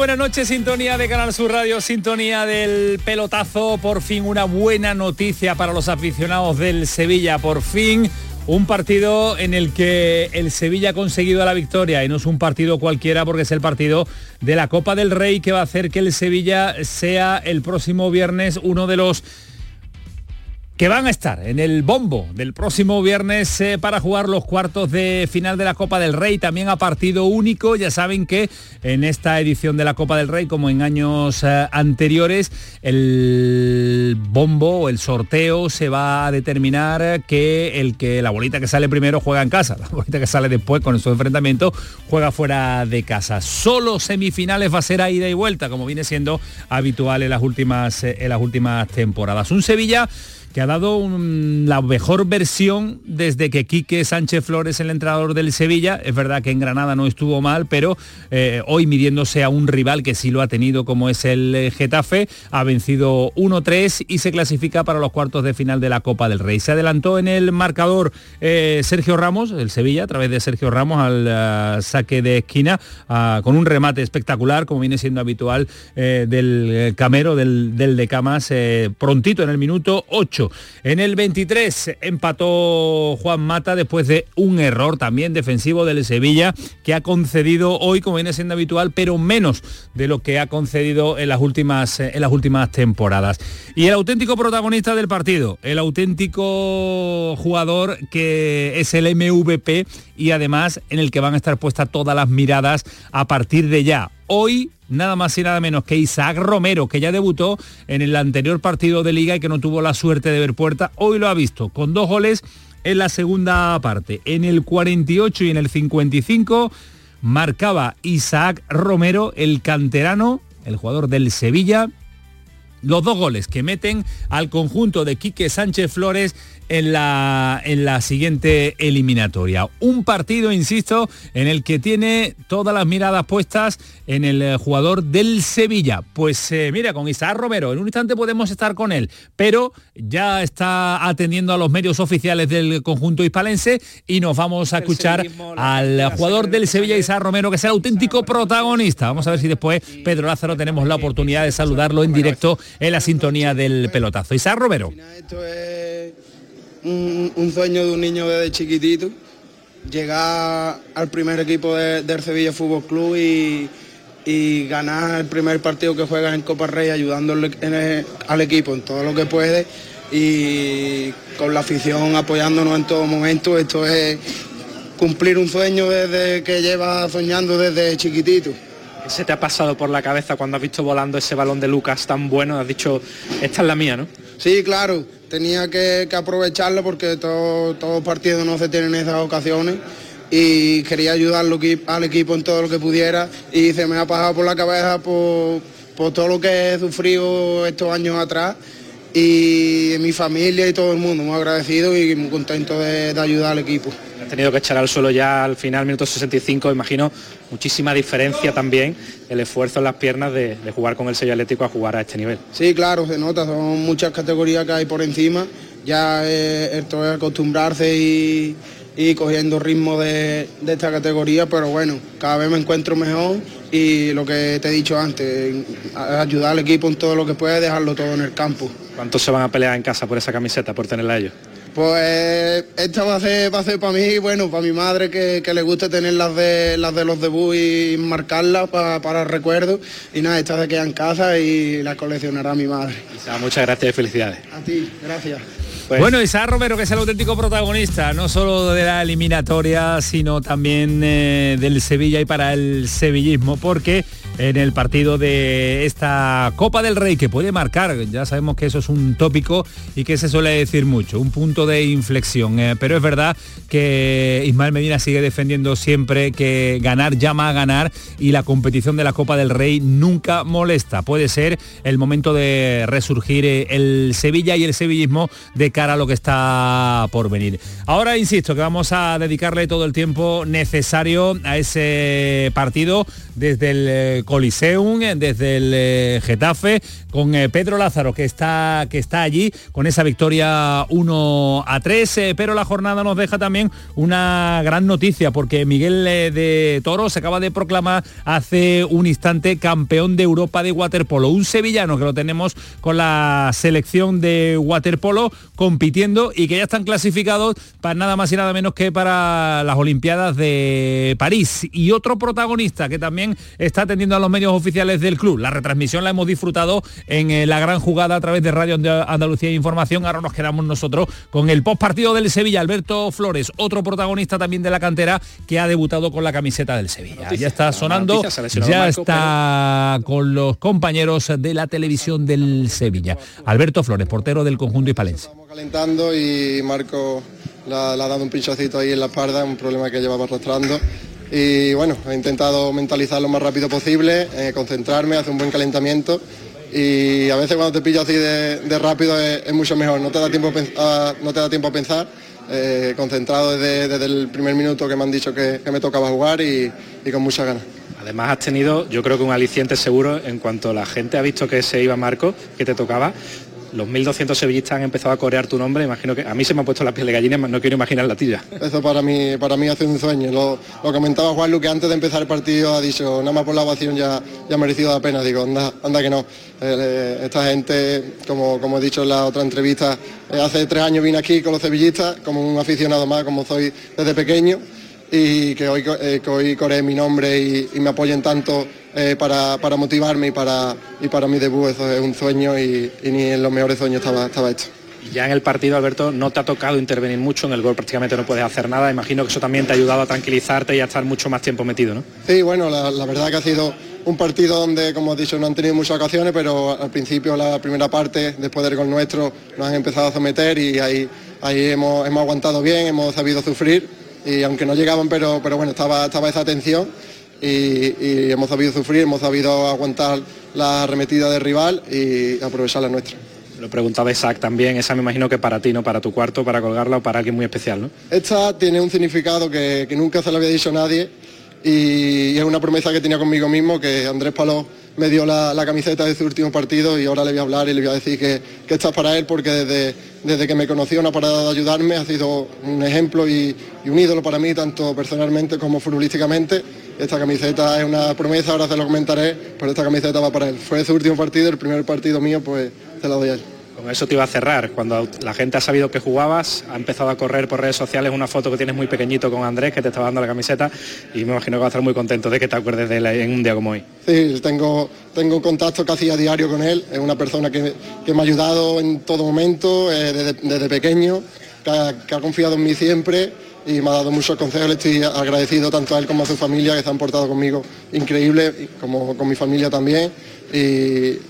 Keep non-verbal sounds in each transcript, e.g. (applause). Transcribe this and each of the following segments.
Buenas noches, sintonía de Canal Sur Radio, sintonía del pelotazo, por fin una buena noticia para los aficionados del Sevilla, por fin un partido en el que el Sevilla ha conseguido la victoria. Y no es un partido cualquiera porque es el partido de la Copa del Rey que va a hacer que el Sevilla sea el próximo viernes uno de los que van a estar en el bombo del próximo viernes eh, para jugar los cuartos de final de la Copa del Rey, también a partido único. Ya saben que en esta edición de la Copa del Rey, como en años eh, anteriores, el bombo el sorteo se va a determinar que el que la bolita que sale primero juega en casa, (laughs) la bolita que sale después con su enfrentamiento juega fuera de casa. Solo semifinales va a ser a ida y vuelta, como viene siendo habitual en las últimas, eh, en las últimas temporadas. Un Sevilla que ha dado la mejor versión desde que Quique Sánchez Flores, el entrenador del Sevilla, es verdad que en Granada no estuvo mal, pero eh, hoy midiéndose a un rival que sí lo ha tenido como es el eh, Getafe, ha vencido 1-3 y se clasifica para los cuartos de final de la Copa del Rey. Se adelantó en el marcador eh, Sergio Ramos, el Sevilla, a través de Sergio Ramos al saque de esquina, con un remate espectacular, como viene siendo habitual del Camero, del, del de Camas, prontito en el minuto 8 en el 23 empató Juan Mata después de un error también defensivo del Sevilla que ha concedido hoy, como viene siendo habitual, pero menos de lo que ha concedido en las últimas, en las últimas temporadas. Y el auténtico protagonista del partido, el auténtico jugador que es el MVP y además en el que van a estar puestas todas las miradas a partir de ya. Hoy nada más y nada menos que Isaac Romero, que ya debutó en el anterior partido de liga y que no tuvo la suerte de ver puerta, hoy lo ha visto con dos goles en la segunda parte. En el 48 y en el 55 marcaba Isaac Romero, el canterano, el jugador del Sevilla, los dos goles que meten al conjunto de Quique Sánchez Flores en la, en la siguiente eliminatoria. Un partido, insisto, en el que tiene todas las miradas puestas en el eh, jugador del Sevilla. Pues eh, mira, con Isaac Romero, en un instante podemos estar con él, pero ya está atendiendo a los medios oficiales del conjunto hispalense y nos vamos a escuchar al jugador del Sevilla, Isaac Romero, que es el auténtico protagonista. Vamos a ver si después, Pedro Lázaro, tenemos la oportunidad de saludarlo en directo en la sintonía del pelotazo. Isaac Romero un, sueño de un niño desde chiquitito, llegar al primer equipo del Sevilla Fútbol Club y, ganar el primer partido que juegas en Copa Rey ayudándole al equipo en todo lo que puede y con la afición apoyándonos en todo momento. Esto es cumplir un sueño desde que lleva soñando desde chiquitito. ¿Qué se te ha pasado por la cabeza cuando has visto volando ese balón de Lucas tan bueno? Has dicho, esta es la mía, ¿no? Sí, claro tenía que, aprovecharlo porque todos todo partidos no se tienen esas ocasiones y quería ayudar al equipo en todo lo que pudiera y se me ha pasado por la cabeza por, todo lo que he sufrido estos años atrás y mi familia y todo el mundo muy agradecido y muy contento de, de ayudar al equipo tenido que echar al suelo ya al final, minuto 65, imagino muchísima diferencia también el esfuerzo en las piernas de, jugar con el sello atlético a jugar a este nivel. Sí, claro, se nota, son muchas categorías que hay por encima, ya esto es acostumbrarse y, cogiendo ritmo de, esta categoría, pero bueno, cada vez me encuentro mejor y lo que te he dicho antes, ayudar al equipo en todo lo que puede, dejarlo todo en el campo. ¿Cuántos se van a pelear en casa por esa camiseta, por tenerla ellos? Pues esta va a ser, va a ser para mí, bueno, para mi madre que, que le guste tener las de las de los debut y marcarlas pa- para el recuerdo. Y nada, esta se queda en casa y la coleccionará mi madre. muchas gracias y felicidades. A ti, gracias. Pues- Bueno, Isaac Romero, que es el auténtico protagonista, no solo de la eliminatoria, sino también eh, del Sevilla y para el sevillismo, porque en el partido de esta Copa del Rey, que puede marcar, ya sabemos que eso es un tópico y que se suele decir mucho, un punto de inflexión, eh, pero es verdad que Ismael Medina sigue defendiendo siempre que ganar llama a ganar y la competición de la Copa del Rey nunca molesta. Puede ser el momento de resurgir eh, el Sevilla y el sevillismo de a lo que está por venir. Ahora insisto que vamos a dedicarle todo el tiempo necesario a ese partido desde el eh, Coliseum, desde el eh, Getafe, con eh, Pedro Lázaro que está, que está allí con esa victoria 1 a 3, eh, pero la jornada nos deja también una gran noticia porque Miguel de Toro se acaba de proclamar hace un instante campeón de Europa de waterpolo, un sevillano que lo tenemos con la selección de waterpolo compitiendo y que ya están clasificados para nada más y nada menos que para las Olimpiadas de París. Y otro protagonista que también está atendiendo a los medios oficiales del club. La retransmisión la hemos disfrutado en eh, la gran jugada a través de Radio Anda- Andalucía Información. Ahora nos quedamos nosotros con el postpartido del Sevilla, Alberto Flores, otro protagonista también de la cantera que ha debutado con la camiseta del Sevilla. Ya está sonando, noticia, ya Marco, está con los compañeros de la televisión del Sevilla. Alberto Flores, portero del conjunto hispalense. Calentando y Marco le ha, dado un pinchacito ahí en la espalda, un problema que llevaba arrastrando. Y bueno, he intentado mentalizar lo más rápido posible, eh, concentrarme, hacer un buen calentamiento. Y a veces cuando te pillo así de, rápido es, mucho mejor, no te da tiempo a, no te da tiempo a pensar. eh, concentrado desde, desde el primer minuto que me han dicho que, que me tocaba jugar y, y con muchas ganas. Además has tenido, yo creo que un aliciente seguro en cuanto la gente ha visto que se iba Marco, que te tocaba. Los 1.200 sevillistas han empezado a corear tu nombre, imagino que a mí se me ha puesto la piel de gallina, no quiero imaginar la tuya. Eso para mí, para mí hace un sueño. Lo, comentaba Juan Lu que antes de empezar el partido ha dicho, nada más por la ovación ya, ya ha merecido la pena. Digo, anda, anda que no. Eh, esta gente, como, como he dicho en la otra entrevista, eh, hace tres años vine aquí con los sevillistas, como un aficionado más, como soy desde pequeño, y que hoy, eh, hoy coree mi nombre y me apoyen tanto eh, para, para motivarme y para, y para mi debut. Eso es un sueño y, y ni en los mejores sueños estaba, estaba hecho. Ya en el partido, Alberto, no te ha tocado intervenir mucho, en el gol prácticamente no puedes hacer nada, imagino que eso también te ha ayudado a tranquilizarte y a estar mucho más tiempo metido, ¿no? Sí, bueno, la, la verdad que ha sido un partido donde, como has dicho, no han tenido muchas ocasiones, pero al principio, la primera parte, después del gol nuestro, nos han empezado a someter y ahí, ahí hemos, hemos aguantado bien, hemos sabido sufrir y aunque no llegaban, pero, pero bueno, estaba, estaba esa tensión y, y hemos sabido sufrir, hemos sabido aguantar la arremetida del rival y aprovechar la nuestra. Lo preguntaba Isaac también, esa me imagino que para ti, ¿no? Para tu cuarto, para colgarla o para alguien muy especial, ¿no? Esta tiene un significado que, que nunca se lo había dicho a nadie y es una promesa que tenía conmigo mismo, que Andrés Paló me dio la, la camiseta de su último partido y ahora le voy a hablar y le voy a decir que, que esta es para él porque desde, desde que me conoció no ha parado de ayudarme, ha sido un ejemplo y, y un ídolo para mí, tanto personalmente como futbolísticamente. Esta camiseta es una promesa, ahora se lo comentaré, pero esta camiseta va para él. Fue su último partido, el primer partido mío, pues se la doy a él. Con eso te iba a cerrar. Cuando la gente ha sabido que jugabas, ha empezado a correr por redes sociales una foto que tienes muy pequeñito con Andrés, que te estaba dando la camiseta, y me imagino que va a estar muy contento de que te acuerdes de él en un día como hoy. Sí, tengo, tengo contacto casi a diario con él. Es una persona que, que me ha ayudado en todo momento, eh, desde, desde pequeño, que ha, que ha confiado en mí siempre y me ha dado muchos consejos. Le estoy agradecido tanto a él como a su familia, que se han portado conmigo increíble, como con mi familia también. Y,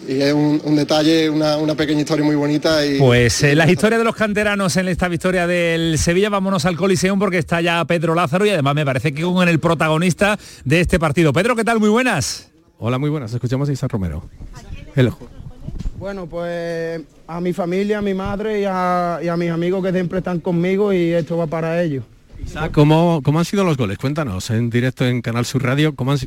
y es un, un detalle, una, una pequeña historia muy bonita. Y, Pues eh, las historias de los canteranos en esta victoria del Sevilla, vámonos al Coliseum porque está ya Pedro Lázaro y además me parece que con el protagonista de este partido. Pedro, ¿qué tal? Muy buenas. Hola, muy buenas. Escuchamos a Isaac Romero. El- Bueno, pues a mi familia, a mi madre y a, y a mis amigos que siempre están conmigo y esto va para ellos. Isaac, ¿cómo, ¿cómo han sido los goles? Cuéntanos en directo en Canal Sur Radio. ¿cómo han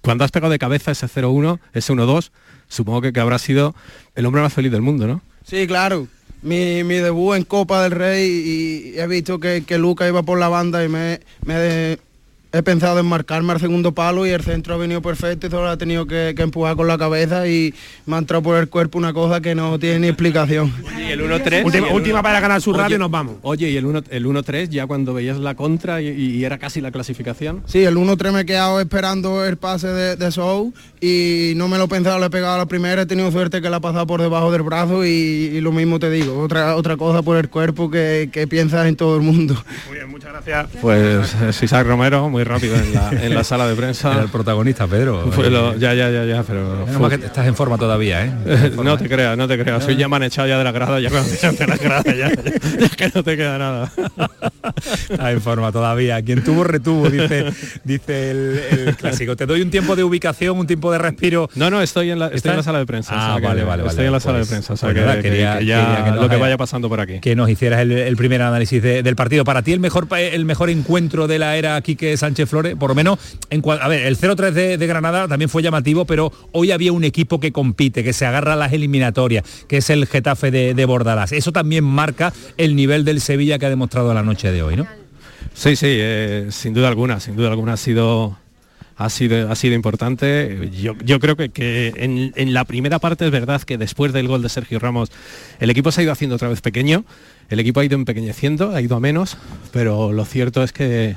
cuando has pegado de cabeza ese 0-1, ese 1-2, supongo que, que habrá sido el hombre más feliz del mundo, ¿no? Sí, claro. Mi, mi debut en Copa del Rey y he visto que, que Luca iba por la banda y me, me, he pensado en marcarme al segundo palo y el centro ha venido perfecto y solo ha tenido que, que empujar con la cabeza y me ha entrado por el cuerpo una cosa que no tiene ni explicación. Y el 1-3. Última, y el última uno- para ganar su radio y nos vamos. Oye, y el 1 el 1-3 ya cuando veías la contra y, y era casi la clasificación. Sí, el 1-3 me he quedado esperando el pase de, de Sou y no me lo he pensado, le he pegado a la primera, he tenido suerte que la ha pasado por debajo del brazo y, y lo mismo te digo, otra, otra cosa por el cuerpo que, que piensas en todo el mundo. Muy bien, muchas gracias. Pues es Isaac Romero, muy rápido en la, en la sala de prensa. Era el protagonista, Pedro. Fue lo- ya, ya, ya, ya, pero... Que estás en forma todavía, ¿eh? no te creas, no te creas. Soy ya me han echado ya de la grada, ya cuando te echan de la grada, ya, ya, ya que no te queda nada. En forma todavía. Quien tuvo, retuvo, dice, dice el, el clásico. Te doy un tiempo de ubicación, un tiempo de respiro. No, no, estoy en la, estoy en la sala de prensa. Ah, o sea que vale, vale, Estoy vale. en la sala de prensa, o sea pues que, nada, que- quería- que ya quería que nos lo que vaya pasando por aquí. que nos hicieras el, el primer análisis de- del partido. Para ti el mejor el mejor encuentro de la era Quique Sánchez Flores, por lo menos en a ver, el 0-3 de, Granada también fue llamativo, pero hoy había un equipo que compite, que se agarra a las eliminatorias, que es el Getafe de, de Bordalás. Eso también marca el nivel del Sevilla que ha demostrado la noche de hoy, ¿no? Sí, sí, eh, sin duda alguna, sin duda alguna ha sido ha sido, ha sido importante. Yo, yo creo que, que en, en la primera parte es verdad que después del gol de Sergio Ramos el equipo se ha ido haciendo otra vez pequeño, el equipo ha ido empequeñeciendo, ha ido a menos, pero lo cierto es que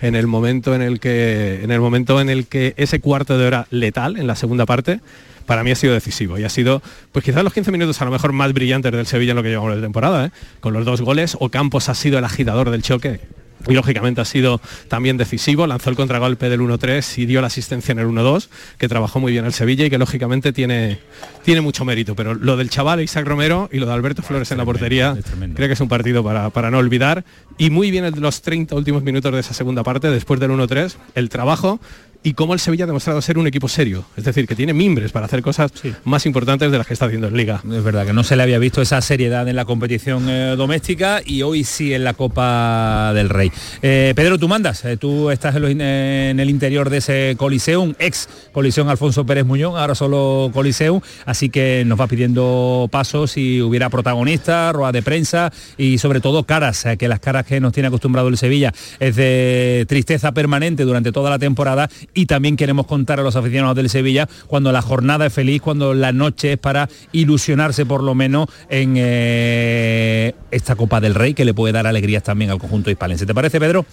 en el momento en el que en el momento en el que ese cuarto de hora letal en la segunda parte para mí ha sido decisivo y ha sido pues quizás los 15 minutos a lo mejor más brillantes del Sevilla en lo que llevamos de temporada ¿eh? con los dos goles o Campos ha sido el agitador del choque y lógicamente ha sido también decisivo, lanzó el contragolpe del 1-3 y dio la asistencia en el 1-2, que trabajó muy bien el Sevilla y que lógicamente tiene, tiene mucho mérito. Pero lo del chaval Isaac Romero y lo de Alberto Flores en la portería, creo que es un partido para, para no olvidar. Y muy bien el de los 30 últimos minutos de esa segunda parte, después del 1-3, el trabajo y cómo el Sevilla ha demostrado ser un equipo serio. Es decir, que tiene mimbres para hacer cosas más importantes de las que está haciendo en Liga. Es verdad que no se le había visto esa seriedad en la competición eh, doméstica y hoy sí en la Copa del Rey. Eh, Pedro, tú mandas, eh, tú estás en, los in- en el interior de ese Coliseum, ex Coliseum Alfonso Pérez Muñoz, ahora solo Coliseum, así que nos va pidiendo pasos si hubiera protagonistas, ruedas de prensa y sobre todo caras, que las caras que nos tiene acostumbrado el Sevilla es de tristeza permanente durante toda la temporada y también queremos contar a los aficionados del Sevilla cuando la jornada es feliz, cuando la noche es para ilusionarse por lo menos en eh, esta Copa del Rey que le puede dar alegrías también al conjunto hispalense. ¿Te parece, Pedro?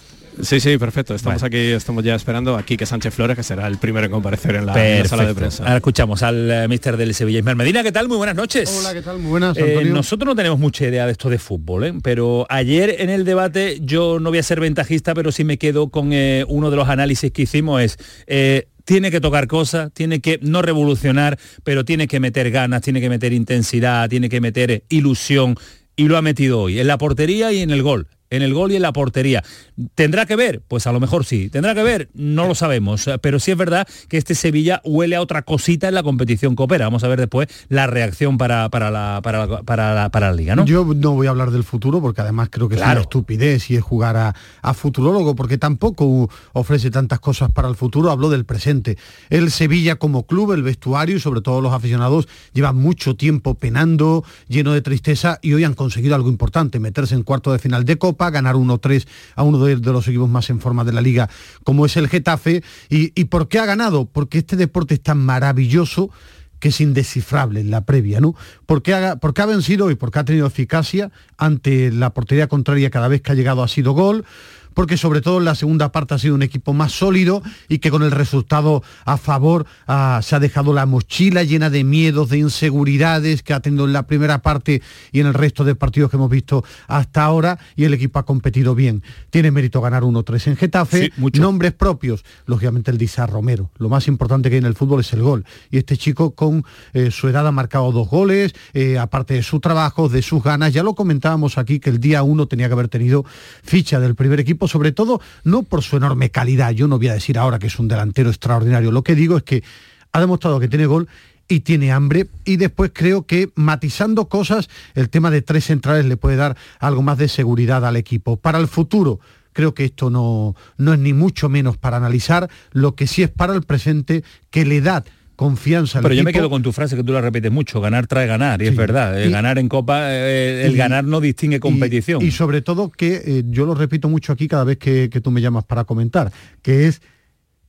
Sí, sí, perfecto. Estamos Vale. aquí, estamos ya esperando aquí que Sánchez Flores, que será el primero en comparecer en la, en la sala de prensa. Ahora escuchamos al eh, mister del Sevilla, Ismael Medina. ¿Qué tal? Muy buenas noches. Hola, ¿qué tal? Muy buenas, Eh, nosotros no tenemos mucha idea de esto de fútbol, ¿eh? pero ayer en el debate yo no voy a ser ventajista, pero sí me quedo con eh, uno de los análisis que hicimos es eh, tiene que tocar cosas, tiene que no revolucionar, pero tiene que meter ganas, tiene que meter intensidad, tiene que meter ilusión y lo ha metido hoy en la portería y en el gol. En el gol y en la portería. ¿Tendrá que ver? Pues a lo mejor sí. ¿Tendrá que ver? No lo sabemos. Pero sí es verdad que este Sevilla huele a otra cosita en la competición coopera. Vamos a ver después la reacción para, para, la, para, la, para, la, para la liga, ¿no? Yo no voy a hablar del futuro porque además creo que es una estupidez y es jugar a, a futurólogo porque tampoco ofrece tantas cosas para el futuro. Hablo del presente. El Sevilla como club, el vestuario y sobre todo los aficionados llevan mucho tiempo penando, lleno de tristeza y hoy han conseguido algo importante, meterse en cuarto de final de Copa, ganar 1-3 a uno de, los equipos más en forma de la liga como es el Getafe. ¿Y, ¿Y por qué ha ganado? Porque este deporte es tan maravilloso que es indescifrable en la previa, ¿no? Porque ha, ha vencido y porque ha tenido eficacia ante la portería contraria cada vez que ha llegado ha sido gol, porque sobre todo en la segunda parte ha sido un equipo más sólido y que con el resultado a favor ah, se ha dejado la mochila llena de miedos, de inseguridades que ha tenido en la primera parte y en el resto de partidos que hemos visto hasta ahora y el equipo ha competido bien. Tiene mérito ganar 1-3 en Getafe, Sí, nombres propios, lógicamente el Isaac Romero. Lo más importante que hay en el fútbol es el gol. Y este chico con eh, su edad ha marcado dos goles, eh, aparte de su trabajo, de sus ganas. Ya lo comentábamos aquí que el día uno tenía que haber tenido ficha del primer equipo, sobre todo no por su enorme calidad. Yo no voy a decir ahora que es un delantero extraordinario. Lo que digo es que ha demostrado que tiene gol y tiene hambre y después creo que matizando cosas el tema de tres centrales le puede dar algo más de seguridad al equipo. Para el futuro creo que esto no, no es ni mucho menos para analizar, lo que sí es para el presente que la edad confianza. Pero yo me quedo con tu frase que tú la repites mucho, ganar trae ganar, y es verdad, eh, Y- ganar en Copa, eh, el y- ganar no distingue competición. Y, y sobre todo que eh, yo lo repito mucho aquí cada vez que, que tú me llamas para comentar, que es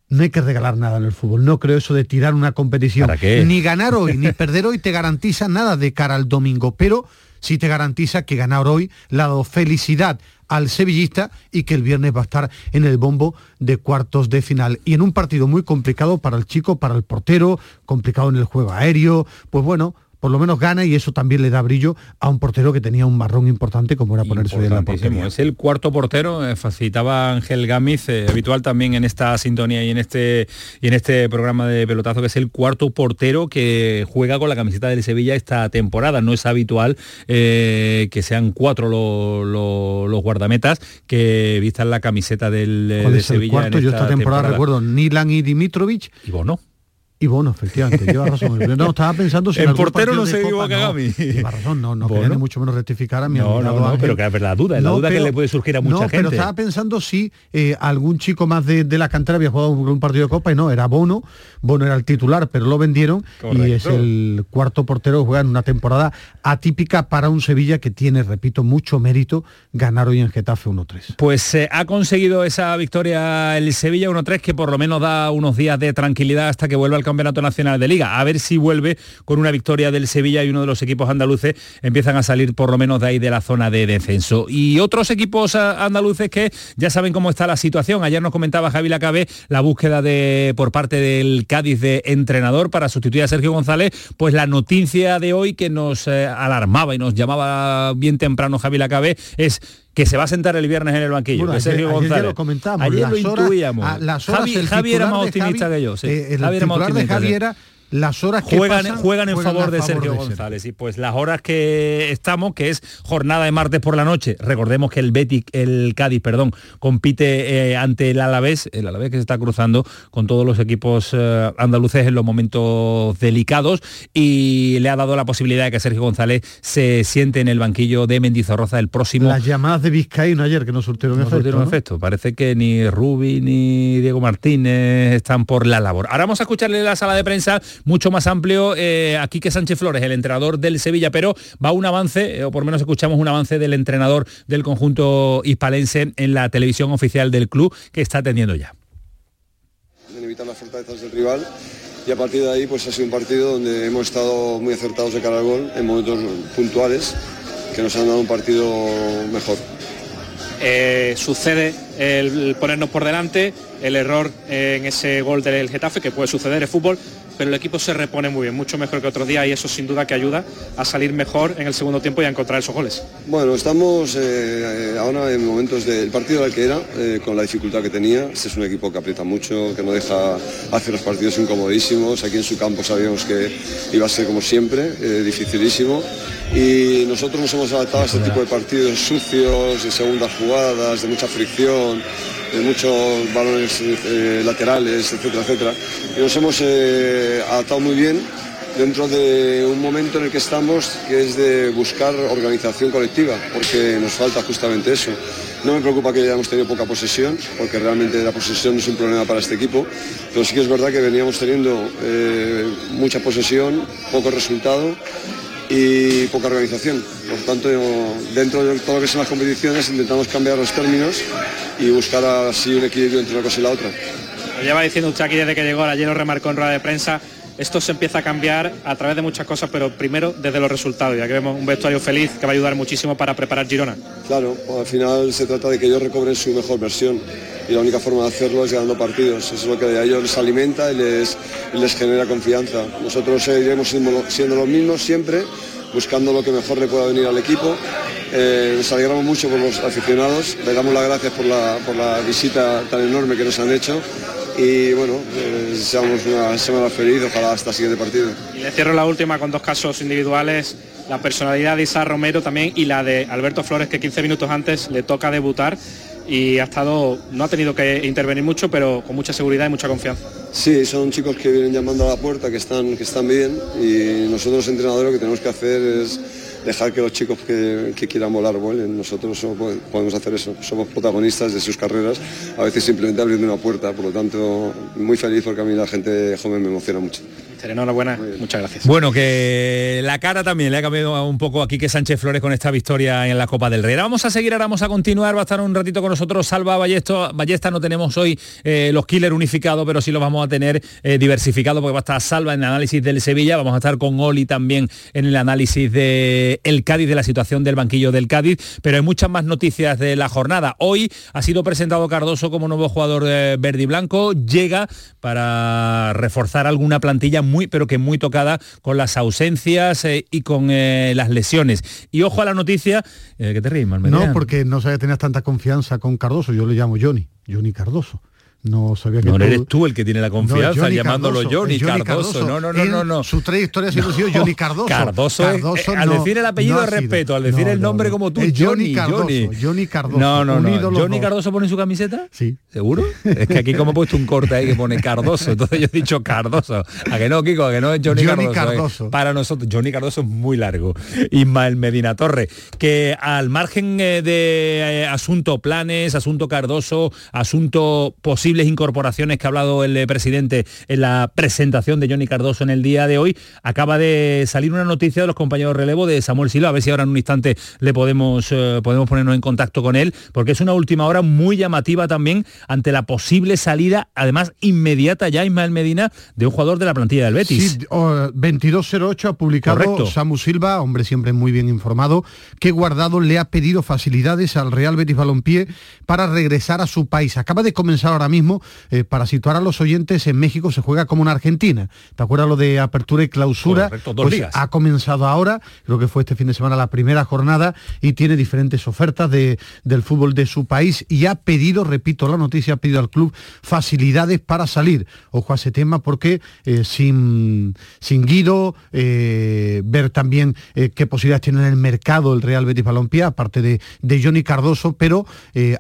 no hay que regalar nada en el fútbol. No creo eso de tirar una competición. ¿Para qué? Ni ganar hoy, ni perder hoy te garantiza nada de cara al domingo, pero sí te garantiza que ganar hoy le ha dado felicidad al sevillista y que el viernes va a estar en el bombo de cuartos de final. Y en un partido muy complicado para el chico, para el portero, complicado en el juego aéreo, pues bueno, por lo menos gana y eso también le da brillo a un portero que tenía un marrón importante como era ponerse en la portería. Es el cuarto portero, eh, facilitaba Ángel Gámez, eh, habitual también en esta sintonía y en este y en este programa de pelotazo, que es el cuarto portero que juega con la camiseta del Sevilla esta temporada. No es habitual eh, que sean cuatro lo- lo- los guardametas que vistan la camiseta del eh, ¿Cuál de es el Sevilla. cuarto? en Yo esta temporada, recuerdo Nilan y Dimitrovic. Y Bono. Y Bono, efectivamente, lleva (laughs) razón. No, estaba pensando si algún portero no se equivoca no, Gami. Lleva razón, no, no Bono. quería ni mucho menos rectificar a mi No, pero que es verdad, duda, es la duda que le puede surgir a mucha gente. pero estaba pensando si eh, algún chico más de, de la cantera había jugado un, un partido de Copa y no, era Bono. Bono era el titular, pero lo vendieron y es el cuarto portero que juega en una temporada atípica para un Sevilla que tiene, repito, mucho mérito ganar hoy en Getafe 1-3. Pues eh, ha conseguido esa victoria el Sevilla 1-3 que por lo menos da unos días de tranquilidad hasta que vuelva al Campeonato Nacional de Liga. A ver si vuelve con una victoria del Sevilla y uno de los equipos andaluces empiezan a salir por lo menos de ahí de la zona de descenso. Y otros equipos ah, andaluces que ya saben cómo está la situación. Ayer nos comentaba Javi Lacabe la búsqueda de por parte del Cádiz de entrenador para sustituir a Sergio González. Pues la noticia de hoy que nos eh, alarmaba y nos llamaba bien temprano Javi Lacabe es que se va a sentar el viernes en el banquillo, Bueno, que ayer- Sergio ayer González. lo comentamos, Ayer las lo horas- intuíamos. a las horas Javi, era más optimista Javi- que yo. sí. eh, el Javi era más de optimista, Javi era las horas que juegan, pasan, juegan en favor de Sergio de González y pues las horas que estamos que es jornada de martes por la noche recordemos que el Betis el Cádiz perdón compite eh, ante el Alavés el Alavés que se está cruzando con todos los equipos eh, andaluces en los momentos delicados y le ha dado la posibilidad de que Sergio González se siente en el banquillo de Mendizorroza el próximo Las llamadas de Vizcaíno ayer que no surtieron no efecto. surtieron ¿no? efecto. Parece que ni Rubi ni Diego Martínez están por la labor. Ahora vamos a escucharle la sala de prensa mucho más amplio eh, a Quique Sánchez Flores, el entrenador del Sevilla, pero va un avance, eh, o por lo menos escuchamos un avance del entrenador del conjunto hispalense en la televisión oficial del club que está atendiendo ya. en evitar las fortalezas del rival y a partir de ahí pues ha sido un partido donde hemos estado muy acertados de cara al gol en momentos puntuales que nos han dado un partido mejor. Eh, sucede el ponernos por delante, el error en ese gol del Getafe, que puede suceder, es fútbol, pero el equipo se repone muy bien, mucho mejor que otros días y eso sin duda que ayuda a salir mejor en el segundo tiempo y a encontrar esos goles. Bueno, estamos eh, ahora en momentos del partido al que era, eh, con la dificultad que tenía. Este es un equipo que aprieta mucho, que no deja hacer los partidos incomodísimos. Aquí en su campo sabíamos que iba a ser como siempre, eh, dificilísimo. Y nosotros nos hemos adaptado a este tipo de partidos sucios, de segundas jugadas, de mucha fricción, de muchos balones eh, laterales, etcétera, etcétera. Y nos hemos eh, adaptado muy bien dentro de un momento en el que estamos, que es de buscar organización colectiva, porque nos falta justamente eso. No me preocupa que hayamos tenido poca posesión, porque realmente la posesión no es un problema para este equipo, pero sí que es verdad que veníamos teniendo eh, mucha posesión, poco resultado y poca organización. Por tanto, dentro de todo lo que son las competiciones intentamos cambiar los términos y buscar así un equilibrio entre una cosa y la otra. Lo lleva diciendo usted aquí desde que llegó, ayer lo remarcó en rueda de prensa, esto se empieza a cambiar a través de muchas cosas, pero primero desde los resultados, ya que vemos un vestuario feliz que va a ayudar muchísimo para preparar Girona. Claro, al final se trata de que ellos recobren su mejor versión y la única forma de hacerlo es ganando partidos. Eso es lo que a ellos les alimenta y les, y les genera confianza. Nosotros seguiremos siendo, siendo los mismos siempre, buscando lo que mejor le pueda venir al equipo. Eh, nos alegramos mucho por los aficionados, le damos las gracias por la, por la visita tan enorme que nos han hecho y bueno, eh, deseamos una semana feliz, ojalá hasta el siguiente partido. Y le cierro la última con dos casos individuales, la personalidad de Isa Romero también y la de Alberto Flores, que 15 minutos antes le toca debutar y ha estado, no ha tenido que intervenir mucho, pero con mucha seguridad y mucha confianza. Sí, son chicos que vienen llamando a la puerta, que están, que están bien y nosotros entrenadores lo que tenemos que hacer es dejar que los chicos que, que quieran volar vuelen. Nosotros podemos hacer eso, somos protagonistas de sus carreras, a veces simplemente abriendo una puerta, por lo tanto muy feliz porque a mí la gente joven me emociona mucho. Enhorabuena, muchas gracias. Bueno, que la cara también le ha cambiado un poco aquí que Sánchez Flores con esta victoria en la Copa del Rey. Ahora vamos a seguir, ahora vamos a continuar, va a estar un ratito con nosotros Salva Ballesta, Ballesta no tenemos hoy eh, los killers unificados, pero sí los vamos a tener eh, diversificados porque va a estar Salva en el análisis del Sevilla, vamos a estar con Oli también en el análisis del el Cádiz, de la situación del banquillo del Cádiz, pero hay muchas más noticias de la jornada. Hoy ha sido presentado Cardoso como nuevo jugador de verde y blanco, llega para reforzar alguna plantilla muy, pero que muy tocada con las ausencias eh, y con eh, las lesiones. Y ojo a la noticia, eh, que te ríes, No, porque no sabía tener tanta confianza con Cardoso, yo le llamo Johnny, Johnny Cardoso. No sabía que no, eres tú el que tiene la confianza llamándolo Johnny, Cardoso. No, no, no, no, no. Su trayhistoria siempre ha sido Johnny Cardoso. Cardoso, Cardoso al decir el apellido de respeto, al decir el nombre como tú, Johnny, Cardoso, Johnny. Cardoso. No, no, no. ¿Johnny Cardoso pone su camiseta? Sí. ¿Seguro? es que aquí como he puesto un corte ahí que pone Cardoso, entonces yo he dicho Cardoso. A que no, Kiko, a que no es Johnny, Johnny Cardoso. Cardoso. Para nosotros, Johnny Cardoso es muy largo. Ismael Medina Torre, que al margen de asunto planes, asunto Cardoso, asunto posibles incorporaciones que ha hablado el eh, presidente en la presentación de Johnny Cardoso en el día de hoy, acaba de salir una noticia de los compañeros de relevo de Samuel Silva, a ver si ahora en un instante le podemos, eh, podemos ponernos en contacto con él, porque es una última hora muy llamativa también ante la posible salida, además inmediata ya Ismael Medina, de un jugador de la plantilla del Betis. Sí, 2208 ha publicado Samu Silva, hombre siempre muy bien informado, que Guardado le ha pedido facilidades al Real Betis Balompié para regresar a su país. Acaba de comenzar ahora mismo eh, para situar a los oyentes, en México se juega como en Argentina. ¿Te acuerdas lo de apertura y clausura? pues ha comenzado ahora, creo que fue este fin de semana la primera jornada y tiene diferentes ofertas de, del fútbol de su país y ha pedido, repito la noticia, ha pedido al club facilidades para salir. Ojo a ese tema porque eh, sin, sin Guido, eh, ver también qué posibilidades tiene en el mercado el Real Betis Balompié, aparte de, de Johnny Cardoso, pero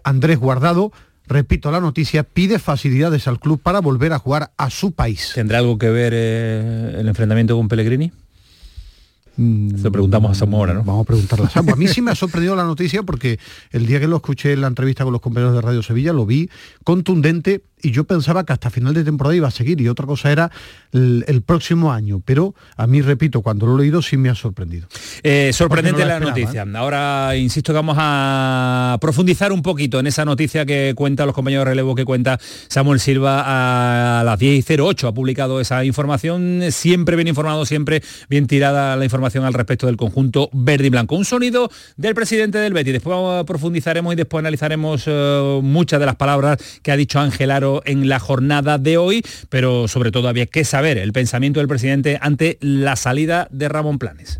Andrés Guardado repito la noticia, pide facilidades al club para volver a jugar a su país. ¿Tendrá algo que ver eh, el enfrentamiento con Pellegrini? Mm, Se preguntamos a Zamora, ¿no? Vamos a preguntarle a Samu. A mí sí me ha (laughs) sorprendido la noticia porque el día que lo escuché en la entrevista con los compañeros de Radio Sevilla lo vi contundente y yo pensaba que hasta final de temporada iba a seguir y otra cosa era el, próximo año, pero a mí, repito, cuando lo he leído sí me ha sorprendido. Eh, sorprendente la, noticia. ¿eh? Ahora insisto que vamos a profundizar un poquito en esa noticia que cuenta los compañeros de relevo que cuenta Samuel Silva a las 10.08 ha publicado esa información, siempre bien informado, siempre bien tirada la información al respecto del conjunto verde y blanco. Un sonido del presidente del Betis, después profundizaremos y después analizaremos eh, muchas de las palabras que ha dicho Ángel Aro en la jornada de hoy, pero sobre todo había que saber el pensamiento del presidente ante la salida de Ramón Planes.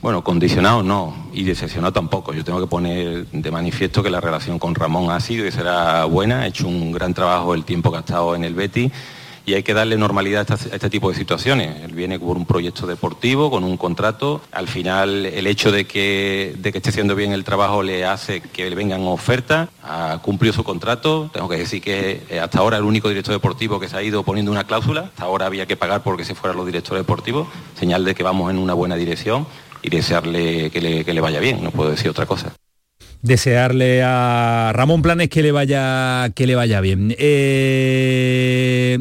Bueno, condicionado no y decepcionado tampoco. Yo tengo que poner de manifiesto que la relación con Ramón ha sido y será buena. Ha hecho un gran trabajo el tiempo que ha estado en el Betty y hay que darle normalidad a este, tipo de situaciones. Él viene por un proyecto deportivo, con un contrato. Al final, el hecho de que, de que esté haciendo bien el trabajo le hace que le vengan ofertas. Ha cumplido su contrato. Tengo que decir que eh, hasta ahora el único director deportivo que se ha ido poniendo una cláusula. Hasta ahora había que pagar porque se fueran los directores deportivos. Señal de que vamos en una buena dirección y desearle que le, que le vaya bien. No puedo decir otra cosa desearle a Ramón Planes que le vaya que le vaya bien. Eh,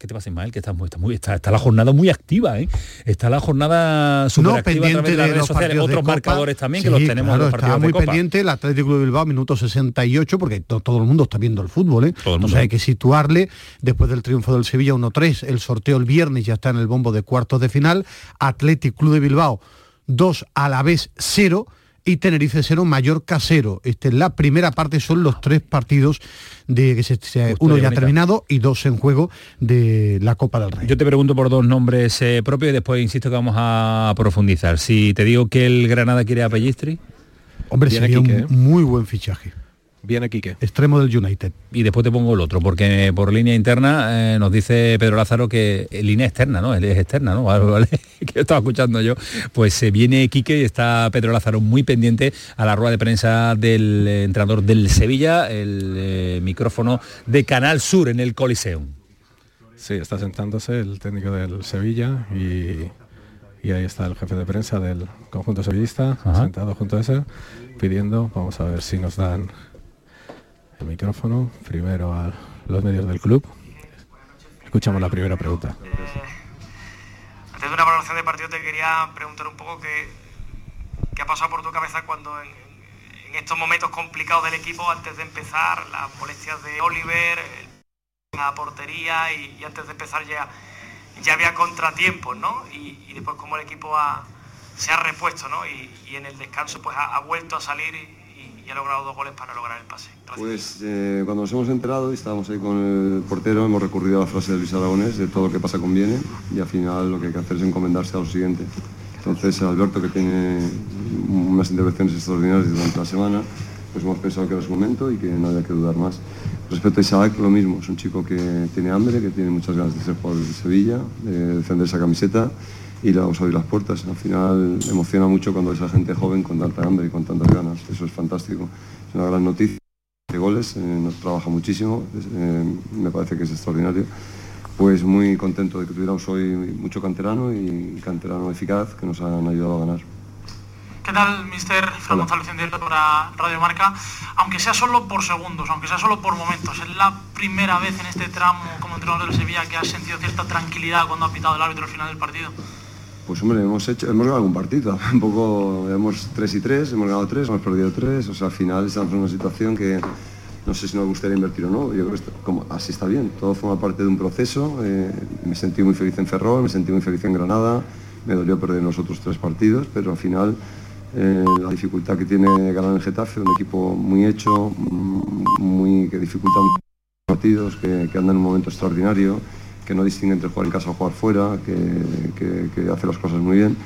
¿Qué te pasa, Ismael? Que está, muy, está, está, la jornada muy activa, ¿eh? Está la jornada súper activa a través de las redes sociales. Otros marcadores también que los tenemos claro, está muy pendiente el Atlético de Bilbao, minuto 68, porque todo el mundo está viendo el fútbol, ¿eh? Todo Entonces hay que situarle, después del triunfo del Sevilla 1-3, el sorteo el viernes ya está en el bombo de cuartos de final, Atlético Club de Bilbao 2 a la vez 0 y Tenerife 0, Mallorca 0. Este, la primera parte son los tres partidos de que se, uno ya ha terminado y dos en juego de la Copa del Rey. Yo te pregunto por dos nombres eh, propios y después insisto que vamos a profundizar. Si te digo que el Granada quiere a Pellistri. Hombre, sería un ¿eh? muy buen fichaje. Viene Quique. Extremo del United. Y después te pongo el otro, porque por línea interna eh, nos dice Pedro Lázaro que línea externa, ¿no? Él es externa, ¿no? (laughs) Vale, (laughs) que estaba escuchando yo. Pues se viene Quique y está Pedro Lázaro muy pendiente a la rueda de prensa del entrenador del Sevilla, el eh, micrófono de Canal Sur en el Coliseum. Sí, está sentándose el técnico del Sevilla y y ahí está el jefe de prensa del conjunto sevillista, sentado junto a ese, pidiendo, vamos a ver si nos dan el micrófono, primero a los medios del club. Escuchamos la primera pregunta. antes de una valoración de partido te quería preguntar un poco qué, qué ha pasado por tu cabeza cuando en, estos momentos complicados del equipo, antes de empezar, las molestias de Oliver, la portería y, antes de empezar ya ya había contratiempos, ¿no? Y, después como el equipo ha, se ha repuesto, ¿no? Y, y en el descanso pues ha, ha vuelto a salir y, ha logrado dos goles para lograr el pase. Pues eh, cuando nos hemos enterado y estábamos ahí con el portero, hemos recurrido a la frase de Luis Aragonés, de todo lo que pasa conviene, y al final lo que hay que hacer es encomendarse a lo siguiente. Entonces Alberto, que tiene unas intervenciones extraordinarias durante la semana, pues hemos pensado que era su momento y que no había que dudar más. Respecto a Isaac, lo mismo, es un chico que tiene hambre, que tiene muchas ganas de ser jugador de Sevilla, de defender esa camiseta y le vamos a abrir las puertas. Al final emociona mucho cuando ves a gente joven con tanta hambre y con tantas ganas, eso es fantástico. Es una gran noticia de goles, eh, nos trabaja muchísimo, eh, me parece que es extraordinario. Pues muy contento de que tuviéramos hoy mucho canterano y canterano eficaz que nos han ayudado a ganar. ¿Qué tal, mister? Fran González para Radio Marca. Aunque sea solo por segundos, aunque sea solo por momentos, es la primera vez en este tramo como entrenador del Sevilla que has sentido cierta tranquilidad cuando ha pitado el árbitro al final del partido. Pues hombre, hemos hecho, hemos ganado algún partido, (laughs) un poco, hemos 3 y 3, hemos ganado 3, hemos perdido 3, o sea, al final estamos en una situación que no sé si nos gustaría invertir o no, yo creo que así está bien, todo forma parte de un proceso, eh, me sentí muy feliz en Ferrol, me sentí muy feliz en Granada, me dolió perder los otros tres partidos, pero al final eh, la dificultad que tiene ganar en Getafe, un equipo muy hecho, mm, muy, que dificulta mucho los partidos, que, que anda en un momento extraordinario, que no distingue entre jugar en casa o jugar fuera, que, hace las cosas muy bien,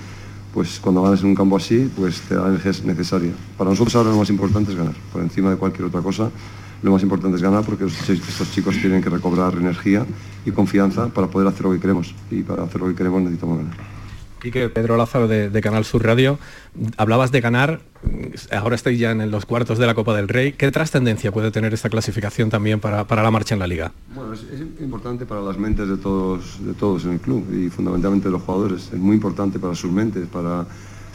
pues cuando ganas en un campo así, pues te da la energía necesaria. Para nosotros ahora lo más importante es ganar, por encima de cualquier otra cosa, lo más importante es ganar porque estos chicos tienen que recobrar energía y confianza para poder hacer lo que queremos. Y para hacer lo que queremos necesitamos ganar. Quique, Pedro Lázaro de, Canal Sur Radio, hablabas de ganar, ahora estáis ya en los cuartos de la Copa del Rey. ¿Qué trascendencia puede tener esta clasificación también para, para la marcha en la liga? Bueno, es, importante para las mentes de todos, de todos en el club y fundamentalmente de los jugadores. Es muy importante para sus mentes, para,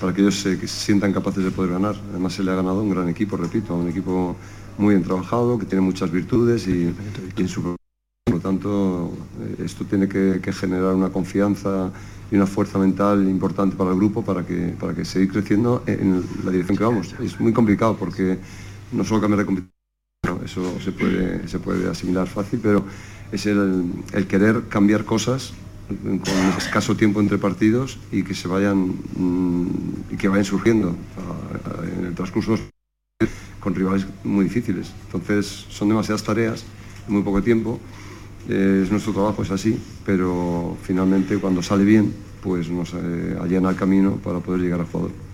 para que ellos se, que sientan capaces de poder ganar. Además se le ha ganado un gran equipo, repito, un equipo muy bien trabajado, que tiene muchas virtudes y, y en su por lo tanto, eh, esto tiene que, que generar una confianza y una fuerza mental importante para el grupo para que, para que seguir creciendo en la dirección que vamos. Es muy complicado porque no solo cambiar de competición, eso se puede, se puede asimilar fácil, pero es el, el querer cambiar cosas con escaso tiempo entre partidos y que se vayan mm, y que vayan surgiendo en el transcurso con rivales muy difíciles. Entonces son demasiadas tareas muy poco tiempo. Es nuestro trabajo, es así, pero finalmente cuando sale bien, pues nos eh, allana el camino para poder llegar al jugador.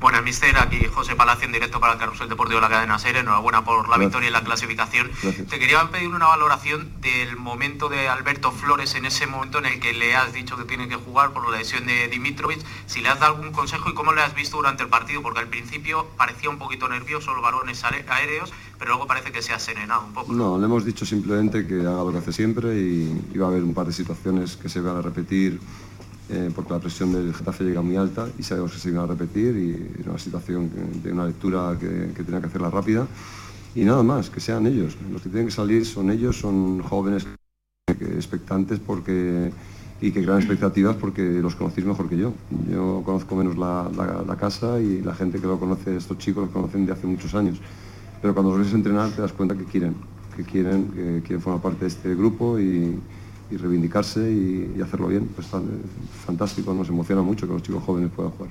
Bueno, mister, aquí José Palacio en directo para el Carrusel Deportivo de la cadena SER. Enhorabuena por la Gracias. victoria y la clasificación. Gracias. Te quería pedir una valoración del momento de Alberto Flores en ese momento en el que le has dicho que tiene que jugar por la lesión de Dimitrovic. Si le has dado algún consejo y cómo le has visto durante el partido, porque al principio parecía un poquito nervioso los balones are- aéreos, pero luego parece que se ha serenado un poco. No, le hemos dicho simplemente que haga lo que hace siempre y, y va a haber un par de situaciones que se van a repetir eh, porque la presión del Getafe llega muy alta y sabemos que se van a repetir y es una situación de una lectura que, que tenía que hacerla rápida y nada más, que sean ellos. Los que tienen que salir son ellos, son jóvenes expectantes porque y que crean expectativas porque los conocéis mejor que yo. Yo conozco menos la, la- la casa y la gente que lo conoce, estos chicos los conocen de hace muchos años. Pero cuando los ves entrenar te das cuenta que quieren, que quieren, que quieren formar parte de este grupo y, y reivindicarse y, hacerlo bien. Pues fan- fantástico, nos emociona mucho que los chicos jóvenes puedan jugar.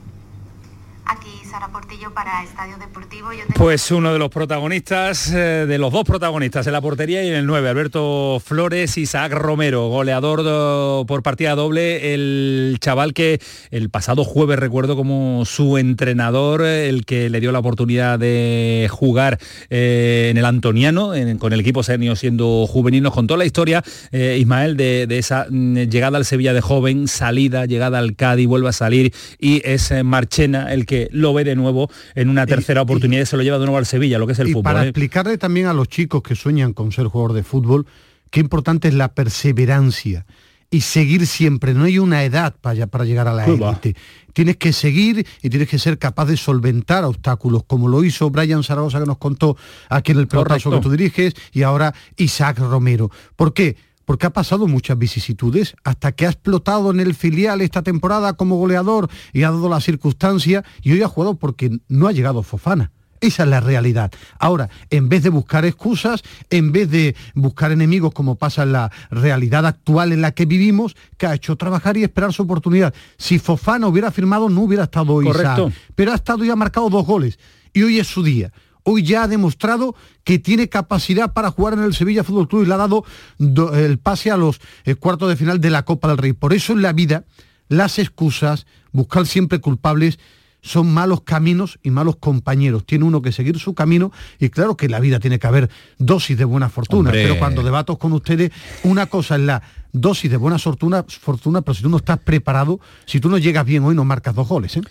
Sara Portillo para Estadio Deportivo. Yo tengo- Pues uno de los protagonistas, eh, de los dos protagonistas en la portería y en el 9, Alberto Flores, Isaac Romero, goleador do- por partida doble, el chaval que el pasado jueves recuerdo como su entrenador, eh, el que le dio la oportunidad de jugar eh, en el Antoniano, con el equipo senior siendo juvenil, nos contó la historia, eh, Ismael, de, esa mm, llegada al Sevilla de joven, salida, llegada al Cádiz, vuelve a salir y es eh, Marchena el que lo ve de nuevo en una tercera oportunidad y se lo lleva de nuevo al Sevilla, lo que es el y fútbol. para ¿eh? explicarle también a los chicos que sueñan con ser jugador de fútbol, qué importante es la perseverancia, y seguir siempre. No hay una edad para, para llegar a la élite. Tienes que seguir y tienes que ser capaz de solventar obstáculos, como lo hizo Brian Zaragoza que nos contó aquí en el pelotazo que tú diriges y ahora Isaac Romero. ¿Por qué? Porque ha pasado muchas vicisitudes hasta que ha explotado en el filial esta temporada como goleador y ha dado la circunstancia y hoy ha jugado porque no ha llegado Fofana. Esa es la realidad. Ahora, en vez de buscar excusas, en vez de buscar enemigos como pasa en la realidad actual en la que vivimos, que ha hecho trabajar y esperar su oportunidad. Si Fofana hubiera firmado, no hubiera estado hoy Correcto. pero ha estado y ha marcado dos goles. Y hoy es su día. Hoy ya ha demostrado que tiene capacidad para jugar en el Sevilla Fútbol Club y le ha dado do- el pase a los eh, cuartos de final de la Copa del Rey. Por eso en la vida las excusas, buscar siempre culpables, son malos caminos y malos compañeros. Tiene uno que seguir su camino y claro que en la vida tiene que haber dosis de buena fortuna. Hombre. Pero cuando debato con ustedes, una cosa es la dosis de buena fortuna, fortuna, pero si tú no estás preparado, si tú no llegas bien hoy, no marcas dos goles. ¿eh?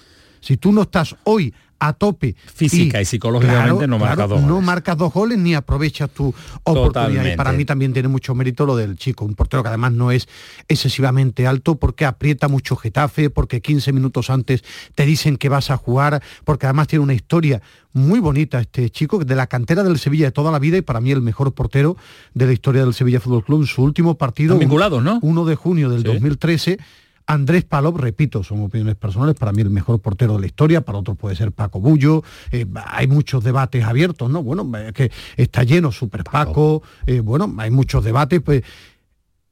Si tú no estás hoy a tope Física y psicológicamente no marcas dos No marcas dos goles ni aprovechas tu oportunidad. Totalmente. Y para mí también tiene mucho mérito lo del chico, un portero que además no es excesivamente alto porque aprieta mucho Getafe, porque 15 minutos antes te dicen que vas a jugar, porque además tiene una historia muy bonita este chico, de la cantera del Sevilla de toda la vida y para mí el mejor portero de la historia del Sevilla Fútbol Club. En su último partido, ¿no? 1 de junio del Sí. 2013, Andrés Palop, repito, son opiniones personales, para mí el mejor portero de la historia, para otros puede ser Paco Bullo, eh, hay muchos debates abiertos, ¿no? Bueno, es que está lleno Super Paco, eh, bueno, hay muchos debates, pues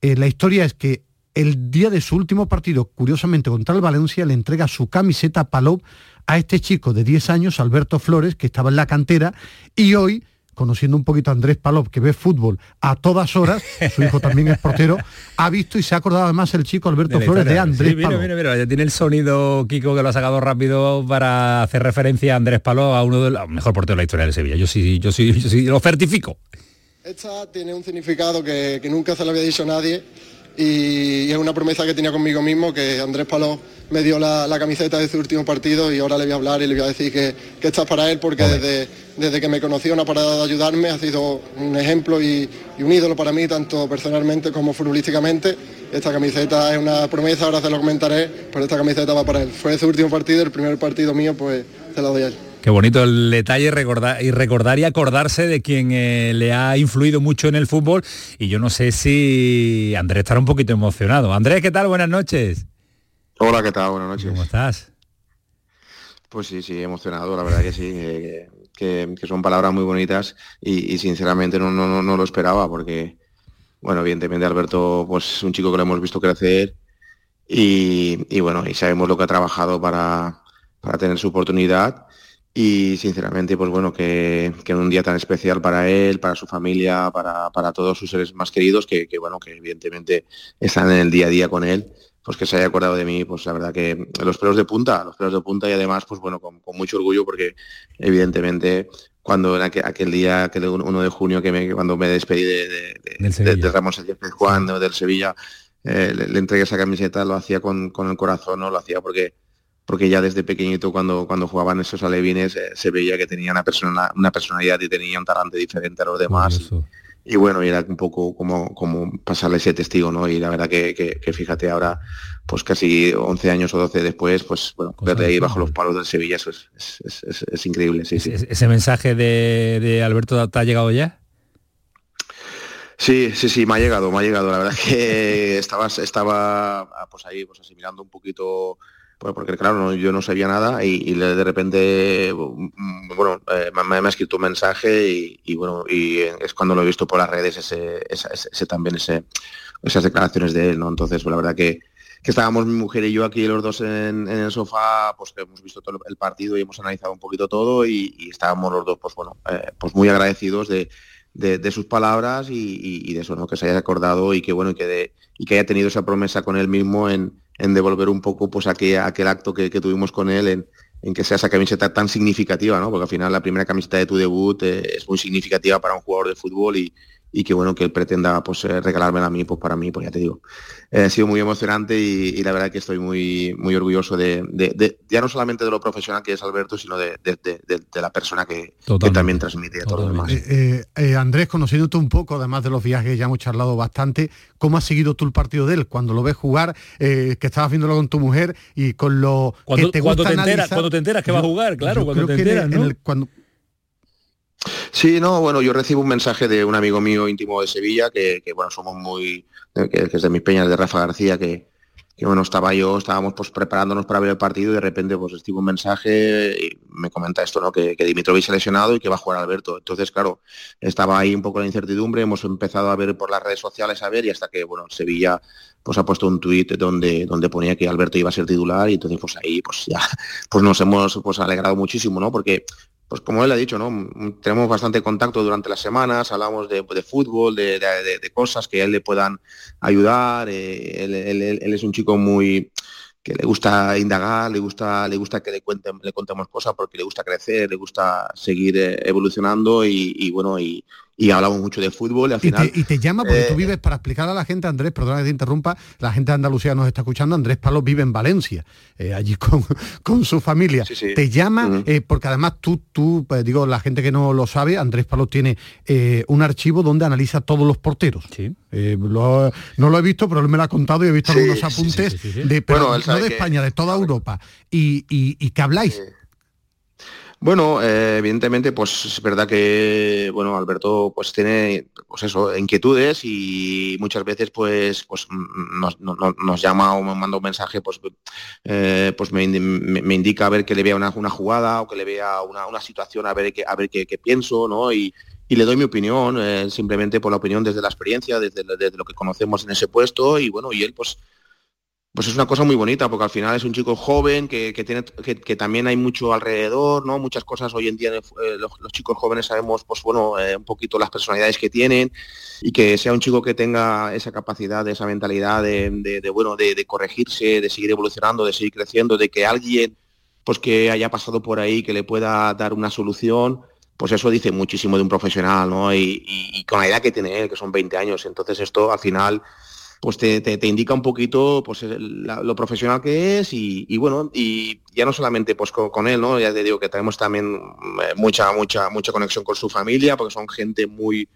eh, la historia es que el día de su último partido, curiosamente contra el Valencia, le entrega su camiseta a Palop a este chico de 10 años, Alberto Flores, que estaba en la cantera, y hoy conociendo un poquito a Andrés Palop, que ve fútbol a todas horas, su hijo también es portero, ha visto y se ha acordado además el chico Alberto Flores de. Andrés Sí, mira, Palop. mira, mira, ya tiene el sonido Kiko que lo ha sacado rápido para hacer referencia a Andrés Paló, a uno de los mejor portero de la historia de Sevilla. Yo sí, yo sí, yo sí lo certifico. Esta tiene un significado que, que nunca se lo había dicho a nadie y es una promesa que tenía conmigo mismo, que Andrés Paló me dio la, la camiseta de su último partido y ahora le voy a hablar y le voy a decir que, que esta es para él porque desde, desde que me conoció no ha parado de ayudarme, ha sido un ejemplo y, y un ídolo para mí, tanto personalmente como futbolísticamente. Esta camiseta es una promesa, ahora se lo comentaré, pero esta camiseta va para él. Fue su último partido, el primer partido mío, pues se la doy a él. Qué bonito el detalle recordar y recordar y acordarse de quien eh, le ha influido mucho en el fútbol. Y yo no sé si Andrés estará un poquito emocionado. Andrés, ¿qué tal? Buenas noches. Hola, ¿qué tal? Buenas noches. ¿Cómo estás? Pues sí, sí, emocionado, la verdad que sí, que, que- que son palabras muy bonitas y, y sinceramente no, no, no- no lo esperaba porque, bueno, evidentemente Alberto pues es un chico que lo hemos visto crecer y, y bueno, y sabemos lo que ha trabajado para, para tener su oportunidad y sinceramente pues bueno, que, que en un día tan especial para él, para su familia, para, para todos sus seres más queridos, que, que bueno, que evidentemente están en el día a día con él, pues que se haya acordado de mí, pues la verdad que los pelos de punta, los pelos de punta y además, pues bueno, con, con mucho orgullo porque evidentemente cuando en aquel, aquel día, aquel 1 de junio, que me, cuando me despedí de, de, de- de- de Ramón Sánchez Juan, del Sevilla, eh, le, le entregué esa camiseta, lo hacía con, con el corazón, ¿no? Lo hacía porque porque ya desde pequeñito cuando, cuando jugaban esos alevines eh, se veía que tenía una, persona, una personalidad y tenía un talante diferente a los demás. Y, y bueno, era un poco como, como pasarle ese testigo, ¿no? Y la verdad que, que- que fíjate ahora, pues casi 11 años o 12 después, pues bueno, verle ahí bajo los palos del Sevilla, eso es, es- es- es- es increíble, sí, sí. ¿Ese mensaje de, de Alberto te ha llegado ya? Sí, sí, sí, me ha llegado, me ha llegado. La verdad (laughs) que estaba, estaba pues ahí pues asimilando un poquito, bueno, porque claro, yo no sabía nada y, de repente, mm, bueno, eh, me, ha escrito un mensaje y, bueno, y es cuando lo he visto por las redes ese, ese- ese también ese, esas declaraciones de él, ¿no? Entonces, pues, la verdad que, estábamos mi mujer y yo aquí los dos en, el sofá, pues que hemos visto todo el partido y hemos analizado un poquito todo y, estábamos los dos, pues bueno, eh, pues muy agradecidos de, sus palabras y- y de eso, ¿no? Que se haya acordado y que bueno, y que, de- y que haya tenido esa promesa con él mismo en, en devolver un poco pues aquel, aquel acto que, que tuvimos con él en, en que sea esa camiseta tan significativa, ¿no? Porque al final la primera camiseta de tu debut eh, es muy significativa para un jugador de fútbol y, y que bueno que él pretenda pues eh, regalármela a mí pues para mí pues ya te digo. Eh, ha sido muy emocionante y, la verdad que estoy muy muy orgulloso de, ya no solamente de lo profesional que es Alberto sino de, la persona que, también transmite a todos los demás. eh, Andrés conociéndote un poco además de los viajes ya hemos charlado bastante cómo has seguido tú el partido de él cuando lo ves jugar que estabas viéndolo con tu mujer y con lo cuando, que te cuando te enteras cuando te enteras que va a jugar claro cuando te enteras cuando Sí, no, bueno, yo recibo un mensaje de un amigo mío íntimo de Sevilla, que, bueno, somos muy, que, es de mis peñas, de Rafa García, que, bueno, estaba yo, estábamos pues preparándonos para ver el partido y de repente pues recibo un mensaje y me comenta esto, ¿no? Que, que Dimitrovic se lesionado y que va a jugar Alberto. Entonces, claro, estaba ahí un poco la incertidumbre, hemos empezado a ver por las redes sociales a ver y hasta que, bueno, Sevilla pues ha puesto un tuit donde, donde ponía que Alberto iba a ser titular y entonces pues ahí pues ya (laughs) pues nos hemos pues alegrado muchísimo, ¿no? Porque pues como él ha dicho, ¿no? Tenemos bastante contacto durante las semanas, hablamos de, fútbol, de, cosas que a él le puedan ayudar. Eh, él, es un chico muy que le gusta indagar, le gusta, le gusta que le cuenten, le contemos cosas porque le gusta crecer, le gusta seguir eh, evolucionando y, bueno, y, y hablamos mucho de fútbol y al final... Y te, llama porque tú eh, vives, para explicar a la gente, Andrés, perdona que te interrumpa, la gente de Andalucía nos está escuchando, Andrés Palos vive en Valencia, eh, allí (laughs) con, con, su familia. Te llama, eh, porque además tú, tú pues, digo, la gente que no lo sabe, Andrés Palos tiene un archivo donde analiza todos los porteros. no lo he visto, pero él me lo ha contado y he visto algunos apuntes de, pero no de España, de toda Europa. Y, y, y que habláis bueno, eh, evidentemente, pues es verdad que bueno, Alberto pues tiene pues eso, inquietudes y muchas veces pues pues nos, llama o me manda un mensaje, pues eh, pues me, indica a ver que le vea una, jugada o que le vea una, situación a ver qué a ver qué, pienso, ¿no? Y, le doy mi opinión, eh, simplemente por la opinión desde la experiencia, desde, desde, lo que conocemos en ese puesto y bueno, y él pues pues es una cosa muy bonita, porque al final es un chico joven, que, tiene, que, también hay mucho alrededor, ¿no? Muchas cosas hoy en día eh, los, chicos jóvenes sabemos, pues bueno, eh, un poquito las personalidades que tienen, y que sea un chico que tenga esa capacidad, esa mentalidad de, bueno, de, corregirse, de seguir evolucionando, de seguir creciendo, de que alguien pues que haya pasado por ahí, que le pueda dar una solución, pues eso dice muchísimo de un profesional, ¿no? Y, y con la edad que tiene él, que son 20 años. Entonces esto al final pues te, indica un poquito pues lo profesional que es y, bueno y ya no solamente pues con, él no ya te digo que tenemos también eh, mucha mucha mucha conexión con su familia porque son gente muy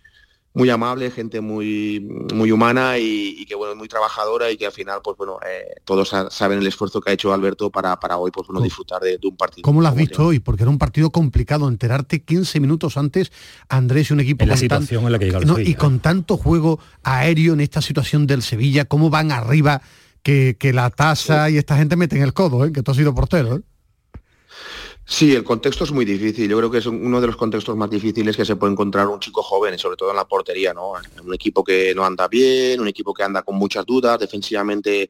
muy amable, gente muy, muy humana y, que bueno, muy trabajadora y que al final, pues bueno, eh, todos saben el esfuerzo que ha hecho Alberto para, para hoy, pues bueno, disfrutar de, un partido. ¿Cómo lo has visto hoy? Porque era un partido complicado, enterarte 15 minutos antes, Andrés y un equipo en la situación en la que llega Y con tanto juego aéreo en esta situación del Sevilla, cómo van arriba que, la tasa y esta gente meten el codo, ¿eh? que tú has sido portero. ¿eh? Sí, el contexto es muy difícil. Yo creo que es uno de los contextos más difíciles que se puede encontrar un chico joven, sobre todo en la portería, ¿no? Un equipo que no anda bien, un equipo que anda con muchas dudas, defensivamente,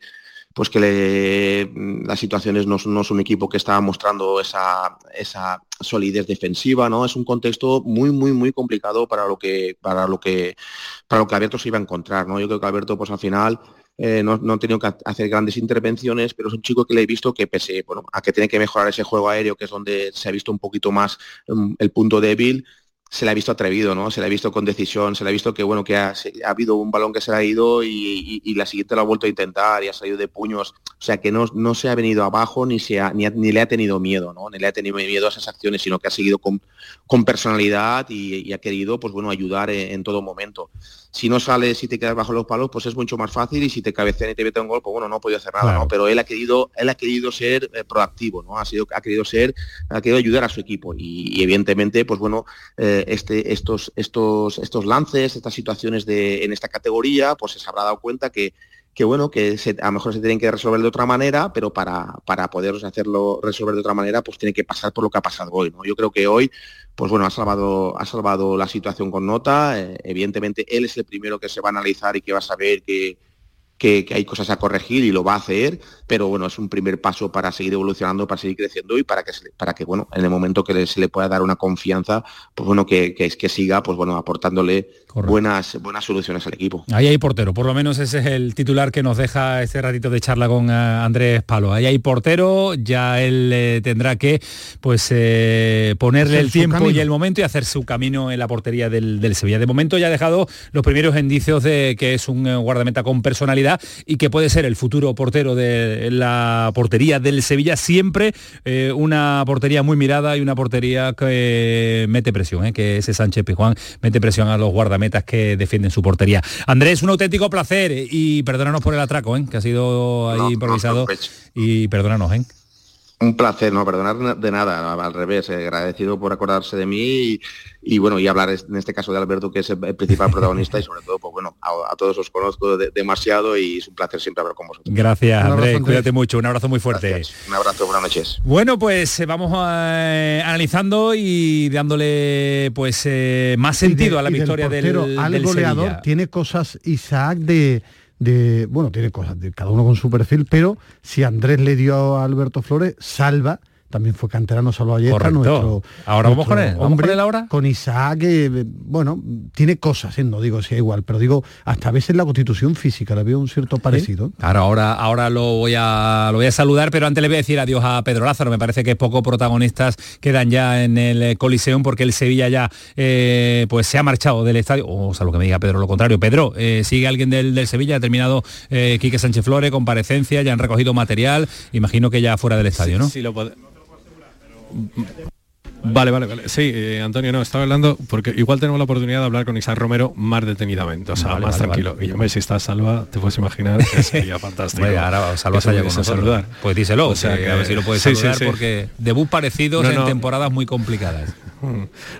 pues que le, las situaciones no, no es un equipo que está mostrando esa, esa solidez defensiva, ¿no? Es un contexto muy, muy, muy complicado para lo que, para lo que, para lo que Alberto se iba a encontrar, ¿no? Yo creo que Alberto, pues al final eh, no, no, tenido que hacer grandes intervenciones, pero es un chico que le he visto que pese bueno, a que tiene que mejorar ese juego aéreo, que es donde se ha visto un poquito más mm, el punto débil, se le ha visto atrevido, ¿no? Se le ha visto con decisión, se le ha visto que bueno, que ha, habido un balón que se le ha ido y, la siguiente lo ha vuelto a intentar y ha salido de puños. O sea que no, no se ha venido abajo ni se ha, ni, le ha tenido miedo, ¿no? Ni le ha tenido miedo a esas acciones, sino que ha seguido con, con personalidad y, ha querido, pues bueno, ayudar en, todo momento. Si no sales y te quedas bajo los palos, pues es mucho más fácil y si te cabecean y te meten un gol, pues bueno, no ha podido hacer nada, ¿no? Pero él ha querido, él ha querido ser eh, proactivo, ¿no? Ha sido, ha querido ser, ha querido ayudar a su equipo y, evidentemente, pues bueno, eh, este, estos, estos, estos lances, estas situaciones de, en esta categoría, pues se habrá dado cuenta que, que bueno, que a lo mejor se tienen que resolver de otra manera, pero para, para poder hacerlo resolver de otra manera, pues tiene que pasar por lo que ha pasado hoy. ¿no? Yo creo que hoy, pues bueno, ha salvado, ha salvado la situación con nota. Eh, evidentemente, él es el primero que se va a analizar y que va a saber que, que, hay cosas a corregir y lo va a hacer, pero bueno, es un primer paso para seguir evolucionando, para seguir creciendo y para que, para que bueno, en el momento que se le pueda dar una confianza, pues bueno, que, que, que siga, pues bueno, aportándole buenas, buenas soluciones al equipo. Ahí hay portero, por lo menos ese es el titular que nos deja este ratito de charla con eh, Andrés Palo. Ahí hay portero, ya él eh, tendrá que pues eh, ponerle el tiempo y el momento y hacer su camino en la portería del, del, Sevilla. De momento ya ha dejado los primeros indicios de que es un guardameta con personalidad y que puede ser el futuro portero de la portería del Sevilla, siempre una portería muy mirada y una portería que mete presión, que ese Sánchez Pijuán mete presión a los guardametas que defienden su portería. Andrés, un auténtico placer y perdónanos por el atraco, ¿eh? que ha sido ahí improvisado. y perdónanos, ¿eh? Un placer, no perdonar de nada, al revés, eh, agradecido por acordarse de mí y, bueno, y hablar en este caso de Alberto, que es el principal protagonista y sobre todo, pues bueno, a, todos os conozco demasiado y es un placer siempre hablar con vosotros. Gracias, Andrés, cuídate mucho, un abrazo muy fuerte. Un abrazo, buenas noches. Bueno, pues eh, vamos a, analizando y dándole pues más sentido a la victoria del, portero, al goleador. Tiene cosas Isaac de de, bueno, tiene cosas, de cada uno con su perfil, pero si Andrés le dio a Alberto Flores, salva también fue canterano Salvo Ayesta, nuestro Ahora vamos con él, hombre, con ahora. Con Isaac, que, bueno, tiene cosas, ¿eh? no digo si es igual, pero digo, hasta a veces la constitución física le veo un cierto parecido. Claro, ahora, ahora lo, voy a, lo voy a saludar, pero antes le voy a decir adiós a Pedro Lázaro, me parece que pocos protagonistas quedan ya en el Coliseum porque el Sevilla ya eh, pues se ha marchado del estadio, o sea, lo que me diga Pedro lo contrario. Pedro, eh, sigue alguien del, Sevilla, ha terminado Quique Sánchez Flores, comparecencia, ya han recogido material, imagino que ya fuera del estadio, ¿no? Sí, lo Vale, vale, vale. Sí, eh, Antonio, no, estaba hablando porque igual tenemos la oportunidad de hablar con Isaac Romero más detenidamente, o sea, más tranquilo. Y yo me si estás Salva, te puedes imaginar que sería (laughs) fantástico. ahora Salva se con saludar. Pues díselo, o sea, que, a ver si lo puedes saludar porque debut parecidos en temporadas muy complicadas. (laughs)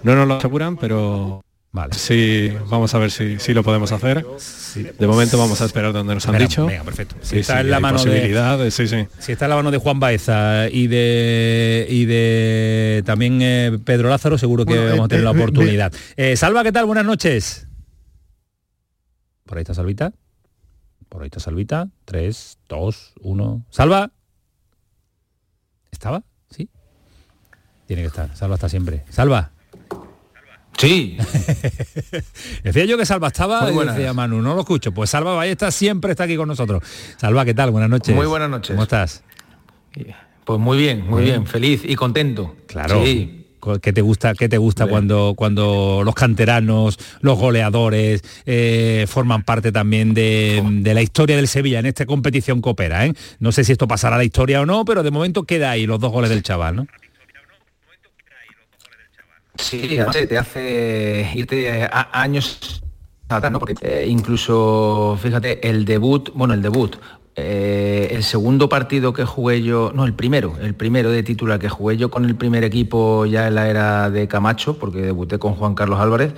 No nos lo aseguran, pero Vale. Sí, vamos a ver si, si lo podemos hacer. De momento vamos a esperar donde nos han dicho. Venga, perfecto. Si está en la mano de, sí, sí. Si está en la mano de Juan Baeza y de y de también eh, Pedro Lázaro, seguro que vamos a tener la oportunidad. Eh, Salva, ¿qué tal? Buenas noches. Por ahí está Salvita. Por ahí está Salvita. 3, 2, 1. Salva. ¿Estaba? Sí. Tiene que estar. Salva está siempre. Salva. Sí. (laughs) decía yo que Salva estaba y decía Manu, no lo escucho. Pues Salva Ballesta siempre está aquí con nosotros. Salva, ¿qué tal? Buenas noches. Muy buenas noches. ¿Cómo estás? Pues muy bien, muy bien, feliz y contento. Claro. Sí. ¿Qué te gusta, qué te gusta cuando, cuando los canteranos, los goleadores eh, forman parte también de, de, la historia del Sevilla en esta competición coopera? ¿eh? No sé si esto pasará a la historia o no, pero de momento queda ahí los dos goles del chaval, ¿no? Sí, te hace irte a años atrás, ¿no? Porque eh, incluso, fíjate, el debut, bueno, el debut, eh, el segundo partido que jugué yo, no, el primero, el primero de titular que jugué yo con el primer equipo ya en la era de Camacho, porque debuté con Juan Carlos Álvarez,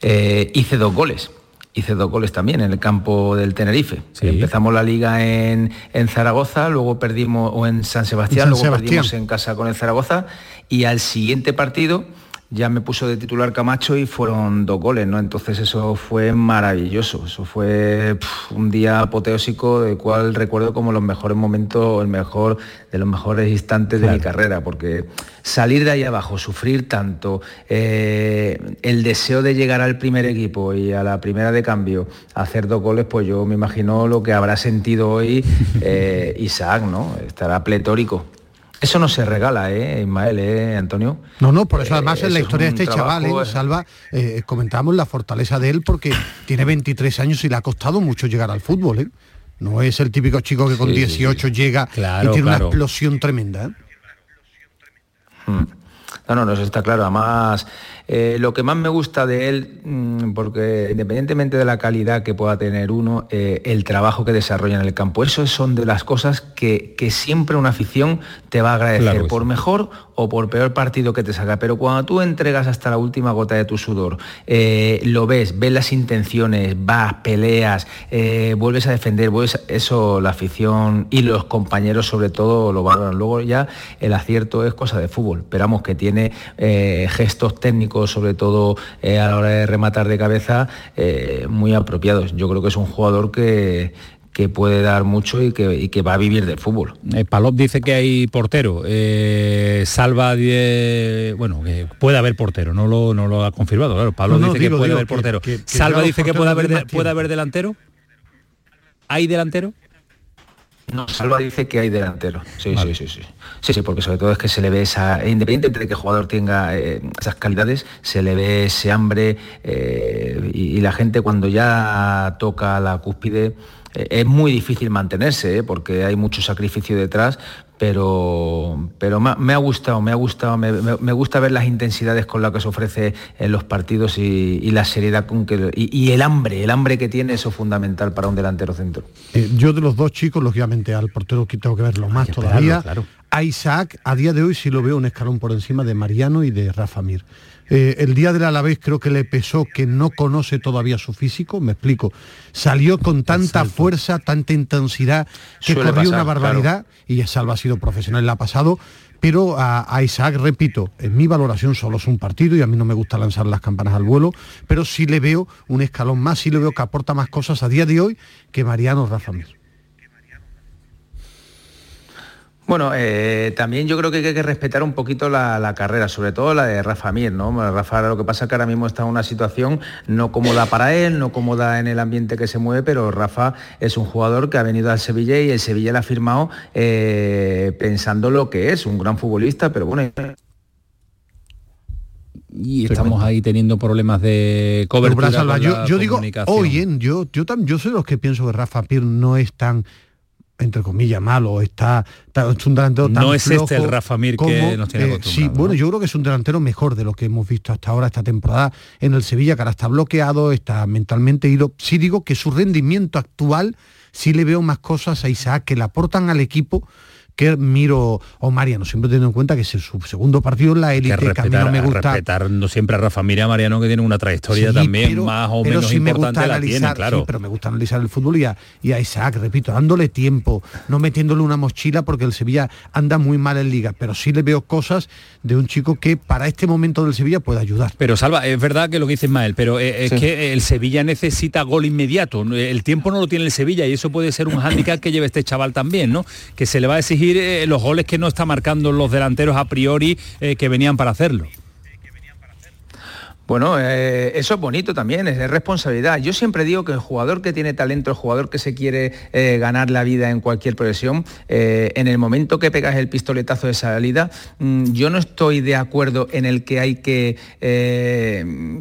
eh, hice dos goles. Hice dos goles también en el campo del Tenerife. Empezamos la liga en, Zaragoza, luego perdimos, o en San Sebastián, luego perdimos en casa con el Zaragoza, y al siguiente partido ya me puso de titular Camacho y fueron dos goles, ¿no? Entonces eso fue maravilloso, eso fue un día apoteósico del cual recuerdo como los mejores momentos, el mejor de los mejores instantes de mi carrera, porque salir de ahí abajo, sufrir tanto, eh, el deseo de llegar al primer equipo y a la primera de cambio, hacer dos goles, pues yo me imagino lo que habrá sentido hoy (laughs) eh, Isaac, ¿no? Estará pletórico. Eso no se regala, ¿eh, Ismael, ¿eh, Antonio? No, no, por eso además en la historia de este chaval, ¿eh, Salva, eh, comentamos la fortaleza de él porque tiene 23 años y le ha costado mucho llegar al fútbol, ¿eh? No es el típico chico que con 18 llega y tiene una explosión tremenda. ¿eh? Hmm. No, no, no, eso está claro. Además, eh, lo que más me gusta de él, mm, porque independientemente de la calidad que pueda tener uno, eh, el trabajo que desarrolla en el campo, eso son de las cosas que, siempre una afición te va a agradecer, por mejor o por peor partido que te saca. Pero cuando tú entregas hasta la última gota de tu sudor, eh, lo ves, ves las intenciones, vas, peleas, vuelves a defender, eso la afición y los compañeros sobre todo lo valoran. Luego ya el acierto es cosa de fútbol. Esperamos que tiene gestos técnicos sobre todo eh, a la hora de rematar de cabeza, eh, muy apropiados. Yo creo que es un jugador que, que puede dar mucho y que, y que va a vivir del fútbol. Eh, Palop dice que hay portero. Eh, Salva, die- bueno, que puede haber portero, no lo, no lo ha confirmado. Claro, Palop No, no, dice digo, que puede digo, haber portero. que- que Salva dice que puede haber, de puede haber delantero. ¿Hay delantero? No, Salva dice que hay delantero. Sí, sí, sí, sí. Sí, sí, porque sobre todo es que se le ve esa, independientemente de que el jugador tenga eh, esas calidades, se le ve ese hambre eh, y, y la gente cuando ya toca la cúspide eh, es muy difícil mantenerse, porque hay mucho sacrificio detrás, pero, pero me, ha- gustado, me ha gustado, me, me- me gusta ver las intensidades con las que se ofrece en los partidos y, y la seriedad con que y, y el hambre, el hambre que tiene, eso es fundamental para un delantero centro. Eh, yo de los dos chicos, lógicamente al portero que tengo que verlo más todavía. claro. A Isaac, a día de hoy sí lo veo un escalón por encima de Mariano y de Rafa Mir. Eh, el día del Alavés creo que le pesó que no conoce todavía su físico, me explico. Salió con tanta fuerza, tanta intensidad, que Suele corrió pasar, una barbaridad y Salva ha sido profesional, le ha pasado. Pero a, a Isaac, repito, en mi valoración solo es un partido y a mí no me gusta lanzar las campanas al vuelo, pero sí le veo un escalón más, sí le veo que aporta más cosas a día de hoy que Mariano Rafa Mir. Bueno, eh, también yo creo que hay que respetar un poquito la, la carrera, sobre todo la de Rafa Mir, ¿no? Rafa lo que pasa es que ahora mismo está en una situación no cómoda para él, no cómoda en el ambiente que se mueve, pero Rafa es un jugador que ha venido al Sevilla y el Sevilla le ha firmado eh, pensando lo que es, un gran futbolista, pero bueno, Y estamos ahí teniendo problemas de cobertura. Con yo, la yo digo, comunicación. hoy, ¿eh? yo, yo, tam- yo soy los que pienso que Rafa Pir no es tan entre comillas malo, está, está- es un delantero tan No es este el Rafa Mir que nos tiene eh, acostumbrados, Sí, bueno, yo creo que es un delantero mejor de lo que hemos visto hasta ahora esta temporada en el Sevilla, que ahora está bloqueado, está mentalmente ido. Sí digo que su rendimiento actual sí le veo más cosas a Isaac que le aportan al equipo que Miro o Mariano, siempre teniendo en cuenta que es su segundo partido en la élite, que, a mí respetar, no me gusta. respetando siempre a Rafa Mir y a Mariano que tienen una trayectoria Sí, también pero- más o pero menos sí me importante gusta la analizar, tiene, claro. sí, pero me gusta analizar el fútbol y a, y a Isaac, repito, dándole tiempo, no metiéndole una mochila porque el Sevilla anda muy mal en liga, pero sí le veo cosas de un chico que para este momento del Sevilla puede ayudar. Pero Salva, es verdad que lo que dice Ismael, pero eh, es Sí. que el Sevilla necesita gol inmediato. El tiempo no lo tiene el Sevilla y eso puede ser un hándicap que lleve este chaval también, ¿no? Que se le va a exigir eh, los goles que no está marcando los delanteros a priori eh, que venían para hacerlo. Bueno, eh, eso es bonito también, es, es responsabilidad. Yo siempre digo que el jugador que tiene talento, el jugador que se quiere eh, ganar la vida en cualquier profesión, eh, en el momento que pegas el pistoletazo de salida, mm, yo no estoy de acuerdo en el que hay que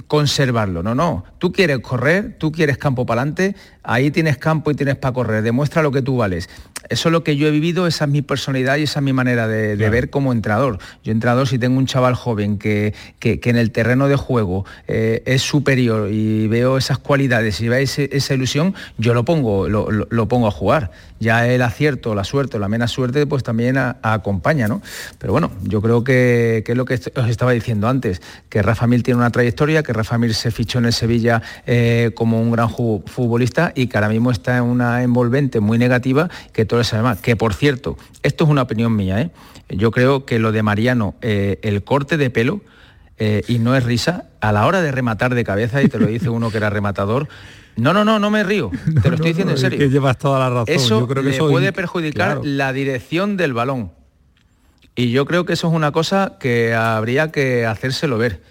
conservarlo. No, no. Tú quieres correr, tú quieres campo para adelante, ahí tienes campo y tienes para correr, demuestra lo que tú vales. Eso es lo que yo he vivido, esa es mi personalidad y esa es mi manera de, de ver como entrenador. Yo entrenador, si tengo un chaval joven que, que- que en el terreno de juego eh, es superior y veo esas cualidades y veo esa ilusión, yo lo pongo, lo, pongo a jugar. Ya el acierto, la suerte o la menos suerte, pues también acompaña, ¿no? Pero bueno, yo creo que, es lo que os estaba diciendo antes, que Rafa Mil tiene una trayectoria, que Rafa Mil se fichó en el Sevilla eh, como un gran futbolista y que ahora mismo está en una envolvente muy negativa que todo es además. Que por cierto, esto es una opinión mía, ¿eh? Yo creo que lo de Mariano, el corte de pelo, eh, y no es risa, a la hora de rematar de cabeza, y te lo dice uno que era rematador, no, no, no, no me río, (laughs) te lo estoy diciendo en serio. que llevas toda la razón. Eso Yo creo que le puede perjudicar claro. la dirección del balón. Y yo creo que eso es una cosa que habría que hacérselo ver.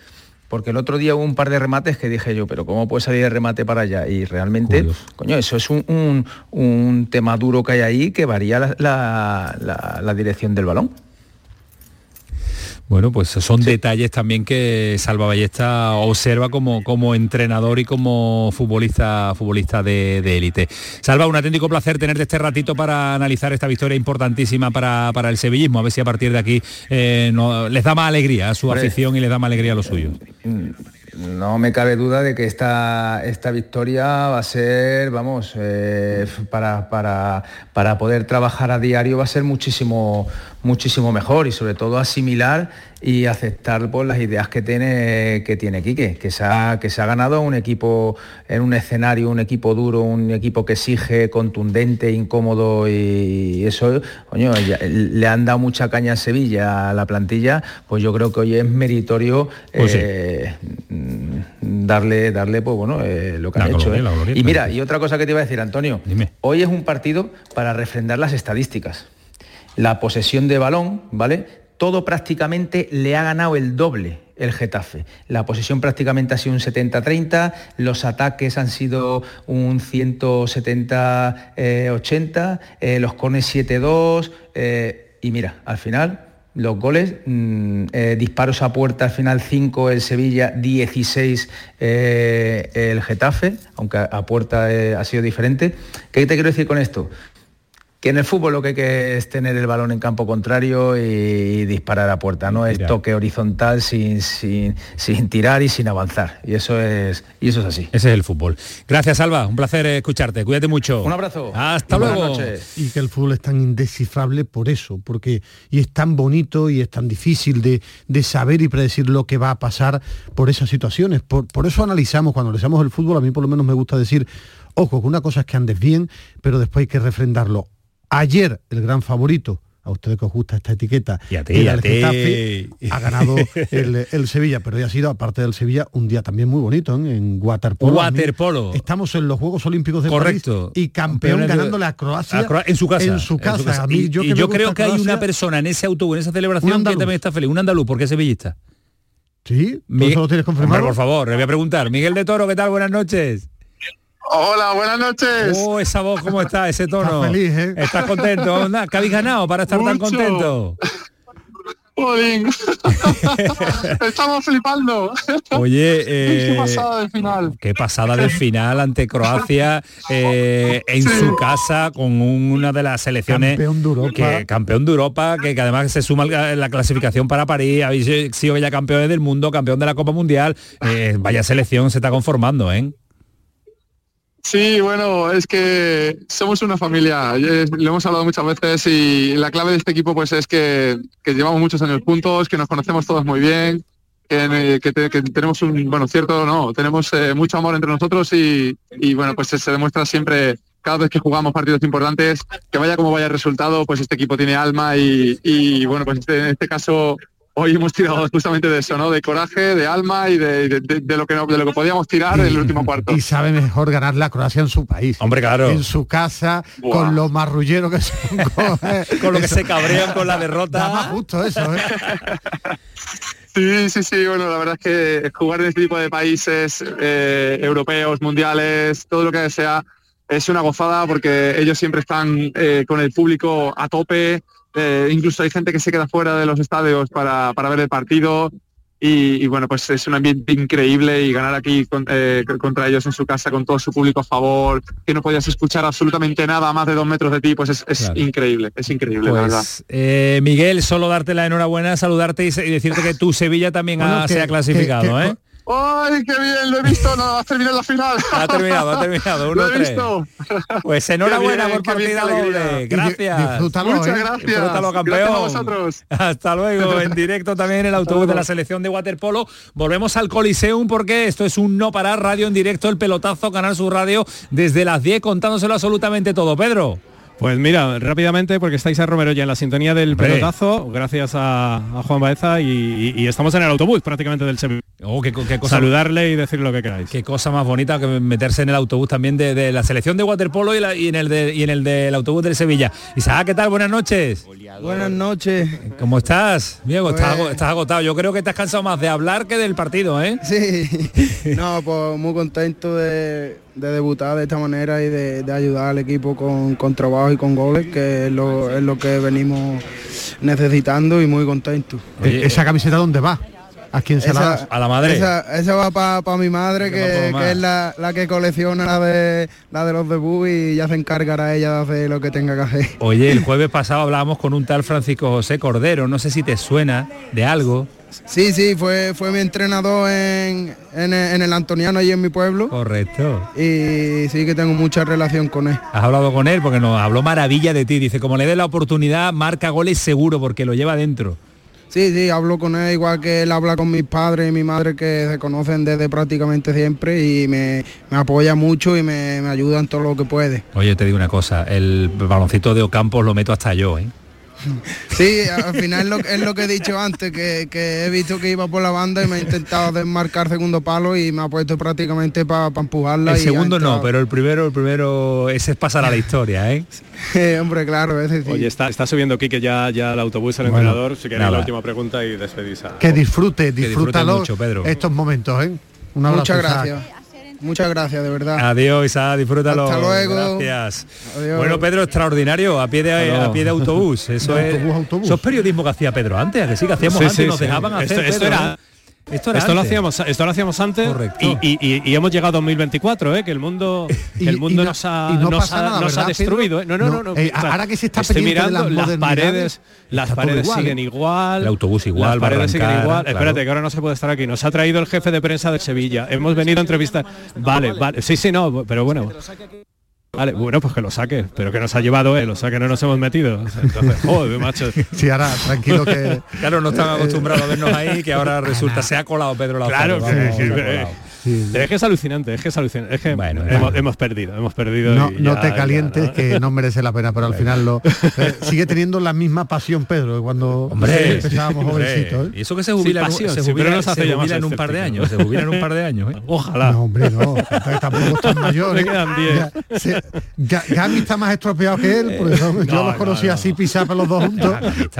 Porque el otro día hubo un par de remates que dije yo, pero ¿cómo puede salir el remate para allá? Y realmente, coño, eso es un, un- un tema duro que hay ahí que varía la, la- la- la dirección del balón. Bueno, pues son detalles también que Salva Ballesta observa como, como entrenador y como futbolista futbolista de de élite. Salva, un auténtico placer tenerte este ratito para analizar esta victoria importantísima para, para el sevillismo. A ver si a partir de aquí eh, no- les da más alegría a su afición y les da más alegría a los suyos. No me cabe duda de que esta, esta victoria va a ser, vamos, eh, para, para, para poder trabajar a diario va a ser muchísimo, muchísimo mejor y sobre todo asimilar y aceptar pues, las ideas que tiene, que tiene Quique, que se, ha, que se ha ganado un equipo en un escenario, un equipo duro, un equipo que exige, contundente, incómodo y eso, coño, ya- le han dado mucha caña a Sevilla, a la plantilla, pues yo creo que hoy es meritorio Pues eh, darle, darle pues bueno, eh, lo que han hecho. ¿eh? y mira, y otra cosa que te iba a decir, Antonio, Dime. hoy es un partido para refrendar las estadísticas. La posesión de balón, ¿vale? Todo prácticamente le ha ganado el doble el Getafe. La posesión prácticamente ha sido un 70-30, los ataques han sido un 170-80, eh, los cones 7-2, eh, y mira, al final los goles, mm, eh, disparos a puerta al final 5 el Sevilla, 16 eh, el Getafe, aunque a puerta ha sido diferente. ¿Qué te quiero decir con esto? Que en el fútbol lo que hay que es tener el balón en campo contrario y disparar a puerta, no es toque horizontal sin, sin, sin tirar y sin avanzar. Y eso es, y eso es así. Ese es el fútbol. Gracias, Alba. Un placer escucharte. Cuídate mucho. Un abrazo. Hasta Y buenas luego. noches. y que el fútbol es tan indescifrable por eso, porque y es tan bonito y es tan difícil de, de saber y predecir lo que va a pasar por esas situaciones. Por, por eso analizamos, cuando analizamos el fútbol, a mí por lo menos me gusta decir, ojo, que una cosa es que andes bien, pero después hay que refrendarlo. Ayer el gran favorito, a ustedes que os gusta esta etiqueta, Y a ti, a el ti. Getafe, (laughs) ha ganado el, el Sevilla, pero hoy ha sido, aparte del Sevilla, un día también muy bonito ¿eh? en waterpolo. Estamos en los Juegos Olímpicos de Correcto. París y campeón Campeones ganándole a Croacia, a en su casa. En su casa. A mí, y yo, y que me yo gusta creo que hay una persona en ese autobús, en esa celebración, que también está feliz. Un andaluz, porque es sevillista. Sí, ¿Tú Mi- eso lo tienes confirmado? Hombre, por favor, le voy a preguntar. Miguel de Toro, ¿qué tal? Buenas noches. Hola, buenas noches. Oh, esa voz, ¿cómo está? Ese tono. Está feliz, ¿eh? ¿Estás contento? ¿Qué habéis ganado para estar tan Mucho. contento? (laughs) Estamos flipando. Oye, Qué eh, pasada de final. Qué pasada de final ante Croacia eh, en su casa con una de las selecciones Campeón de Europa. que campeón de Europa que, que además se suma en la clasificación para París habéis sido ya campeones del mundo campeón de la Copa Mundial Eh, vaya selección se está conformando ¿eh? Sí, bueno, es que somos una familia, eh, lo hemos hablado muchas veces y la clave de este equipo pues es que, llevamos muchos años juntos, que nos conocemos todos muy bien, que, eh, tenemos un, bueno, cierto, no, tenemos eh, mucho amor entre nosotros y, bueno, pues se, demuestra siempre cada vez que jugamos partidos importantes, que vaya como vaya el resultado, pues este equipo tiene alma y, bueno, pues en este caso hoy hemos tirado (laughs) justamente de eso, ¿no? De coraje, de alma y de, de- de- de lo que no- de lo que podíamos tirar en el último cuarto. Y sabe mejor ganar la Croacia en su país. Hombre, claro. En su casa, Buah. con lo marrullero que son. (laughs) Con, con lo que se cabrean con la (laughs) derrota Da más justo eso, ¿eh? Sí, sí, sí, bueno, la verdad es que jugar en este tipo de países eh, europeos, mundiales, todo lo que sea, es una gozada porque ellos siempre están eh, con el público a tope, eh, incluso hay gente que se queda fuera de los estadios para, para ver el partido y, y, bueno, pues es un ambiente increíble y ganar aquí con- eh, contra ellos en su casa con todo su público a favor, que no podías escuchar absolutamente nada a más de dos metros de ti, pues es, es Claro. increíble, es increíble, la verdad. Pues, eh, Miguel, solo darte la enhorabuena, saludarte y, decirte que tu Sevilla también Bueno, ha- que- se ha clasificado, que- ¿eh? ¡Ay, qué bien! Lo he visto, no, ha terminado la final. (laughs) Ha terminado, ha terminado, Lo he 1-3. visto. Pues enhorabuena bien, por partida doble. Gracias. di- disfrútalo, Muchas ¿eh? gracias. Disfrútalo, campeón. Gracias a vosotros. (laughs) Hasta luego, en directo también en el autobús de la selección de waterpolo. Volvemos al Coliseum porque esto es un no parar radio en directo, el pelotazo, Canal Sur Radio, desde las 10 contándoselo absolutamente todo. Pedro. Pues mira, rápidamente, porque estáis a Romero ya en la sintonía del pelotazo, gracias a, a Juan Baeza y, y- y estamos en el autobús prácticamente del Sevilla. Oh, qué, qué cosa, Saludarle y decir lo que queráis. qué cosa más bonita que meterse en el autobús también de, de la selección de waterpolo y, la- y en el de- y en el del autobús del Sevilla. Isaac, ¿qué tal? Buenas noches. Buenas noches. ¿Cómo estás? Diego, estás, Pues- estás agotado. Yo creo que te has cansado más de hablar que del partido, ¿eh? Sí, (laughs) no, pues muy contento de, de debutar de esta manera y de, de ayudar al equipo con, con trabajo y con goles, que es lo, es lo que venimos necesitando y muy contento. Eh, ¿Esa camiseta dónde va? ¿A quién se la Esa- das? A la madre. Esa, esa va para mi madre, Que pa' es la, la que colecciona la de, la de los debut y ya se encargará ella de hacer lo que tenga que hacer. Oye, el jueves pasado hablábamos con un tal Francisco José Cordero, no sé si te suena de algo. Sí, sí, fue, fue mi entrenador en, en, el- en el Antoniano, allí en mi pueblo. Correcto. Y sí que tengo mucha relación con él. Has hablado con él porque nos habló maravilla de ti. Dice, como le dé la oportunidad, marca goles seguro porque lo lleva dentro. Sí, sí, hablo con él igual que él habla con mis padres y mi madre que se conocen desde prácticamente siempre y me, me apoya mucho y me, me ayuda en todo lo que puede. Oye, te digo una cosa, el baloncito de Ocampos lo meto hasta yo, ¿eh? Sí, al final es lo, es lo que he dicho antes, que, que he visto que iba por la banda y me ha intentado desmarcar segundo palo y me ha puesto prácticamente para empujarla. El y segundo no, pero el primero, el primero, ese es pasar a la historia, ¿eh? (laughs) Eh, hombre, claro, ese sí. Oye, está, está subiendo Quique ya, ya el autobús, el Bueno, entrenador. Si queréis la última pregunta y despedís a... Que disfrute, disfrute disfrútalo mucho, Pedro. estos momentos, ¿eh? Un abrazo, Muchas gracias. Muchas gracias, de verdad. Adiós, Isa, disfrútalo. Hasta luego. Gracias. Adiós. Bueno, Pedro, extraordinario, a pie de, a pie de autobús. (laughs) Eso De es, autobús autobús. eso es periodismo que hacía Pedro antes, ¿a que sí, que hacíamos Sí, antes, sí, nos sí. dejaban hacer. Esto- era- ¿eh? Esto, era Esto lo hacíamos, esto lo hacíamos antes Correcto. y, y- y- y hemos llegado a 2024, ¿eh? que el mundo, (laughs) que el mundo nos ha, y no nos pasa ha- nada, nos ha ¿verdad, Pedro? destruido. ¿eh? No, no, no. No, no, eh, o sea, ahora que se está estoy mirando las las paredes, las paredes igual, siguen ¿eh? igual. El autobús igual, las paredes siguen igual. claro. Espérate, que ahora no se puede estar aquí. Nos ha traído el jefe de prensa de Sevilla. Hemos venido a entrevistar. Vale, vale. Sí, sí, no, pero bueno. Vale, bueno, pues que lo saque, pero que nos ha llevado él, o sea que no nos hemos metido. Entonces, joder, macho. (laughs) Sí, ahora tranquilo que Claro, no están acostumbrados a vernos ahí, que ahora (laughs) resulta, se ha colado Pedro la Claro, foto, que- vamos, que- se colado. Es que es alucinante, es que es alucinante. Es que Bueno, hemos, ya. hemos perdido, hemos perdido. no, ya- te ya, calientes ¿no? que no merece la pena, pero al final lo (laughs) eh, sigue teniendo la misma pasión Pedro cuando Hombre, empezábamos hombre. jovencitos. ¿eh? Y eso que se jubila, en un- pasión, se sí, jubila, se jubila en un par de años, se jubila en un par de años. ¿eh? Ojalá. No, hombre, no. tampoco están (laughs) mayores. Me quedan diez. Ya, Gami está más estropeado que él, porque yo, yo los conocí no, así pisar los dos juntos.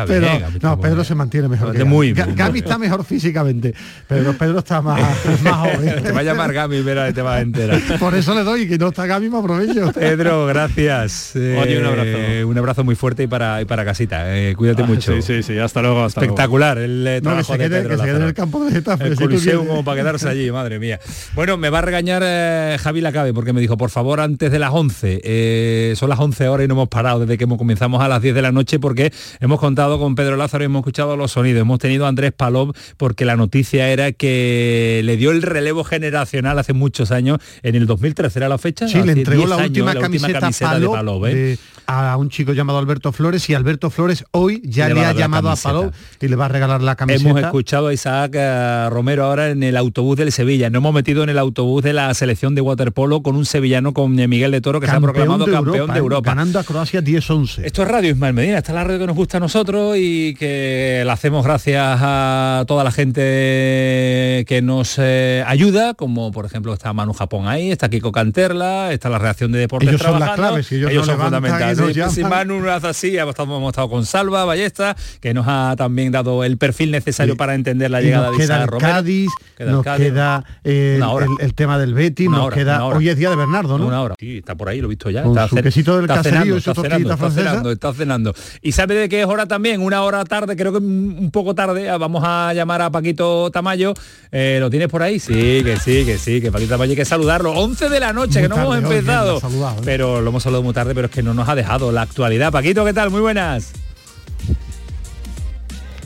Pero no, Pedro bien. se mantiene mejor. Está que muy Gami. bien, Ga- muy Gami está mejor físicamente, pero Pedro está más, más joven. (laughs) Va a llamar Gami, verá, te va a enterar. (laughs) Por eso le doy, que no está Gami, me aprovecho. Pedro, gracias. Oye, un Eh, abrazo. Un abrazo muy fuerte y para, y para casita. eh, cuídate Ah, mucho. Sí, sí, sí, hasta luego. Hasta luego. Espectacular el eh, No, que trabajo se de Pedro que se quede en Lázaro. el campo de Getafe. El Coliseum como para quedarse allí, (laughs) madre mía. Bueno, me va a regañar eh, Javi Lacabe porque me dijo, por favor, antes de las 11. eh, son las 11 horas y no hemos parado desde que hemos- comenzamos a las 10 de la noche porque hemos contado con Pedro Lázaro y hemos escuchado los sonidos. Hemos tenido a Andrés Palop porque la noticia era que le dio el relevo generacional hace muchos años, en el 2013 era la fecha. Sí, le entregó 10 la años, última la camiseta, de Palop, Palop. ¿eh? de- a un chico llamado Alberto Flores y Alberto Flores hoy ya Le ha llamado a. Palop y le va a regalar la camiseta. Hemos escuchado a Isaac eh, Romero ahora en el autobús del Sevilla. Nos hemos metido en el autobús de la selección de waterpolo con un sevillano con Miguel de Toro que se ha proclamado campeón de ¿eh? Europa. Ganando a Croacia 10-11. Esto es Radio Ismael Medina, esta es la radio que nos gusta a nosotros y que la hacemos gracias a toda la gente que nos eh, ayuda, como por ejemplo está Manu Japón ahí, está Kiko Canterla, está la reacción de deportes Ellos son las trabajando. claves, ellos son fundamentales. llaman. si Manu nos hace así, hemos estado, hemos estado con Salva Ballesta, que nos ha también dado el perfil necesario Sí. para entender la llegada de Isaac Romero. Cádiz, Queda el nos Cádiz. queda eh, el, el tema del Betis, nos hora, queda hoy es día de Bernardo, ¿no? Una hora. Sí, está por ahí, lo he visto ya. Con está su cen- quesito del está caserío cenando, está cenando, está cenando, está cenando. ¿Y sabe de qué es hora también? Una hora tarde, creo que un un poco tarde. ah, Vamos a llamar a Paquito Tamayo. Eh, ¿Lo tienes por ahí? Sí, que sí, que sí, que Paquito Tamayo hay que saludarlo. 11 de la noche, Muy que no hemos tarde, empezado. lo ¿eh? Pero lo hemos saludado muy tarde, pero es que no nos ha dejado la actualidad. Paquito, ¿qué tal? Muy buenas.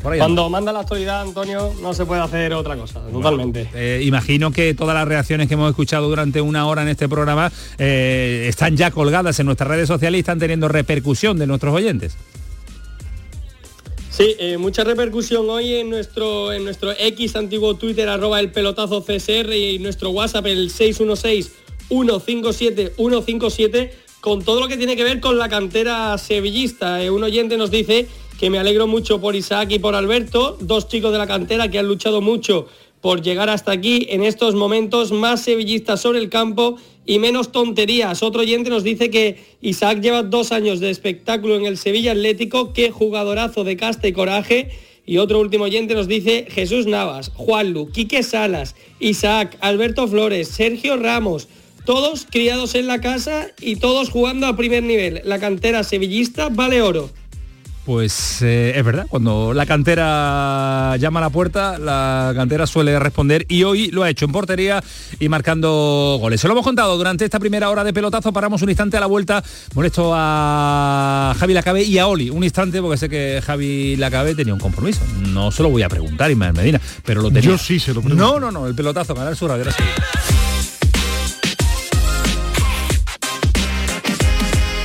Cuando manda la actualidad, Antonio, no se puede hacer otra cosa, totalmente. Eh, imagino que todas las reacciones que hemos escuchado durante una hora en este programa eh, están ya colgadas en nuestras redes sociales y están teniendo repercusión de nuestros oyentes. Sí, eh, mucha repercusión hoy en nuestro, en nuestro X antiguo Twitter, arroba el pelotazo CSR y nuestro WhatsApp, el 616-157-157, con todo lo que tiene que ver con la cantera sevillista. Eh, un oyente nos dice que me alegro mucho por Isaac y por Alberto, dos chicos de la cantera que han luchado mucho por llegar hasta aquí en estos momentos más sevillistas sobre el campo y menos tonterías. Otro oyente nos dice que Isaac lleva dos años de espectáculo en el Sevilla Atlético, qué jugadorazo de casta y coraje. Y otro último oyente nos dice Jesús Navas, Juanlu, Quique Salas, Isaac, Alberto Flores, Sergio Ramos, todos criados en la casa y todos jugando a primer nivel. La cantera sevillista vale oro. Pues eh, es verdad, cuando la cantera llama a la puerta, la cantera suele responder y hoy lo ha hecho en portería y marcando goles. Se lo hemos contado durante esta primera hora de pelotazo, paramos un instante a la vuelta, molesto a Javi Lacabe y a Oli, un instante porque sé que Javi Lacabe tenía un compromiso. No se lo voy a preguntar, Ismael Medina, pero lo tenía. Yo sí se lo pregunto. No, no, no, el pelotazo, ganar su sí.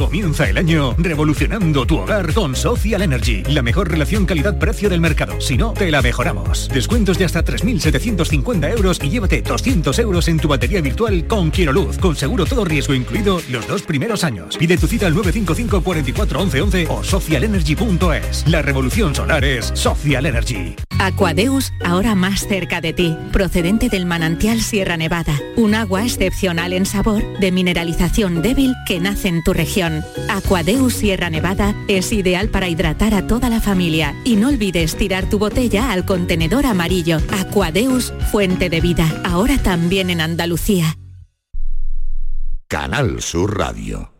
Comienza el año revolucionando tu hogar con Social Energy, la mejor relación calidad-precio del mercado. Si no, te la mejoramos. Descuentos de hasta 3.750 euros y llévate 200 euros en tu batería virtual con Luz, con seguro todo riesgo incluido los dos primeros años. Pide tu cita al 955 44 11 11 o socialenergy.es. La revolución solar es Social Energy. Aquadeus, ahora más cerca de ti, procedente del manantial Sierra Nevada, un agua excepcional en sabor, de mineralización débil que nace en tu región. Aquadeus Sierra Nevada es ideal para hidratar a toda la familia y no olvides tirar tu botella al contenedor amarillo. Aquadeus, fuente de vida, ahora también en Andalucía. Canal Sur Radio.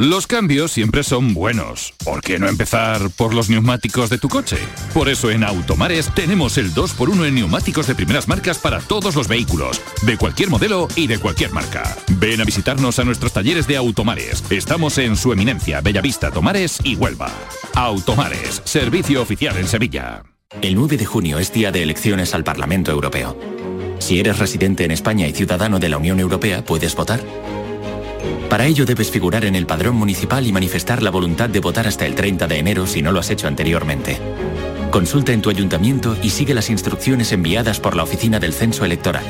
Los cambios siempre son buenos. ¿Por qué no empezar por los neumáticos de tu coche? Por eso en Automares tenemos el 2x1 en neumáticos de primeras marcas para todos los vehículos, de cualquier modelo y de cualquier marca. Ven a visitarnos a nuestros talleres de Automares. Estamos en su eminencia, Bellavista, Tomares y Huelva. Automares, servicio oficial en Sevilla. El 9 de junio es día de elecciones al Parlamento Europeo. Si eres residente en España y ciudadano de la Unión Europea, puedes votar. Para ello debes figurar en el padrón municipal y manifestar la voluntad de votar hasta el 30 de enero si no lo has hecho anteriormente. Consulta en tu ayuntamiento y sigue las instrucciones enviadas por la Oficina del Censo Electoral.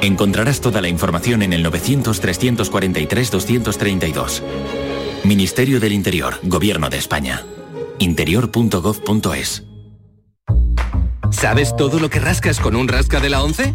Encontrarás toda la información en el 900-343-232. Ministerio del Interior, Gobierno de España. interior.gov.es. ¿Sabes todo lo que rascas con un rasca de la 11?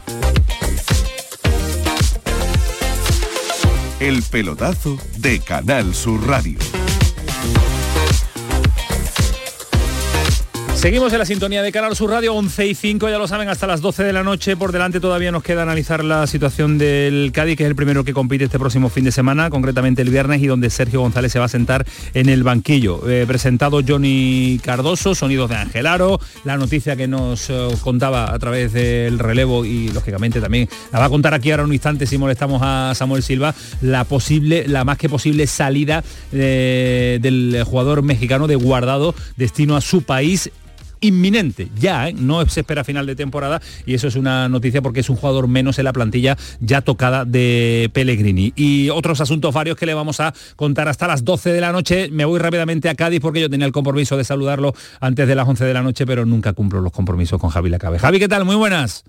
El pelotazo de Canal Sur Radio. Seguimos en la sintonía de Canal Sur Radio 11 y 5, ya lo saben, hasta las 12 de la noche. Por delante todavía nos queda analizar la situación del Cádiz, que es el primero que compite este próximo fin de semana, concretamente el viernes, y donde Sergio González se va a sentar en el banquillo. Eh, presentado Johnny Cardoso, sonidos de Angelaro, la noticia que nos eh, contaba a través del relevo y lógicamente también la va a contar aquí ahora un instante si molestamos a Samuel Silva, la posible, la más que posible salida eh, del jugador mexicano de guardado destino a su país inminente, ya, ¿eh? no se espera final de temporada y eso es una noticia porque es un jugador menos en la plantilla ya tocada de Pellegrini. Y otros asuntos varios que le vamos a contar hasta las 12 de la noche. Me voy rápidamente a Cádiz porque yo tenía el compromiso de saludarlo antes de las 11 de la noche, pero nunca cumplo los compromisos con Javi Lacabe. Javi, ¿qué tal? Muy buenas.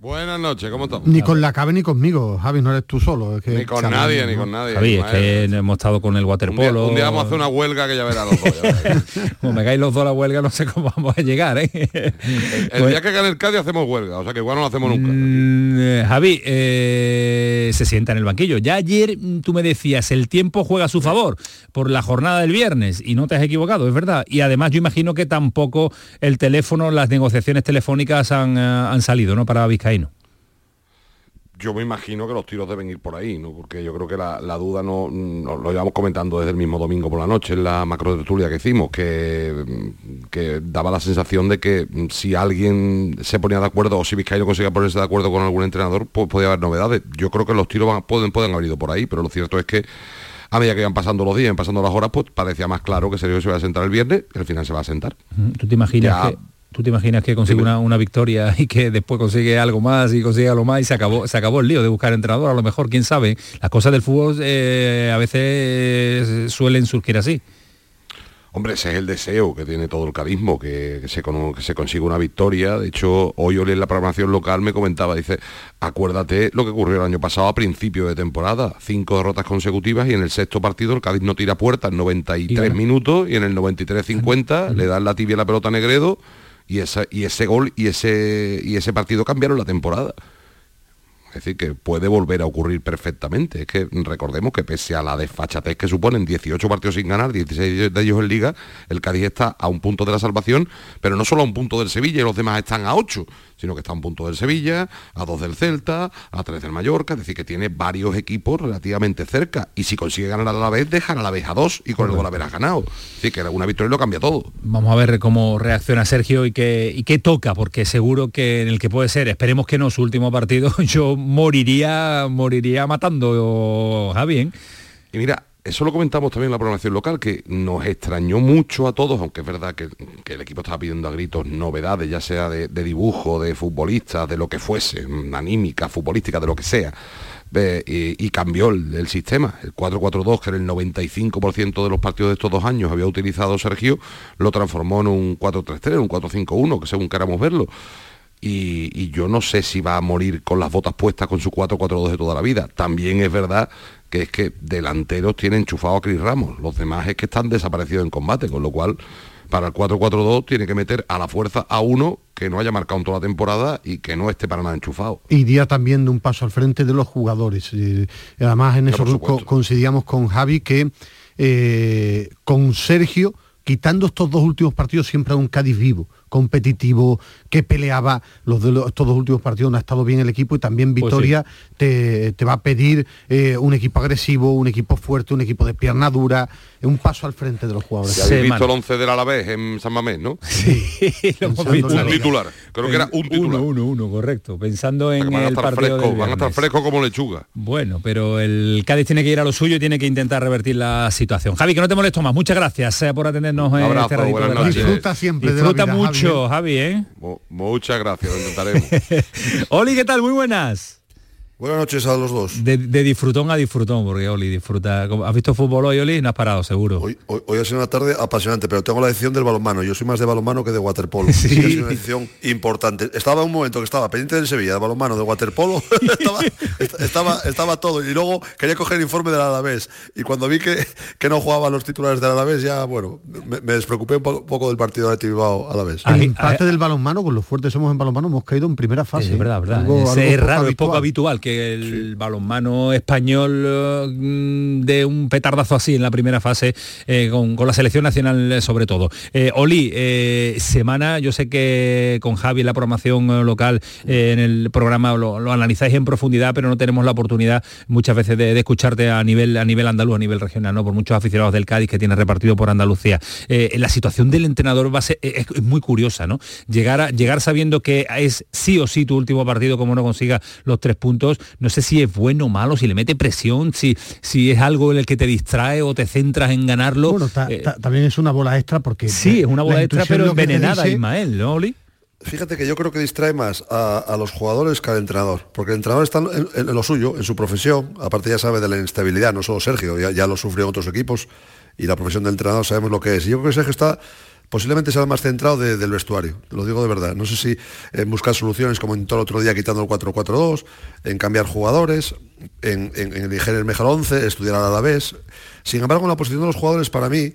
Buenas noches, ¿cómo estamos? Ni con la cabe ni conmigo, Javi, no eres tú solo. Es que, ni con nadie, ni con nadie. Javi, es que hemos estado con el waterpolo. Un día, vamos a hacer una huelga que ya verá los dos. (laughs) Como me caen los dos a la huelga, no sé cómo vamos a llegar, ¿eh? El, el día que gane el Cádiz hacemos huelga, o sea que igual no lo hacemos nunca. Mm, eh, Javi, eh, se sienta en el banquillo. Ya ayer mm, tú me decías, el tiempo juega a su favor por la jornada del viernes y no te has equivocado, es verdad. Y además yo imagino que tampoco el teléfono, las negociaciones telefónicas han, han salido, ¿no? Para Vizcaíno yo me imagino que los tiros deben ir por ahí, ¿no? Porque yo creo que la, duda no, lo llevamos comentando desde el mismo domingo por la noche en la macro tertulia que hicimos, que, que daba la sensación de que si alguien se ponía de acuerdo o si Vizcaíno conseguía ponerse de acuerdo con algún entrenador, pues podía haber novedades. Yo creo que los tiros van, pueden, pueden haber ido por ahí, pero lo cierto es que a medida que iban pasando los días, iban pasando las horas, pues parecía más claro que Sergio se iba a sentar el viernes, que al final se va a sentar. ¿Tú te imaginas que ¿Tú te imaginas que consigue una, una, victoria y que después consigue algo más y consigue algo más y se acabó, se acabó el lío de buscar entrenador? A lo mejor, quién sabe. Las cosas del fútbol eh, a veces suelen surgir así. Hombre, ese es el deseo que tiene todo el carisma, que, se, que se consiga una victoria. De hecho, hoy en la programación local me comentaba, dice, acuérdate lo que ocurrió el año pasado a principio de temporada. Cinco derrotas consecutivas y en el sexto partido el Cádiz no tira puerta en 93 minutos y en el 93-50 le dan la tibia a la pelota a Negredo y, y ese gol y ese, y ese partido cambiaron la temporada. Es decir, que puede volver a ocurrir perfectamente. Es que recordemos que pese a la desfachatez que suponen 18 partidos sin ganar, 16 de ellos en liga, el Cádiz está a un punto de la salvación, pero no solo a un punto del Sevilla y los demás están a 8 sino que está a un punto del Sevilla, a dos del Celta, a tres del Mallorca, es decir, que tiene varios equipos relativamente cerca. Y si consigue ganar a la vez, dejar a la vez a dos y con el gol haber ganado. Así que una victoria lo cambia todo. Vamos a ver cómo reacciona Sergio y qué, y qué toca, porque seguro que en el que puede ser, esperemos que no, su último partido, (laughs) yo moriría, moriría matando a bien. Y mira, eso lo comentamos también en la programación local, que nos extrañó mucho a todos, aunque es verdad que, el equipo estaba pidiendo a gritos novedades, ya sea de, dibujo, de futbolistas, de lo que fuese, anímica, futbolística, de lo que sea. y, cambió el, sistema. El 4-4-2, que era el 95% de los partidos de estos dos años había utilizado Sergio, lo transformó en un 4-3-3, un 4-5-1, que según queramos verlo. Y, yo no sé si va a morir con las botas puestas con su 4-4-2 de toda la vida. También es verdad que es que delanteros tienen enchufado a Cris Ramos, los demás es que están desaparecidos en combate, con lo cual para el 4-4-2 tiene que meter a la fuerza a uno que no haya marcado en toda la temporada y que no esté para nada enchufado. Iría también de un paso al frente de los jugadores. Eh, además en eso coincidíamos con Javi que eh, con Sergio, quitando estos dos últimos partidos, siempre a un Cádiz vivo competitivo, que peleaba los de estos dos últimos partidos, no ha estado bien el equipo y también pues Victoria te, va a pedir eh, un equipo agresivo, un equipo fuerte, un equipo de pierna dura, un paso al frente de los jugadores. Ya habéis visto el 11 del Alavés en San Mamés, ¿no? (laughs) Sí, Un titular, creo que era un titular. Uno, uno, uno, correcto. Pensando en el partido Van a estar frescos como lechuga. Bueno, pero el Cádiz tiene que ir a lo suyo y tiene que intentar revertir la situación. Javi, que no te molesto más. Muchas gracias eh, por atendernos en este Disfruta siempre Disfruta mucho, Javi, ¿eh? Muchas gracias, lo intentaremos. (laughs) Oli, ¿qué tal? Muy buenas. Buenas noches a los dos. De, disfrutón a disfrutón, porque Oli disfruta. ¿Has visto fútbol hoy, Oli? No has parado, seguro. Hoy, hoy, ha sido una tarde apasionante, pero tengo la decisión del balonmano. Yo soy más de balonmano que de waterpolo. (laughs) Sí. ha sido una decisión importante. Estaba un momento que estaba pendiente del Sevilla, de balonmano, de waterpolo. (laughs) estaba, estaba, todo. Y luego quería coger el informe del Alavés. Y cuando vi que, que no jugaban los titulares del Alavés, ya, bueno, me, despreocupé un poco, del partido de Bilbao Alavés. Al empate del balonmano, con los fuertes somos en balonmano, hemos caído en primera fase. Es verdad, verdad. es, raro, es poco habitual que el balonmano español mm, de un petardazo así en la primera fase eh, con, la selección nacional eh, sobre todo. Eh, Oli, semana, yo sé que con Javi la programación local en el programa lo, analizáis en profundidad, pero no tenemos la oportunidad muchas veces de, escucharte a nivel, a nivel andaluz, a nivel regional, ¿no? por muchos aficionados del Cádiz que tiene repartido por Andalucía. la situación del entrenador va a ser, es, muy curiosa, ¿no? Llegar, a, llegar sabiendo que es sí o sí tu último partido como no consiga los tres puntos, no sé si es bueno o malo, si le mete presión, si, si es algo en el que te distrae o te centras en ganarlo. Bueno, eh, también es una bola extra porque... Sí, es una bola extra, pero envenenada, Ismael, ¿no, Oli? Fíjate que yo creo que distrae más a, los jugadores que al entrenador, porque el entrenador está en, lo suyo, en su profesión, aparte ya sabe de la inestabilidad, no solo Sergio, ya, ya lo sufrió en otros equipos, y la profesión del entrenador sabemos lo que es. Y yo creo que Sergio está posiblemente sea el más centrado del vestuario, lo digo de verdad. No sé si en buscar soluciones como en todo el otro día quitando el 4-4-2, en cambiar jugadores, en, elegir el mejor 11, estudiar a la vez. Sin embargo, en la posición de los jugadores, para mí,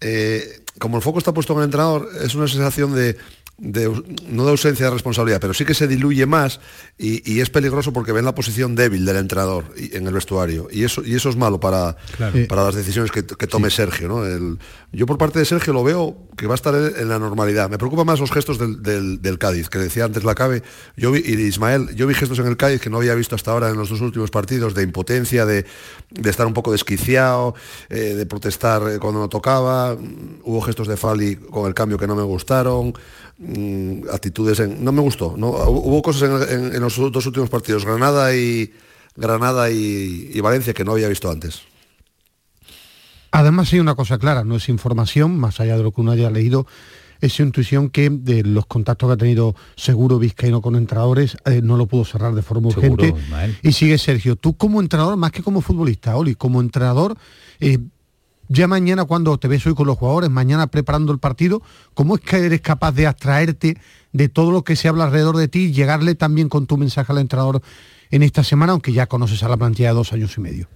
eh, como el foco está puesto en el entrenador, es una sensación de no de ausencia de responsabilidad, pero sí que se diluye más y, es peligroso porque ven la posición débil del entrenador en el vestuario. Y eso, y eso es malo para, para las decisiones que, tome Sergio. ¿no? yo por parte de Sergio lo veo que va a estar en, la normalidad. Me preocupa más los gestos del, Cádiz, que decía antes la cabe. Yo vi, y Ismael, yo vi gestos en el Cádiz que no había visto hasta ahora en los dos últimos partidos, de impotencia, de, estar un poco desquiciado, eh, de protestar eh, cuando no tocaba. Hubo gestos de Fali con el cambio que no me gustaron. Mm, actitudes en... No me gustó, ¿no? Hubo cosas en, los dos últimos partidos, Granada y Granada y, Valencia, que no había visto antes. Además hay una cosa clara, no es información, más allá de lo que uno haya leído, esa intuición que de los contactos que ha tenido seguro Vizcaíno con entrenadores eh, no lo pudo cerrar de forma urgente. Y sigue Sergio, tú como entrenador, más que como futbolista, Oli, como entrenador, eh, ya mañana cuando te ves hoy con los jugadores, mañana preparando el partido, ¿cómo es que eres capaz de abstraerte de todo lo que se habla alrededor de ti y llegarle también con tu mensaje al entrenador en esta semana, aunque ya conoces a la plantilla de dos años y medio?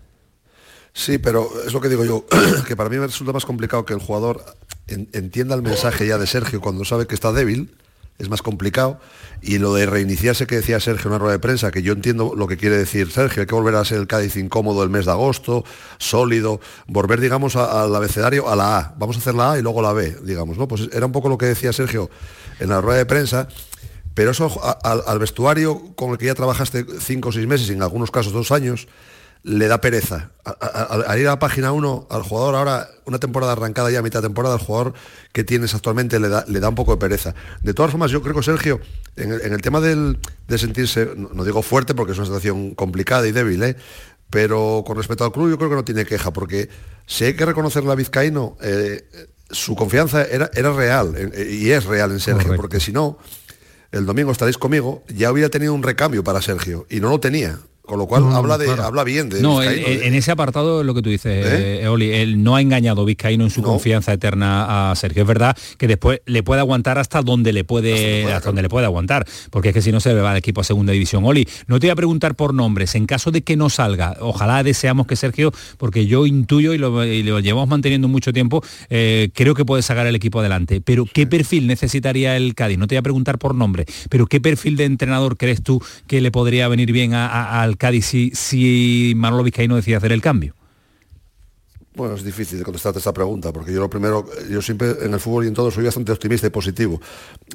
Sí, pero es lo que digo yo, (clears throat) que para mí me resulta más complicado que el jugador entienda el mensaje ya de Sergio cuando sabe que está débil, es más complicado. Y lo de reiniciarse que decía Sergio en una rueda de prensa, que yo entiendo lo que quiere decir Sergio, hay que volver a ser el Cádiz incómodo el mes de agosto, sólido, volver, digamos, al abecedario a la A. Vamos a hacer la A y luego la B, digamos, ¿no? Pues era un poco lo que decía Sergio en la rueda de prensa. Pero eso al, al vestuario con el que ya trabajaste cinco o seis meses, en algunos casos dos años, le da pereza. Al ir a la página 1, al jugador ahora, una temporada arrancada ya, mitad temporada, al jugador que tienes actualmente le da, le da un poco de pereza. De todas formas, yo creo que Sergio, en el, tema del, de sentirse, no, digo fuerte porque es una situación complicada y débil, ¿eh? pero con respecto al club yo creo que no tiene queja, porque si hay que reconocerle a Vizcaíno, eh, su confianza era, era real, eh, y es real en Sergio, porque si no, el domingo estaréis conmigo, ya hubiera tenido un recambio para Sergio, y no lo tenía. Con lo cual habla, de, habla bien de No, en, ese apartado lo que tú dices, ¿Eh? Eh, Oli, él no ha engañado Vizcaíno en su confianza eterna a Sergio. Es verdad que después le puede aguantar hasta donde le puede, hasta, donde le puede aguantar, porque es que si no se le va al equipo a segunda división. Oli, no te voy a preguntar por nombres, en caso de que no salga, ojalá deseamos que Sergio, porque yo intuyo y lo, llevamos manteniendo mucho tiempo, eh, creo que puede sacar el equipo adelante. Pero ¿qué perfil necesitaría el Cádiz? No te voy a preguntar por nombre, pero ¿qué perfil de entrenador crees tú que le podría venir bien al Cádiz si, si Manolo Vizcaíno decide hacer el cambio? Bueno, es difícil de contestarte esta pregunta, porque yo lo primero, yo siempre en el fútbol y en todo soy bastante optimista y positivo.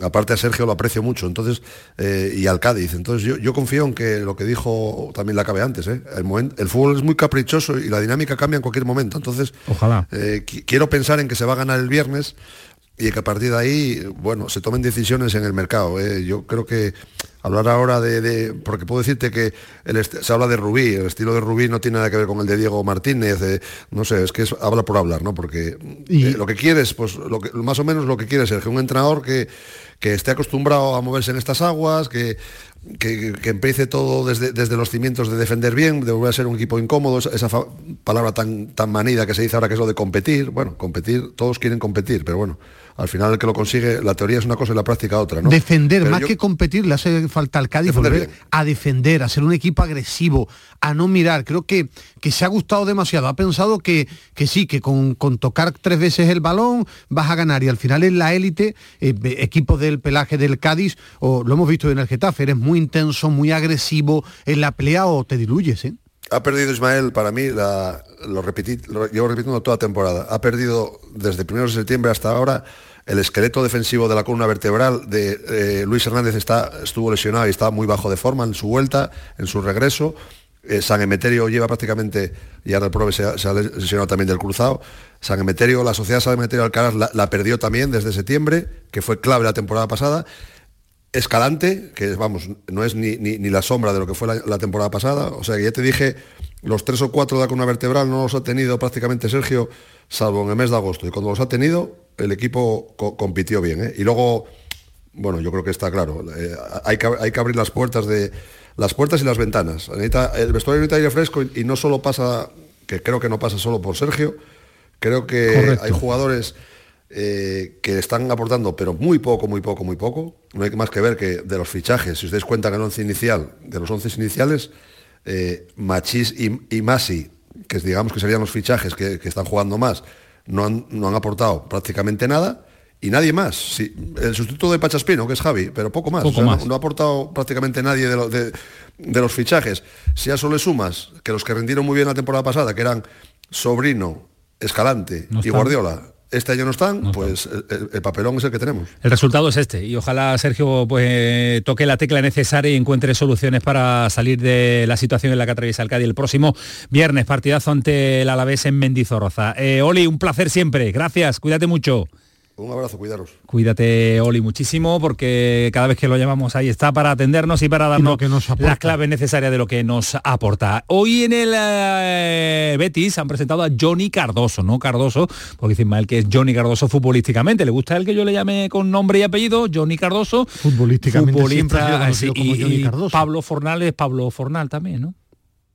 Aparte a Sergio lo aprecio mucho, entonces, eh, y al Cádiz. Entonces yo, confío en que lo que dijo también la cabe antes, ¿eh? el, el, fútbol es muy caprichoso y la dinámica cambia en cualquier momento. Entonces, ojalá. Eh, quiero pensar en que se va a ganar el viernes y que a partir de ahí, bueno, se tomen decisiones en el mercado. Yo creo que hablar ahora de, porque puedo decirte que se habla de Rubí, el estilo de Rubí no tiene nada que ver con el de Diego Martínez, no sé, es que habla por hablar, ¿no? Porque eh, lo que quieres, pues lo que, más o menos lo que quieres es que un entrenador que, que esté acostumbrado a moverse en estas aguas, que, que, empiece todo desde, desde, los cimientos de defender bien, de volver a ser un equipo incómodo, esa, palabra tan, tan manida que se dice ahora que es lo de competir. Bueno, competir, todos quieren competir, pero bueno, al final el que lo consigue, la teoría es una cosa y la práctica otra, ¿no? Defender, más que competir, le hace falta al Cádiz volver a defender, a ser un equipo agresivo, a no mirar. Creo que, que se ha gustado demasiado. Ha pensado que, que sí, que con, tocar tres veces el balón vas a ganar y al final es la élite, eh, equipo del pelaje del Cádiz, o lo hemos visto en el Getafe, eres muy intenso, muy agresivo en la pelea o te diluyes, ¿eh? Ha perdido Ismael, para mí, lo, repetí, llevo repitiendo toda temporada, ha perdido desde 1 de septiembre hasta ahora el esqueleto defensivo de la columna vertebral de eh, Luis Hernández está, estuvo lesionado y está muy bajo de forma en su vuelta, en su regreso. Eh, San Emeterio lleva prácticamente, y ahora el prove se, ha lesionado también del cruzado. San Emeterio, la sociedad San Emeterio Alcaraz la, la, perdió también desde septiembre, que fue clave la temporada pasada. Escalante, que vamos, no es ni, ni, la sombra de lo que fue la, temporada pasada. O sea que ya te dije, los tres o cuatro de la columna vertebral no los ha tenido prácticamente Sergio, salvo en el mes de agosto. Y cuando los ha tenido, el equipo compitió bien. ¿eh? Y luego, bueno, yo creo que está claro, eh, hay, que, hay, que, abrir las puertas de las puertas y las ventanas. el vestuario necesita aire fresco y, no solo pasa, que creo que no pasa solo por Sergio, creo que hay jugadores eh, que están aportando, pero muy poco, muy poco, muy poco. No hay más que ver que de los fichajes, si ustedes cuentan el once inicial, de los once iniciales, eh, Machís y, Masi, que digamos que serían los fichajes que, están jugando más, no han, no han, aportado prácticamente nada. Y nadie más. el sustituto de Pachaspino, que es Javi, pero poco más. No, ha aportado prácticamente nadie de, de, los fichajes. Si a eso le sumas que los que rindieron muy bien la temporada pasada, que eran Sobrino, Escalante y Guardiola, este año no están, pues El, papelón es el que tenemos. El resultado es este y ojalá Sergio pues toque la tecla necesaria y encuentre soluciones para salir de la situación en la que atraviesa el Cádiz el próximo viernes, partidazo ante el Alavés en Mendizorroza. Eh, Oli, un placer siempre, gracias, cuídate mucho. Un abrazo, cuidaros. Cuídate, Oli, muchísimo, porque cada vez que lo llamamos ahí está para atendernos y para darnos las claves necesarias de lo que nos aporta. Hoy en el eh, Betis han presentado a Johnny Cardoso, no Cardoso, porque dice mal que es Johnny Cardoso futbolísticamente. ¿Le gusta el que yo le llame con nombre y apellido? Johnny Cardoso. Futbolísticamente siempre ha sido y, como Johnny Cardoso. Pablo Fornal es Pablo Fornal también, ¿no?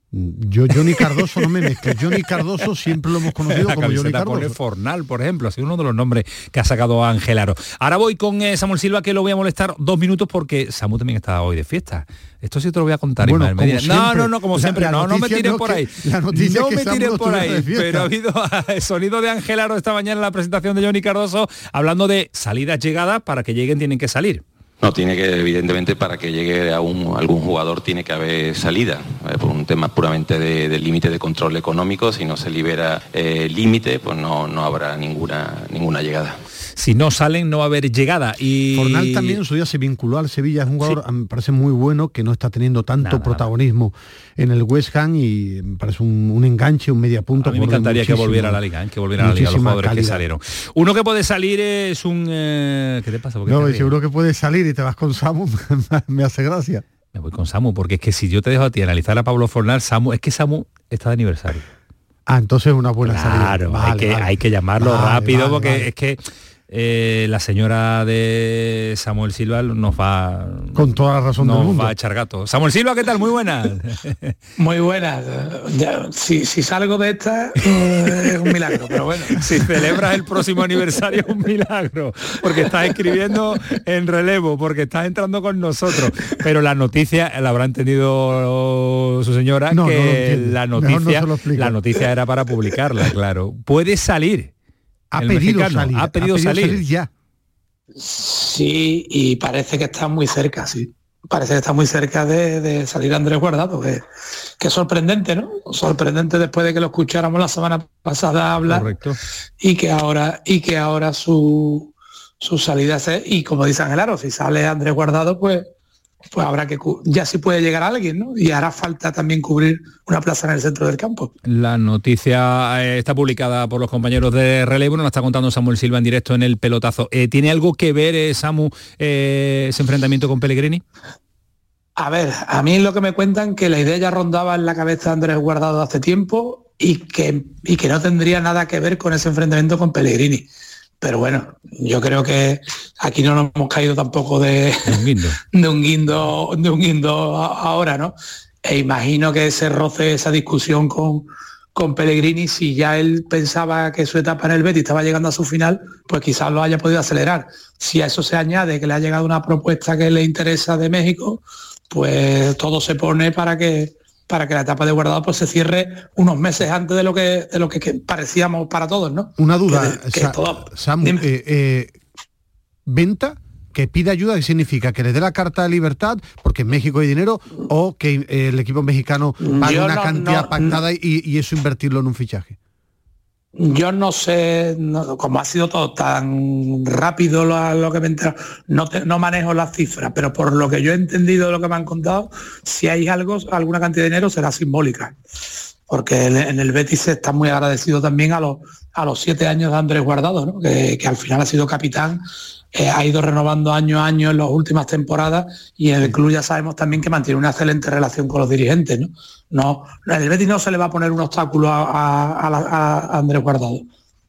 Yo, Johnny Cardoso, no me mezcles. Johnny Cardoso siempre lo hemos conocido La como Johnny Cardoso. pone Fornal, por ejemplo, ha sido uno de los nombres que ha sacado Ángel Aro. Ahora voy con eh, Samuel Silva, que lo voy a molestar dos minutos porque Samu también está hoy de fiesta. Esto sí te lo voy a contar, Bueno, como No, siempre. no, no, como La- siempre. la no, no me tiren no por ahí. la noticia no es que me tiren no por ahí. Pero ha habido (laughs) el sonido de Ángel Aro esta mañana en la presentación de Johnny Cardoso hablando de salidas llegadas para que lleguen tienen que salir. No, tiene que, evidentemente, para que llegue a un- algún jugador tiene que haber salida, eh, por un tema puramente de, límite de control económico. Si no se libera eh, límite, pues no, no habrá ninguna, ninguna llegada. Si no salen no va a haber llegada. Y Fornal también en su día se vinculó al Sevilla, es un jugador, me parece muy bueno, que no está teniendo tanto protagonismo en el West Ham y me parece un, un enganche, un media punta. A mí me encantaría que volviera a la liga, ¿eh? que volviera a la liga los jugadores que salieron. Uno que puede salir es un... eh, ¿Qué te pasa? ¿Por qué No, seguro que puedes salir y te vas con Samu, (laughs) me hace gracia. Me voy con Samu, porque es que si yo te dejo a ti analizar a Pablo Fornal, Samu, es que Samu está de aniversario. Ah, entonces es una buena salida. Claro, hay, que, vale. hay que llamarlo Vale, rápido porque es que eh, la señora de Samuel Silva nos va Con toda la razón nos del mundo. va a echar gato. Samuel Silva, ¿qué tal? Muy buenas. (laughs) Muy buenas. Ya, si, si salgo de esta eh, es un milagro, pero bueno. (laughs) si celebras el próximo aniversario es un milagro, porque estás escribiendo en relevo, porque estás entrando con nosotros. Pero la noticia la habrá entendido su señora No, no que la no noticia explico. la noticia era para publicarla, claro. Puede salir. Ha el pedido mexicano, salir, ha pedido salir. ya. Sí, y parece que está muy cerca, sí. Parece que está muy cerca de, de salir Andrés Guardado, que, sorprendente, ¿no? Sorprendente después de que lo escucháramos la semana pasada hablar Correcto. y que ahora y que ahora su, su salida es y como dice Ángel Aro, si sale Andrés Guardado, pues pues habrá que ya sí puede llegar alguien, ¿no? Y hará falta también cubrir una plaza en el centro del campo. La noticia eh, está publicada por los compañeros de relevo, nos la está contando Samuel Silva en directo en el pelotazo. Eh, ¿Tiene algo que ver, eh, Samu, eh, ese enfrentamiento con Pellegrini? A ver, a mí lo que me cuentan que la idea ya rondaba en la cabeza de Andrés Guardado hace tiempo y que, y que no tendría nada que ver con ese enfrentamiento con Pellegrini. Pero bueno, yo creo que aquí no nos hemos caído tampoco de, Un guindo. (laughs) de un guindo, de un guindo a- ahora, ¿no? E imagino que ese roce, esa discusión con, con Pellegrini, si ya él pensaba que su etapa en el Betis estaba llegando a su final, pues quizás lo haya podido acelerar. Si a eso se añade que le ha llegado una propuesta que le interesa de México, pues todo se pone para que para que la etapa de guardado pues se cierre unos meses antes de lo que de lo que, que parecíamos para todos, ¿no? Una duda, Que- que Sa- todo- Samu, eh, eh, venta que pide ayuda, ¿qué significa? ¿Que le dé la carta de libertad porque en México hay dinero o que eh, el equipo mexicano pague Yo una no- cantidad no- pactada y, y eso invertirlo en un fichaje? Yo no sé, no- como ha sido todo tan rápido lo, que me he enterado, no, no manejo las cifras, pero por lo que yo he entendido de lo que me han contado, si hay algo, alguna cantidad de dinero será simbólica. Porque en, el Betis está muy agradecido también a los, a los siete años de Andrés Guardado, que al final ha sido capitán, eh, ha ido renovando año a año en las últimas temporadas y el club ya sabemos también que mantiene una excelente relación con los dirigentes. ¿no? No, el Betis no se le va a poner un obstáculo a, a- a la- a Andrés Guardado.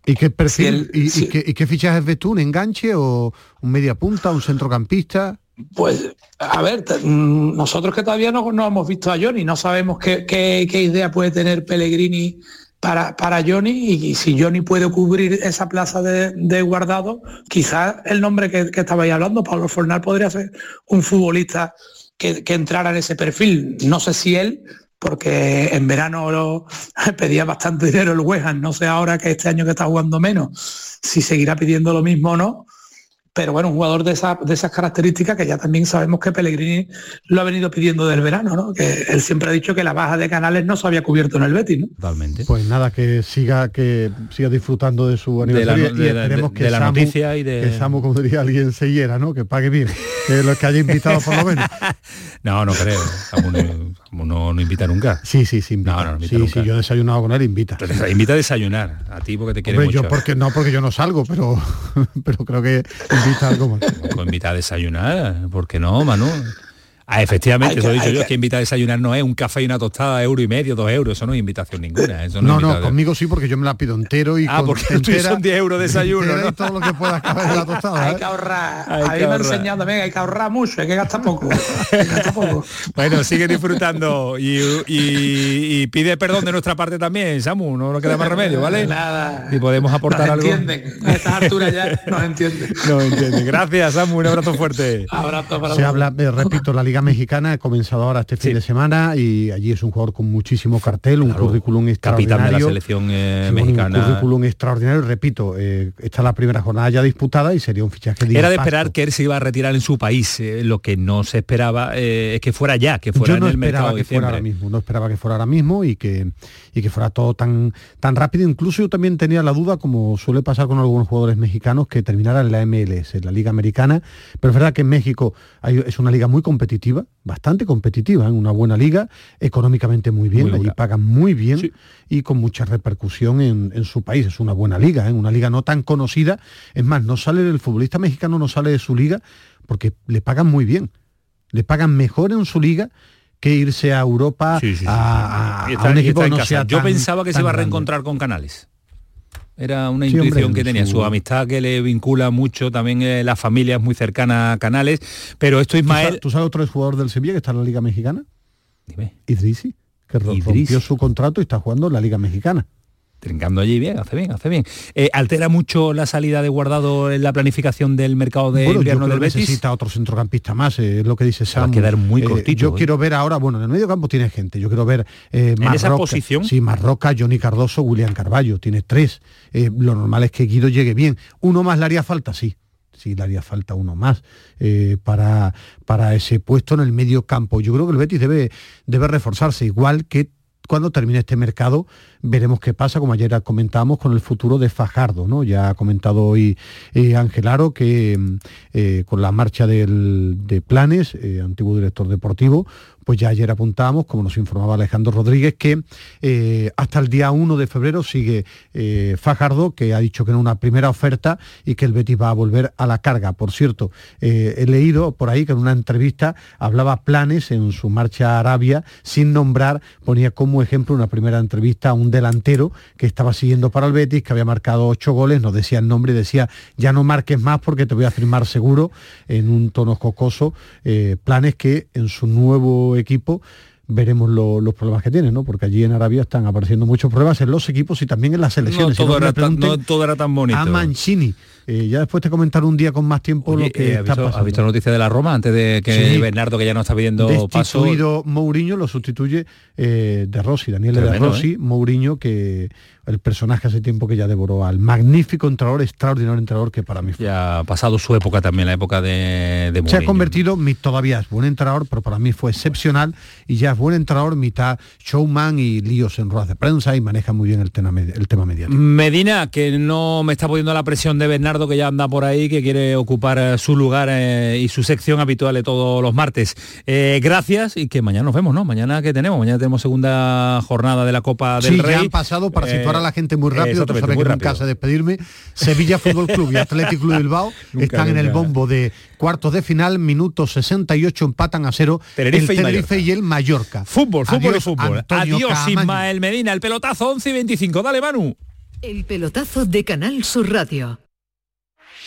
¿Y qué perfil? el- y, y si- qué, y qué fichajes ves tú? ¿Un enganche o un media punta, un centrocampista? Pues, a ver, mm, nosotros que todavía no, no hemos visto a Johnny, no sabemos qué, qué- qué idea puede tener Pellegrini para, para Johnny y, si Johnny puede cubrir esa plaza de, de guardado, quizás el nombre que, que estabais hablando, Pablo Fornal, podría ser un futbolista que, que entrara en ese perfil. No sé si él, porque en verano lo, (laughs) pedía bastante dinero el West no sé ahora que este año que está jugando menos, si seguirá pidiendo lo mismo o no pero bueno, un jugador de, esa- de esas características que ya también sabemos que Pellegrini lo ha venido pidiendo del verano, ¿no? Que él siempre ha dicho que la baja de Canales no se había cubierto en el Betis, ¿no? Totalmente. Pues nada, que siga que siga disfrutando de su De la aniversario y de la- esperemos de- que de la Samu- noticia y de- que Samu, como diría alguien, se hiera, ¿no? Que pague bien, que los que haya invitado por lo menos. (laughs) No, no creo. Samu no, No, no invita nunca. (laughs) Sí, sí, sí. Invita. No, no, no invita sí, nunca. sí, yo he desayunado con él, invita. Entonces, invita a desayunar, a ti porque te quiere Hombre, mucho. yo porque no, porque yo no salgo, pero, (laughs) pero creo que invita algo más. Pues invita a desayunar, ¿por qué no, Manu? Ah, efectivamente, Hay que- eso he dicho hay yo, que- es que invita a desayunar no es un café y una tostada, euro y medio, dos euros, eso no es invitación ninguna. Eso no, No, es no, conmigo sí, porque yo me la pido entero y Ah, con porque (laughs) entera- son 10 euros de desayuno, ¿no? y todo lo que pueda caber la tostada. Hay ¿eh? que ahorrar. Hay a que mí me enseñado también, hay que ahorrar mucho, hay que gastar poco. Hay que gastar poco. (laughs) Bueno, sigue disfrutando y, y- y pide perdón de nuestra parte también, Samu, no nos queda más remedio, ¿vale? Nada. Y podemos aportar Nos algo. entienden. A estas alturas ya nos entienden. (laughs) No entiende. Gracias, Samu, un abrazo fuerte. Abrazo para Se habla, eh, repito, la Liga Mexicana ha comenzado ahora este fin de semana y allí es un jugador con muchísimo cartel, un currículum extraordinario. Capitán de la selección eh, Sí, un mexicana. currículum extraordinario, repito, eh, esta es la primera jornada ya disputada y sería un fichaje de Era de esperar que él se iba a retirar en su país. eh, lo que no se esperaba eh, es que fuera ya, que fuera Yo no en el mercado esperaba que fuera ahora mismo, no esperaba que fuera ahora mismo y que, y que fuera todo tan, tan rápido. Incluso yo también tenía la duda, como suele pasar con algunos jugadores mexicanos, que terminara en la MLS, en la Liga Americana. Pero es verdad que en México hay- es una liga muy competitiva, bastante competitiva, en una buena liga, económicamente muy bien, Muy allí pagan muy bien y con mucha repercusión en, en su país. Es una buena liga, ¿eh? una liga no tan conocida. Es más, no sale el futbolista mexicano, no sale de su liga porque le pagan muy bien. Le pagan mejor en su liga que irse a Europa a, a- a un equipo que en no sea Yo tan- pensaba que se iba a grande. reencontrar con Canales. Era una Sí, intuición hombre, que tenía, su- su amistad que le vincula mucho, también eh, la familia es muy cercana a Canales, pero esto ¿Tú Ismael... sabes, ¿Tú sabes otro jugador del Sevilla que está en la Liga Mexicana? Dime. Idrisi, que rompió su contrato y está jugando en la Liga Mexicana. Trincando allí bien, hace bien, hace bien. Eh, ¿Altera mucho la salida de Guardado en la planificación del mercado de Bueno, yo invierno creo del Betis? necesita otro centrocampista más, eh, es lo que dice va a Sam. quedar muy cortito, yo ¿eh? quiero ver ahora, bueno, en el medio campo tiene gente, yo quiero ver eh, ¿En esa Marroca- posición? Sí, Marroca, Johnny Cardoso, William Carballo, tiene tres. Eh, lo normal es que Guido llegue bien. ¿Uno más le haría falta? Sí. Sí, le haría falta uno más eh, para, para ese puesto en el medio campo. Yo creo que el Betis debe, debe reforzarse, igual que cuando termine este mercado veremos qué pasa, como ayer comentábamos, con el futuro de Fajardo. ¿no? Ya ha comentado hoy eh, Ángel Aro que mm, eh, con la marcha de Planes, eh, antiguo director deportivo, pues ya ayer apuntábamos, como nos informaba Alejandro Rodríguez, que eh, hasta el día 1 de febrero sigue eh, Fajardo, que ha dicho que era una primera oferta y que el Betis va a volver a la carga. Por cierto, eh, he leído por ahí que en una entrevista hablaba Planes en su marcha a Arabia, sin nombrar, ponía como ejemplo una primera entrevista a un delantero que estaba siguiendo para el Betis, que había marcado ocho goles, nos decía el nombre y decía, ya no marques más porque te voy a firmar seguro, en un tono jocoso, Planes que en su nuevo equipo veremos lo- los problemas que tiene, ¿no? Porque allí en Arabia están apareciendo muchos problemas en los equipos y también en las No selecciones. Si todo, no, que era tan, no todo era tan bonito. a Mancini. Eh, ya después te comentaré un día con más tiempo Oye, lo que eh, ¿has está visto, pasando. has visto la noticia de la Roma antes de que Sí. Bernardo, que ya no está pidiendo paso? Mourinho lo sustituye eh, de Rossi, Daniel de Rossi, Mourinho, que el personaje hace tiempo que ya devoró al magnífico entrenador, extraordinario entrenador que para mí fue. Ya ha pasado su época también, la época de, de Se ha convertido, mi- todavía es buen entrenador, pero para mí fue excepcional y ya es buen entrenador, mitad showman y líos en ruedas de prensa y maneja muy bien el tema, el tema mediático. Medina, que no me está poniendo la presión de Bernardo, que ya anda por ahí, que quiere ocupar eh, su lugar eh, y su sección habitual de todos los martes. Eh, gracias y que mañana nos vemos, ¿no? Mañana que tenemos, mañana tenemos segunda jornada de la Copa del Sí, Rey. ya han pasado para Eh, situar a la gente muy rápido, tú sabes que nunca rápido. sé despedirme. Sevilla Fútbol Club y (laughs) Atlético Club de Bilbao Nunca, están en el bombo de cuartos de final, minutos 68 empatan a cero Tenerife y el Tenerife y, el Mallorca. Fútbol, fútbol y Adiós, fútbol. Antonio Adiós. Ismael Medina, el pelotazo 11 y 25. Dale, Manu. El pelotazo de Canal Sur Radio.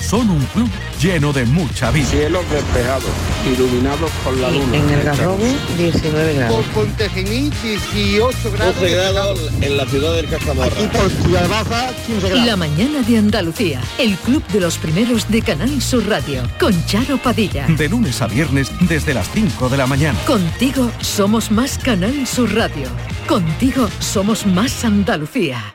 Son un club lleno de mucha vida. Cielos despejados, iluminados por la luna. En el Garrobo, 19 Por Pontejení, 18 grados. 12 grados en la ciudad del Cajamarra. Aquí por Ciudad Baja, 15 grados. La mañana de Andalucía. El club de los primeros de Canal Sur Radio. Con Charo Padilla. De lunes a viernes desde las 5 de la mañana. Contigo somos más Canal Sur Radio. Contigo somos más Andalucía.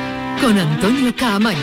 con Antonio Caamaño.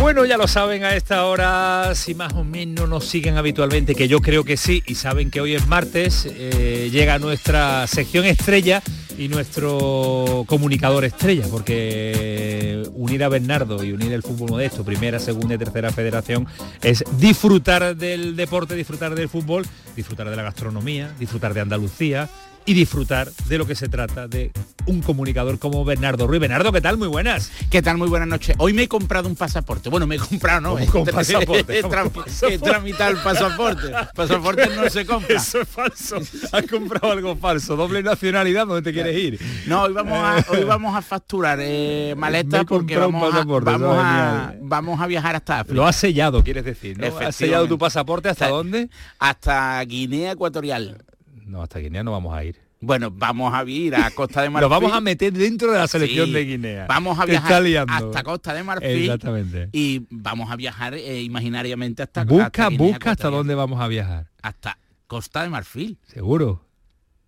Bueno, ya lo saben a esta hora, si más o menos nos siguen habitualmente, que yo creo que sí, y saben que hoy es martes, eh, llega nuestra sección estrella y nuestro comunicador estrella, porque unir a Bernardo y unir el fútbol modesto, primera, segunda y tercera federación, es disfrutar del deporte, disfrutar del fútbol, disfrutar de la gastronomía, disfrutar de Andalucía, y disfrutar de lo que se trata de un comunicador como Bernardo Ruiz. Bernardo, ¿qué tal? Muy buenas. ¿Qué tal? Muy buenas noches. Hoy me he comprado un pasaporte. Bueno, me he comprado, ¿no? Con (laughs) pasaporte. He, he tramitado el pasaporte. (laughs) Pasaporte no se compra. Eso es falso. Has comprado algo falso. Doble nacionalidad, ¿dónde te quieres ir? No, hoy vamos a, hoy vamos a facturar eh, (laughs) maletas porque vamos, a, vamos, a, vamos a viajar hasta África. Lo has sellado, quieres decir, ¿no? ¿Has sellado tu pasaporte hasta dónde? Hasta Guinea Ecuatorial. No, hasta Guinea no vamos a ir. Bueno, vamos a ir a Costa de Marfil. (laughs) Lo vamos a meter dentro de la selección Sí, de Guinea. Vamos a viajar hasta Costa de Marfil. Exactamente. Y vamos a viajar eh, imaginariamente hasta Busca, hasta Guinea busca hasta dónde vamos a viajar. Hasta Costa de Marfil. Seguro,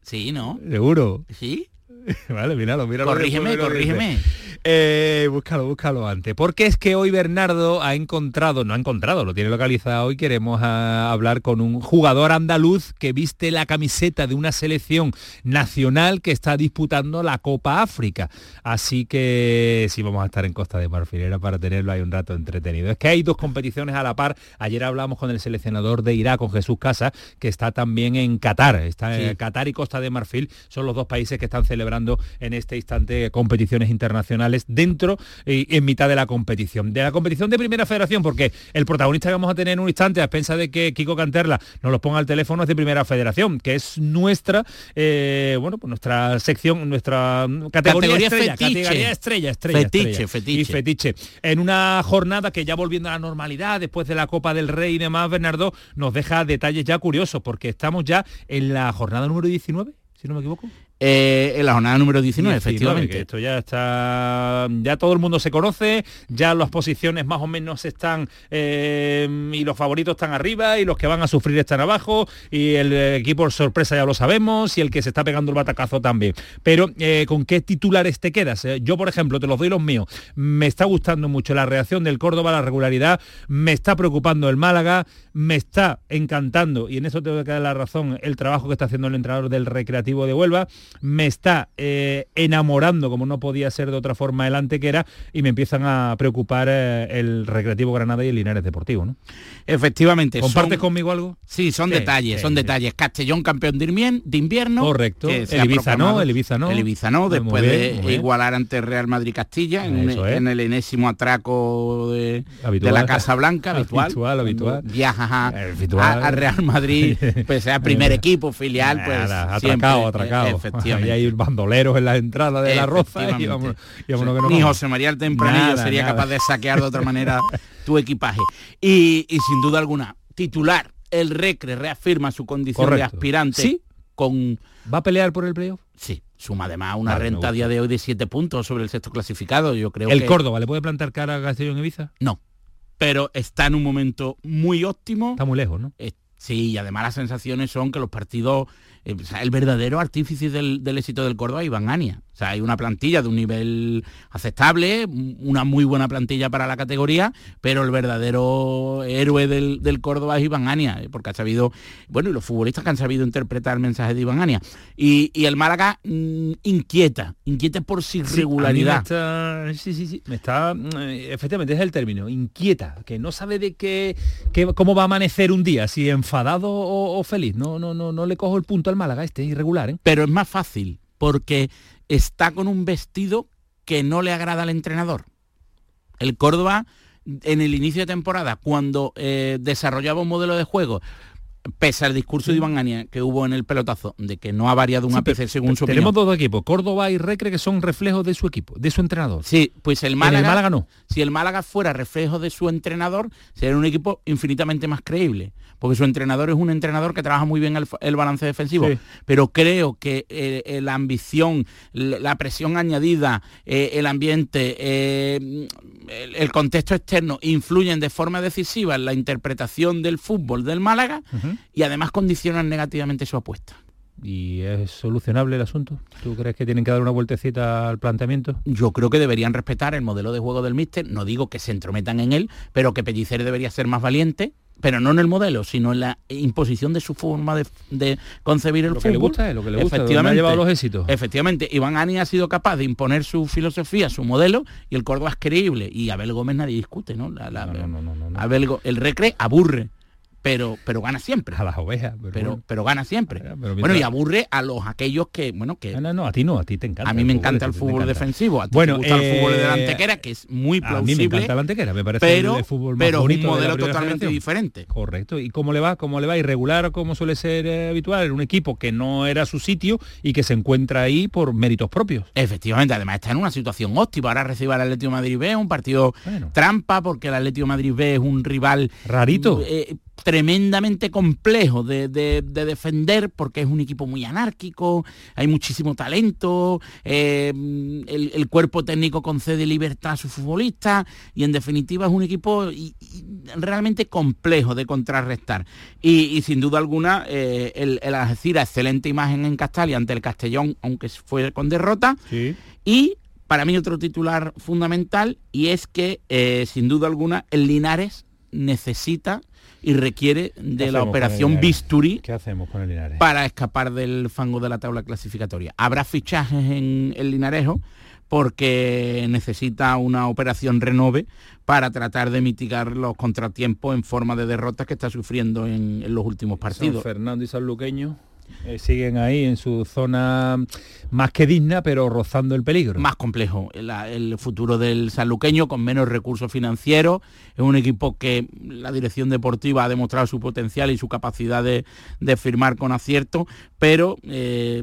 Sí, ¿no? seguro. Sí. (laughs) Vale, míralo, míralo. Corrígeme, corrígeme. Eh, búscalo, búscalo antes. Porque es que hoy Bernardo ha encontrado, no ha encontrado, lo tiene localizado hoy, queremos ah, hablar con un jugador andaluz que viste la camiseta de una selección nacional que está disputando la Copa África. Así que sí vamos a estar en Costa de Marfil, era para tenerlo ahí un rato entretenido. Es que hay dos competiciones a la par. Ayer hablamos con el seleccionador de Irak, con Jesús Casa, que está también en Qatar. Está en Sí. Qatar y Costa de Marfil son los dos países que están celebrando en este instante competiciones internacionales dentro y en mitad de la competición. De la competición de primera federación, porque el protagonista que vamos a tener en un instante, a pensar de que Kiko Canterla nos los ponga al teléfono, es de primera federación, que es nuestra, eh, bueno, pues nuestra sección, nuestra categoría, Categoría estrella, fetiche. categoría estrella, estrella, Fetiche, estrella. fetiche. Y fetiche. En una jornada que ya volviendo a la normalidad, después de la Copa del Rey y demás, Bernardo nos deja detalles ya curiosos, porque estamos ya en la jornada número 19, si no me equivoco. Eh, en la jornada número 19, 19, efectivamente. esto ya está, ya todo el mundo se conoce, ya las posiciones más o menos están eh, y los favoritos están arriba y los que van a sufrir están abajo y el equipo sorpresa ya lo sabemos y el que se está pegando el batacazo también. Pero eh, ¿con qué titulares te quedas? Eh, Yo, por ejemplo, te los doy los míos. Me está gustando mucho la reacción del Córdoba, la regularidad, me está preocupando el Málaga, me está encantando, y en eso te voy a dar la razón, el trabajo que está haciendo el entrenador del Recreativo de Huelva, me está eh, enamorando, como no podía ser de otra forma el Antequera, y me empiezan a preocupar eh, el Recreativo Granada y el Linares Deportivo, ¿no? Efectivamente. ¿Compartes son- conmigo algo? Sí, son Sí, detalles, sí, son sí. detalles. Castellón campeón de invierno, de invierno Correcto. El Ibiza no, el Ibiza no. El Ibiza no, después bien, de igualar ante Real Madrid Castilla en, Eso es. en el enésimo atraco de, Habitual. de la Casa Blanca, (laughs) habitual. Habitual, habitual. Viajas a, a Real Madrid, pese a primer (laughs) equipo, filial, pues Nada, siempre, atracado, eh, atracado. Efectivamente. Ahí hay bandoleros en la entrada de la roza y Efectivamente. vámonos, y vámonos que nos Ni. José María el Tempranillo Nada, sería nada. capaz de saquear de otra (laughs) manera tu equipaje. Y, y sin duda alguna, titular, el Recre reafirma su condición de aspirante ¿Sí? con... ¿Va a pelear por el playoff? Sí, suma además una Vale, renta a día de hoy de 7 puntos sobre el sexto clasificado. Yo creo ¿El que... Córdoba le puede plantar cara a Castellón Ibiza? No, pero está en un momento muy óptimo. Está muy lejos, ¿no? Eh, Sí, y además las sensaciones son que los partidos, el verdadero artífice del, del éxito del Córdoba Iván Ania. O sea, hay una plantilla de un nivel aceptable, una muy buena plantilla para la categoría, pero el verdadero héroe del, del Córdoba es Iván Ania, eh, porque ha sabido, bueno, y los futbolistas que han sabido interpretar el mensaje de Iván Ania. Y, y el Málaga mm, inquieta, inquieta por su Sí, me irregularidad. está- sí, sí, sí, me está, mm, efectivamente, es el término, inquieta, que no sabe de qué, qué- cómo va a amanecer un día, si enfadado o, o feliz. No, no, no, no le cojo el punto al Málaga, este es irregular, ¿eh? pero es más fácil porque está con un vestido que no le agrada al entrenador. El Córdoba, en el inicio de temporada, cuando eh, desarrollaba un modelo de juego pese al discurso de Iván Ania que hubo en el pelotazo de que no ha variado un Sí, ápice según su Tenemos opinión. dos equipos, Córdoba y Recre, que son reflejos de su equipo, de su entrenador. Sí, pues el En el Málaga, Málaga no. si el Málaga fuera reflejo de su entrenador, sería un equipo infinitamente más creíble, porque su entrenador es un entrenador que trabaja muy bien el, balance defensivo, Sí. pero creo que eh, eh, la ambición, la presión añadida, eh, el ambiente, eh, el, el contexto externo influyen de forma decisiva en la interpretación del fútbol del Málaga y además condicionan negativamente su apuesta. ¿Y es solucionable el asunto? ¿Tú crees que tienen que dar una vueltecita al planteamiento? Yo creo que deberían respetar el modelo de juego del míster, no digo que se entrometan en él, pero que Pellicer debería ser más valiente, pero no en el modelo, sino en la imposición de su forma de, de concebir el Lo que le gusta es lo que le gusta, ha llevado los éxitos. Efectivamente, Iván Ani ha sido capaz de imponer su filosofía, su modelo, y el Córdoba es creíble. Y Abel Gómez nadie discute, ¿no? La- la- Abel Go- el recre aburre, pero, pero gana siempre. A las ovejas, pero, Pero, bueno. pero gana siempre. pero bueno, y aburre a los aquellos que, bueno, que No, no, no, a ti no, a ti te encanta. a mí me encanta el fútbol encanta. defensivo, a ti Bueno, te gusta el fútbol de eh, delantequera, que es muy A mí plausible. me encanta la antequera, me parece pero, el fútbol más pero un la modelo totalmente generación. diferente. Correcto. ¿Y cómo le va? ¿Cómo le va? Irregular, como suele ser eh, habitual, en un equipo que no era su sitio y que se encuentra ahí por méritos propios. Efectivamente, además está en una situación óptima. Ahora recibe al Atlético de Madrid B, un partido trampa, porque el Atlético de Madrid B es un rival Rarito. eh, tremendamente complejo de, de- de defender, porque es un equipo muy anárquico, hay muchísimo talento, eh, el, el cuerpo técnico concede libertad a sus futbolistas y en definitiva es un equipo y- y realmente complejo de contrarrestar. Y, y sin duda alguna, eh, el, el Algeciras, excelente imagen en Castalia ante el Castellón, aunque fue con derrota. Y para mí otro titular fundamental y es que eh, sin duda alguna el Linares necesita y requiere de la operación? Bisturí ¿Qué hacemos con el Linares? para escapar del fango de la tabla clasificatoria. Habrá fichajes en el Linarejo porque necesita una operación renove para tratar de mitigar los contratiempos en forma de derrotas que está sufriendo en, en los últimos San partidos. Fernando y San Luqueño eh, siguen ahí en su zona más que digna, pero rozando el peligro. más complejo. El futuro del sanluqueño con menos recursos financieros. Es un equipo que la dirección deportiva ha demostrado su potencial y su capacidad de, de firmar con acierto, pero eh,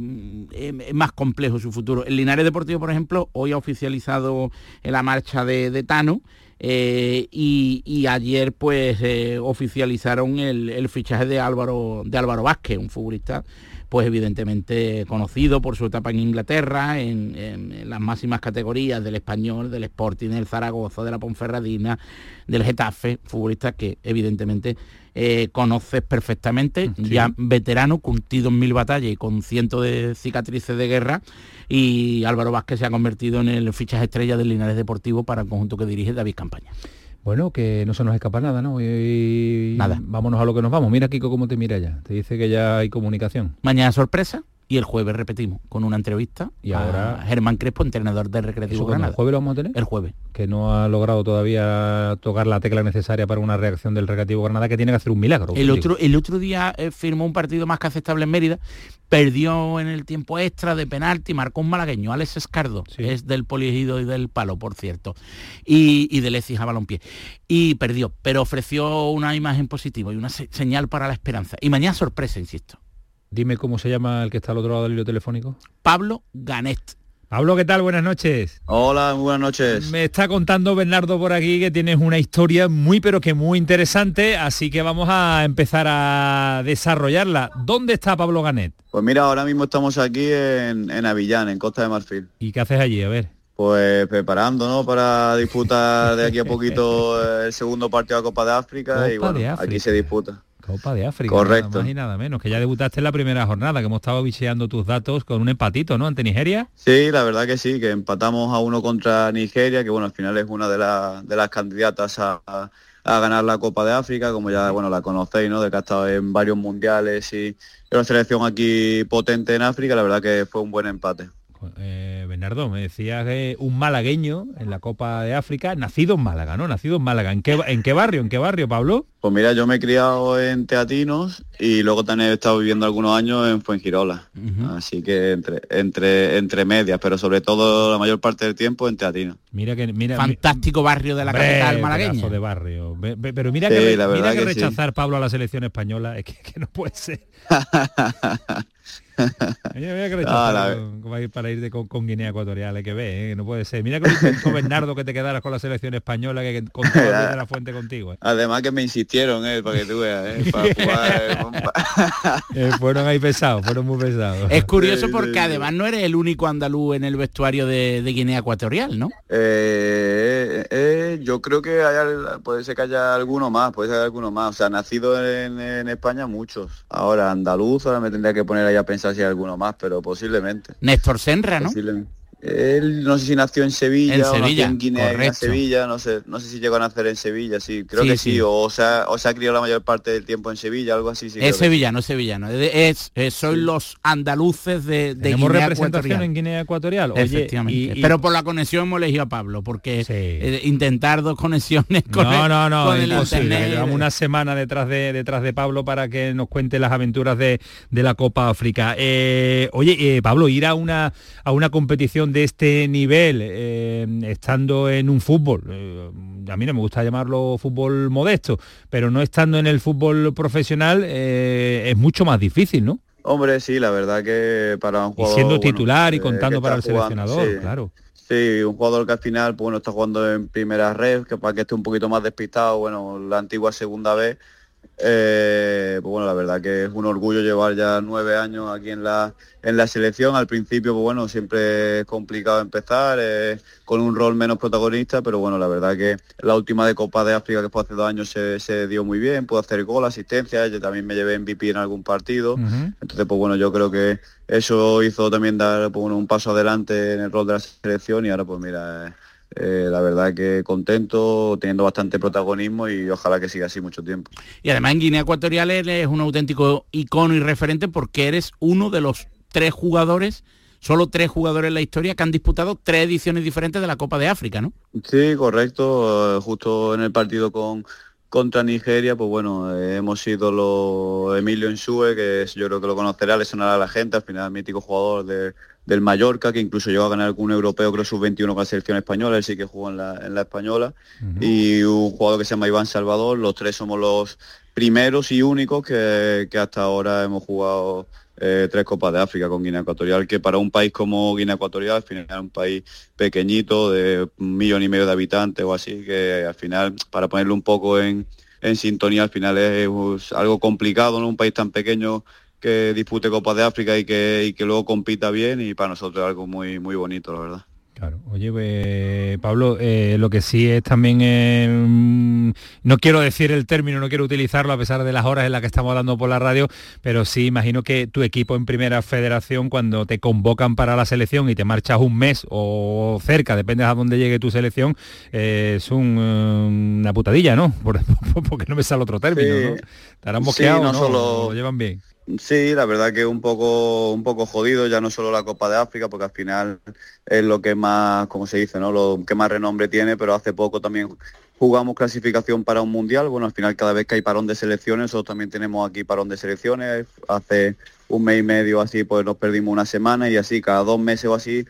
es es más complejo su futuro. El Linares Deportivo, por ejemplo, hoy ha oficializado la marcha de, de Tano. Eh, y, ayer pues eh, oficializaron el, el fichaje de Álvaro de Álvaro Vázquez, un futbolista pues evidentemente conocido por su etapa en Inglaterra, en, en- en las máximas categorías del español, del Sporting, del Zaragoza, de la Ponferradina, del Getafe, futbolista que evidentemente eh, conoces perfectamente, ya veterano, curtido en mil batallas y con cientos de cicatrices de guerra, y Álvaro Vázquez se ha convertido en el fichaje estrella del Linares Deportivo para el conjunto que dirige David Campaña. Bueno, que no se nos escapa nada, ¿no? Y, Nada. Vámonos a lo que nos vamos. Mira, Kiko, cómo te mira ya. Te dice que ya hay comunicación. Mañana sorpresa y el jueves repetimos con una entrevista Y a ahora- Germán Crespo, entrenador del Recreativo. Granada. ¿El jueves lo vamos a tener? El jueves. Que no ha logrado todavía tocar la tecla necesaria para una reacción del Recreativo Granada, que tiene que hacer un milagro. El otro, el otro día eh, firmó un partido más que aceptable en Mérida, perdió en el tiempo extra de penalti, marcó un malagueño, Alex Escardo, es del Poliegido y del Palo, por cierto, y, y del Ecija Balompié. Y perdió, pero ofreció una imagen positiva y una se- señal para la esperanza. Y mañana sorpresa, insisto. Dime cómo se llama el que está al otro lado del hilo telefónico. Pablo Ganet. Pablo, ¿qué tal? Buenas noches. Hola, muy buenas noches. Me está contando Bernardo por aquí que tienes una historia muy pero que muy interesante, así que vamos a empezar a desarrollarla. ¿Dónde está Pablo Ganet? Pues mira, ahora mismo estamos aquí en, en Avillán, en Costa de Marfil. ¿Y qué haces allí? A ver. Pues preparando, ¿no? Para disputar de aquí a poquito el segundo partido de la Copa de África y bueno, África. aquí se disputa. Copa de África. Correcto. Nada más y nada menos, que ya debutaste en la primera jornada, que hemos estado bicheando tus datos con un empatito, ¿no? Ante Nigeria. Sí, la verdad que sí, que empatamos a uno contra Nigeria, que bueno, al final es una de, la- de las candidatas a, a- a ganar la Copa de África, como ya bueno la conocéis, ¿no? De que ha estado en varios mundiales y una selección aquí potente en África, la verdad que fue un buen empate. Eh, Bernardo, me decías que un malagueño en la Copa de África, nacido en Málaga, ¿no? Nacido en Málaga. ¿En qué, en qué barrio? ¿En qué barrio, Pablo? Pues mira, yo me he criado en Teatinos y luego también he estado viviendo algunos años en Fuengirola. Así que entre, entre, entre medias, pero sobre todo la mayor parte del tiempo en Teatinos. Mira que mira, fantástico barrio de la capital malagueña. de barrio. Pero mira que, mira que, rechazar Pablo a la selección española es que, que no puede ser. (laughs) Ah, para ir con, Guinea Ecuatorial, hay que ver, ¿eh? no puede ser. Mira con Bernardo que te quedaras con la selección española, que con (laughs) toda la fuente contigo. ¿eh? Además que me insistieron, ¿eh? para que tú veas, ¿eh? para (laughs) jugar, (laughs) fueron ahí pesados, fueron muy pesados. Es curioso porque además no eres el único andaluz en el vestuario de, Guinea Ecuatorial, ¿no? yo creo que puede ser que haya alguno más, puede ser alguno más. O sea, nacido en, en España muchos. Ahora andaluz, ahora me tendría que poner ahí a pensar si hay alguno más, pero posiblemente. Néstor Senra, ¿no? Él no sé si nació en Sevilla, en Sevilla, en Guinea, en Sevilla, no sé, no sé si llegó a nacer en Sevilla, sí, creo que sí, O, sea, o se ha criado la mayor parte del tiempo en Sevilla, algo así. Sí, es sevillano, es sevillano, es, es, son los andaluces de, de Guinea representación en Guinea Ecuatorial. Efectivamente. Pero por la conexión hemos elegido a Pablo, porque eh, intentar dos conexiones con No, no, no, imposible. Llevamos una semana detrás de detrás de Pablo para que nos cuente las aventuras de, de la Copa África. Eh, oye, eh, Pablo, ir a una a una competición de este nivel, eh, estando en un fútbol, eh, a mí no me gusta llamarlo fútbol modesto, pero no estando en el fútbol profesional eh, es mucho más difícil, ¿no? Hombre, sí, la verdad que para un jugador... Y siendo titular y contando para el seleccionador, claro. Sí, un jugador que al final, pues, bueno, está jugando en primera red, que para que esté un poquito más despistado, bueno, la antigua segunda vez, eh, pues bueno, la verdad que es un orgullo llevar ya nueve años aquí en la, en la selección. Al principio, pues bueno, siempre es complicado empezar, con un rol menos protagonista, pero bueno, la verdad que la última de Copa de África que fue hace dos años se, dio muy bien, puedo hacer gol, asistencia, yo también me llevé MVP en algún partido. Entonces, pues bueno, yo creo que eso hizo también dar pues, un paso adelante en el rol de la selección y ahora pues mira... Eh, la verdad que contento, teniendo bastante protagonismo y ojalá que siga así mucho tiempo. Y además en Guinea Ecuatorial eres un auténtico icono y referente porque eres uno de los tres jugadores, solo tres jugadores en la historia que han disputado tres ediciones diferentes de la Copa de África, ¿no? Sí, correcto, eh, justo en el partido con contra Nigeria, pues bueno, eh, hemos sido los Emilio Ensue, que yo creo que lo conocerá, le sonará a la gente, al final mítico jugador de, del Mallorca, que incluso llegó a ganar algún europeo, creo sub-21 con la selección española, él sí que jugó en la, en la española, y un jugador que se llama Iván Salvador, los tres somos los primeros y únicos que, que hasta ahora hemos jugado eh, tres Copas de África con Guinea Ecuatorial, que para un país como Guinea Ecuatorial, al final un país pequeñito, de un millón y medio de habitantes o así, que al final, para ponerlo un poco en, sintonía, al final es, algo complicado, ¿no? Un país tan pequeño que dispute Copas de África y que, y que luego compita bien y para nosotros es algo muy, muy bonito, la verdad. Claro. Oye, pues, Pablo, eh, lo que sí es también, eh, mm, no quiero decir el término, no quiero utilizarlo a pesar de las horas en las que estamos hablando por la radio, pero sí imagino que tu equipo en primera federación, cuando te convocan para la selección y te marchas un mes o cerca, depende a dónde llegue tu selección, eh, es una putadilla, ¿no? (laughs) porque no me sale otro término, ¿no? Estarán boqueados, no, Solo... Lo llevan bien. Sí, la verdad que un poco, un poco jodido, ya no solo la Copa de África, porque al final es lo que más, como se dice, ¿no? Lo que más renombre tiene, pero hace poco también jugamos clasificación para un mundial. Bueno, al final cada vez que hay parón de selecciones, nosotros también tenemos aquí parón de selecciones. Hace un mes y medio así, pues nos perdimos una semana y así cada dos meses o así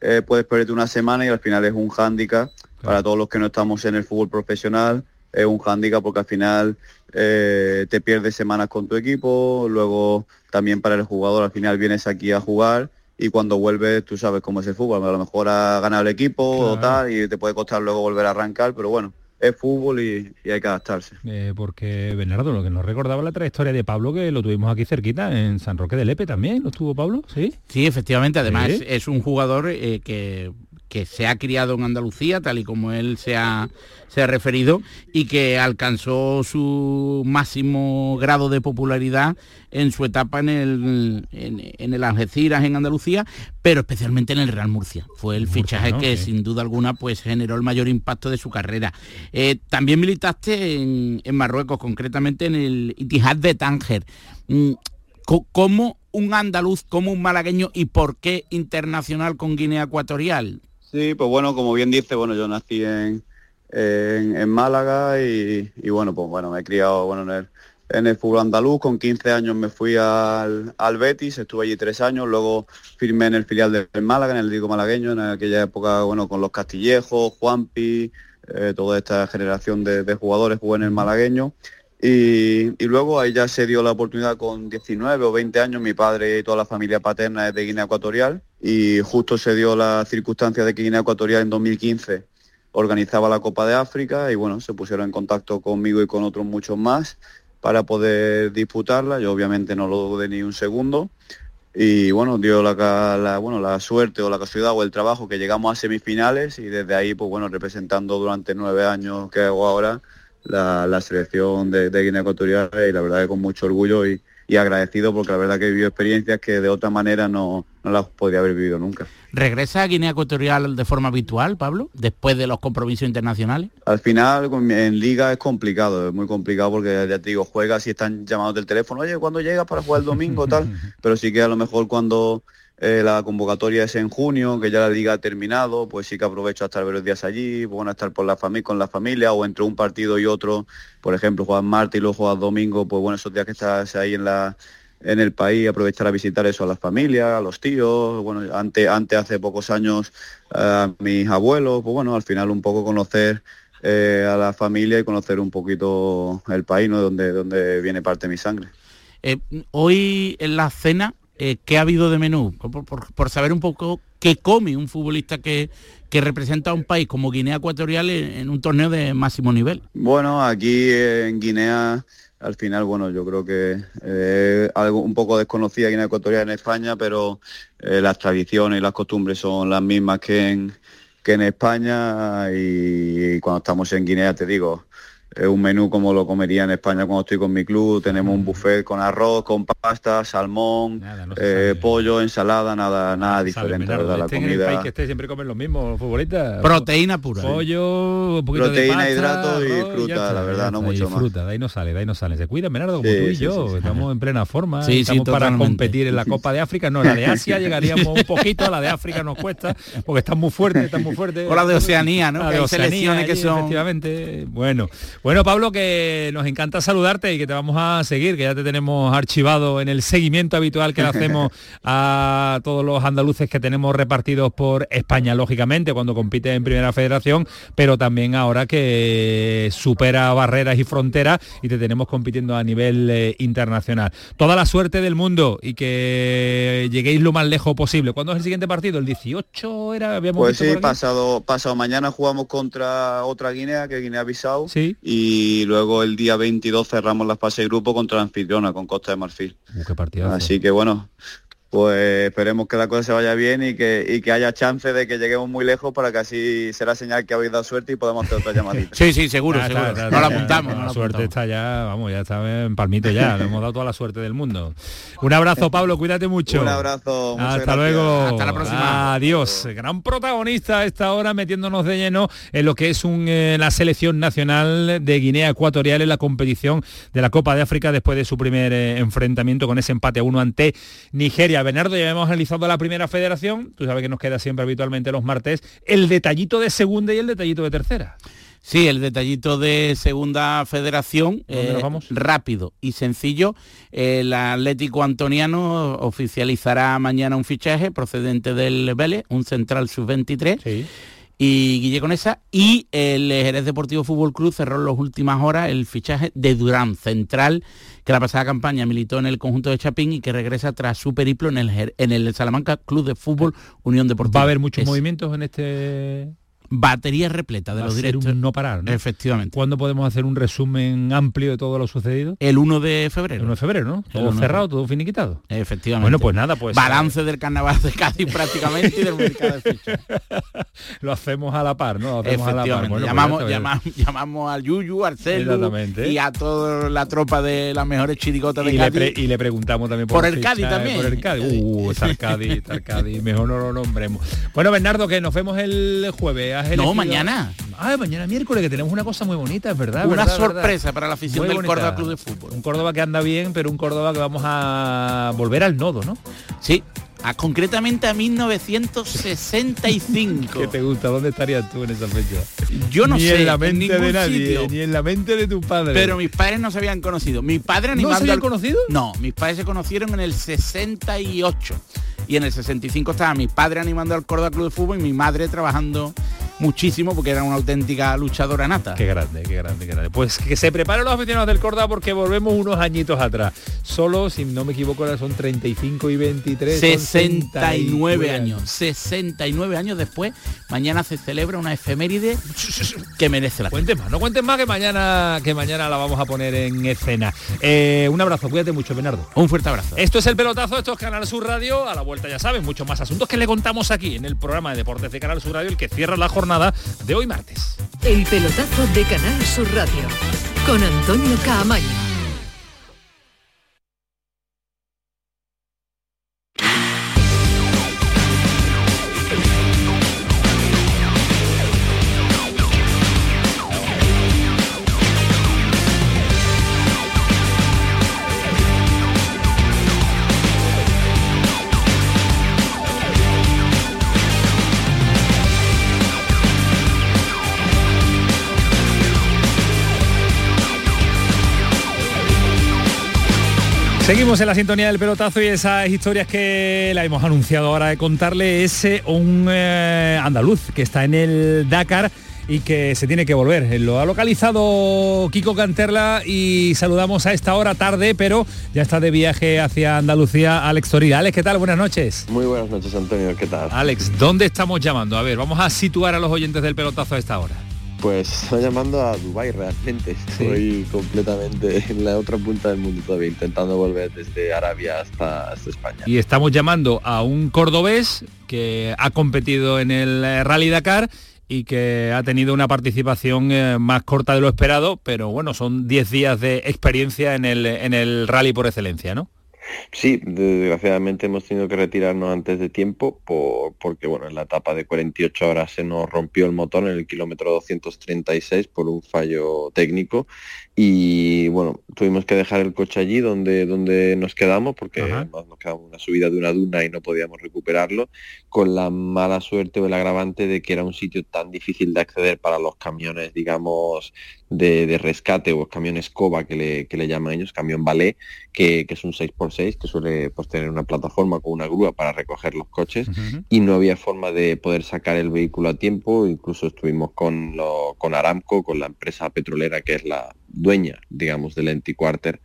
eh, puedes perderte una semana y al final es un hándicap para todos los que no estamos en el fútbol profesional es un hándicap porque al final eh, te pierdes semanas con tu equipo, luego también para el jugador al final vienes aquí a jugar y cuando vuelves tú sabes cómo es el fútbol, a lo mejor ha ganado el equipo o tal y te puede costar luego volver a arrancar, pero bueno, es fútbol y, hay que adaptarse. Eh, porque Bernardo, lo que nos recordaba la trayectoria de Pablo, que lo tuvimos aquí cerquita, en San Roque de Lepe también, ¿lo tuvo Pablo? Sí, sí efectivamente, además es un jugador eh, que que se ha criado en Andalucía, tal y como él se ha, se ha referido, y que alcanzó su máximo grado de popularidad en su etapa en el, en, el Algeciras, en Andalucía, pero especialmente en el Real Murcia. Fue el fichaje que sin duda alguna pues generó el mayor impacto de su carrera. Eh, también militaste en, en, Marruecos, concretamente en el Itihad de Tánger. Mm, ¿Cómo un andaluz, como un malagueño y por qué internacional con Guinea Ecuatorial? Sí, pues bueno, como bien dice, bueno, yo nací en, en, en Málaga y, y, bueno, pues bueno, me he criado bueno, en, el, en el fútbol andaluz. Con 15 años me fui al, al Betis, estuve allí tres años, luego firmé en el filial del Málaga, en el Ligo Malagueño, en aquella época, bueno, con los Castillejos, Juanpi, eh, toda esta generación de, de, jugadores jugué en el malagueño. Y, luego ahí ya se dio la oportunidad con 19 o 20 años, mi padre y toda la familia paterna es de Guinea Ecuatorial y justo se dio la circunstancia de que Guinea Ecuatorial en 2015 organizaba la Copa de África y bueno, se pusieron en contacto conmigo y con otros muchos más para poder disputarla. Yo obviamente no lo dudé ni un segundo y bueno, dio la, la, bueno, la suerte o la casualidad o el trabajo que llegamos a semifinales y desde ahí, pues bueno, representando durante nueve años que hago ahora la, la selección de, de, Guinea Ecuatorial y la verdad que con mucho orgullo y, y, agradecido porque la verdad que he vivido experiencias que de otra manera no, no las podría haber vivido nunca. ¿Regresa a Guinea Ecuatorial de forma habitual, Pablo, después de los compromisos internacionales? Al final en liga es complicado, es muy complicado porque ya te digo, juegas y están llamados del teléfono, oye, ¿cuándo llegas para jugar el domingo tal? (laughs) Pero sí que a lo mejor cuando eh, la convocatoria es en junio, que ya la liga ha terminado, pues sí que aprovecho a estar varios días allí, bueno, a estar por la con la familia, o entre un partido y otro, por ejemplo, juegas martes y luego juegas domingo, pues bueno, esos días que estás ahí en la en el país, aprovechar a visitar eso a las familias, a los tíos, bueno, antes, antes hace pocos años a mis abuelos, pues bueno, al final un poco conocer eh, a la familia y conocer un poquito el país, ¿no? Donde, donde viene parte de mi sangre. Eh, hoy en la cena eh, ¿qué ha habido de menú? Por, saber un poco qué come un futbolista que, que representa a un país como Guinea Ecuatorial en, en, un torneo de máximo nivel. Bueno, aquí en Guinea, al final, bueno, yo creo que eh, algo un poco desconocida Guinea Ecuatorial en España, pero eh, las tradiciones y las costumbres son las mismas que en, que en España y cuando estamos en Guinea, te digo, es un menú como lo comería en España cuando estoy con mi club. Tenemos un buffet con arroz, con pasta, salmón, nada, no eh, pollo, ensalada, nada, nada diferente, ¿verdad? La comida. En el país que esté siempre comen los futbolistas. Proteína pura. Pollo, un poquito Proteína, de pasta, hidrato y arroz, fruta, está, la verdad, no mucho más. Fruta, de ahí no sale, de ahí no sale. Se cuida Menardo como Sí, tú y sí, yo. sí, sí. Estamos en plena forma. Sí, sí, Estamos para totalmente. competir en la Copa de África. No, la de Asia (laughs) llegaríamos un poquito, a la de África nos cuesta, porque están muy fuertes, están muy fuertes. O la de Oceanía, ¿no? La Que de Oceanía selecciones que son- Efectivamente. Bueno, bueno, Pablo, que nos encanta saludarte y que te vamos a seguir, que ya te tenemos archivado en el seguimiento habitual que le hacemos (laughs) a todos los andaluces que tenemos repartidos por España, lógicamente, cuando compite en Primera Federación, pero también ahora que supera barreras y fronteras y te tenemos compitiendo a nivel eh, internacional. Toda la suerte del mundo y que lleguéis lo más lejos posible. ¿Cuándo es el siguiente partido? ¿El 18 era? Habíamos Pues sí, pasado, pasado mañana jugamos contra otra Guinea, que es Guinea-Bissau, Sí. Y luego el día 22 cerramos la fase de grupo contra la anfitriona, con Costa de Marfil. Uh, qué. Así que bueno, pues esperemos que la cosa se vaya bien y que, y que haya chance de que lleguemos muy lejos para que así será señal que habéis dado suerte y podamos hacer otra llamadita. Sí, sí, seguro, Ya seguro. está, no la apuntamos. ya, no La la suerte apuntamos. está ya, vamos, ya está en palmito ya. Le hemos dado toda la suerte del mundo. Un abrazo, Pablo, cuídate mucho. Un abrazo. muchas Hasta gracias. luego. Hasta la próxima. Adiós. Gran protagonista a esta hora metiéndonos de lleno en lo que es un, eh, la selección nacional de Guinea Ecuatorial en la competición de la Copa de África después de su primer eh, enfrentamiento con ese empate a uno ante Nigeria. Bernardo, ya hemos analizado la primera federación. Tú sabes que nos queda siempre habitualmente los martes el detallito de segunda y el detallito de tercera. Sí, el detallito de segunda federación, ¿Dónde eh, nos vamos? rápido y sencillo. El Atlético Antoniano oficializará mañana un fichaje procedente del Vélez, un central sub-23. Sí. Y Guille Conesa y el Jerez Deportivo Fútbol Club cerró en las últimas horas el fichaje de Durán, central, que la pasada campaña militó en el conjunto de Chapín y que regresa tras su periplo en el, en el Salamanca Club de Fútbol Unión Deportiva. Va a haber muchos Es movimientos en este Batería repleta de Va los directos. un no parar, ¿no? Efectivamente. ¿Cuándo podemos hacer un resumen amplio de todo lo sucedido? El 1 de El febrero. 1 de febrero, ¿no? El Todo 1 de cerrado, todo finiquitado. Efectivamente. Bueno, pues nada, pues Balance del carnaval de Cádiz prácticamente y del mercado de fichas. (laughs) lo hacemos a la par, ¿no? Lo hacemos a la par. Bueno, pues llamamos, llamamos, llamamos al Yuyu, al Celu y a toda la tropa de las mejores chirigotas de y le, Cádiz. pre- y le preguntamos también por, Por el fichaje, Cádiz también. Por el Cádiz. Uh, está el Cádiz, está el Cádiz. Mejor no lo nombremos. Bueno, Bernardo, que nos vemos el jueves. ¿Has No, mañana. Ah, mañana miércoles, que tenemos una cosa muy bonita, es verdad. Una verdad, sorpresa verdad. para la afición Muy del bonita. Córdoba Club de Fútbol. Un Córdoba que anda bien, pero un Córdoba que vamos a volver al nodo, ¿no? Sí, a, concretamente a (laughs) 1965. ¿Qué te gusta? ¿Dónde estarías tú en esa fecha? Yo no ni sé. en la mente ningún de nadie, sitio. ni en la mente de tu padre. Pero mis padres no se habían conocido. Mi padre ¿No se habían al- conocido? No, mis padres se conocieron en el 68. Y en el 65 estaba mi padre animando al Córdoba Club de Fútbol y mi madre trabajando muchísimo porque era una auténtica luchadora nata. Qué grande, qué grande, qué grande. Pues que se preparen los aficionados del Córdoba porque volvemos unos añitos atrás. Solo, si no me equivoco, ahora son 35 y 23. son 69 años. 69 años después, mañana se celebra una efeméride que merece la. Cuentes más, no cuentes más que mañana, que mañana la vamos a poner en escena. Eh, un abrazo, cuídate mucho, Bernardo. Un fuerte abrazo. Esto es el pelotazo, esto es Canal Sur Radio. A la vuelta ya saben, muchos más asuntos que le contamos aquí en el programa de deportes de Canal Sur Radio, el que cierra la jornada de hoy martes. El pelotazo de Canal Sur Radio con Antonio Caamaño. Seguimos en la sintonía del pelotazo y esas historias que la hemos anunciado ahora de contarle es eh, un eh, andaluz que está en el Dakar y que se tiene que volver. Lo ha localizado Kiko Canterla y saludamos a esta hora tarde, pero ya está de viaje hacia Andalucía Alex Torilla. Alex, ¿qué tal? Buenas noches. Muy buenas noches, Antonio, ¿qué tal? Alex, ¿dónde estamos llamando? A ver, vamos a situar a los oyentes del pelotazo a esta hora. Pues estoy llamando a Dubai realmente. Estoy completamente en la otra punta del mundo todavía, intentando volver desde Arabia hasta, hasta España. Y estamos llamando a un cordobés que ha competido en el eh, Rally Dakar y que ha tenido una participación eh, más corta de lo esperado, pero bueno, son 10 días de experiencia en el, en el rally por excelencia, ¿no? Sí, desgraciadamente hemos tenido que retirarnos antes de tiempo por- porque bueno, en la etapa de 48 horas se nos rompió el motor en el kilómetro 236 por un fallo técnico. Y bueno, tuvimos que dejar el coche allí donde, donde nos quedamos porque además nos quedamos en una subida de una duna y no podíamos recuperarlo con la mala suerte o el agravante de que era un sitio tan difícil de acceder para los camiones, digamos, de, de rescate o camiones COBA que le, que le llaman ellos, camión ballet, que, que es un 6x6 que suele pues, tener una plataforma con una grúa para recoger los coches. Y no había forma de poder sacar el vehículo a tiempo, incluso estuvimos con, lo- con Aramco, con la empresa petrolera que es la dueña, digamos, del Antiquarter,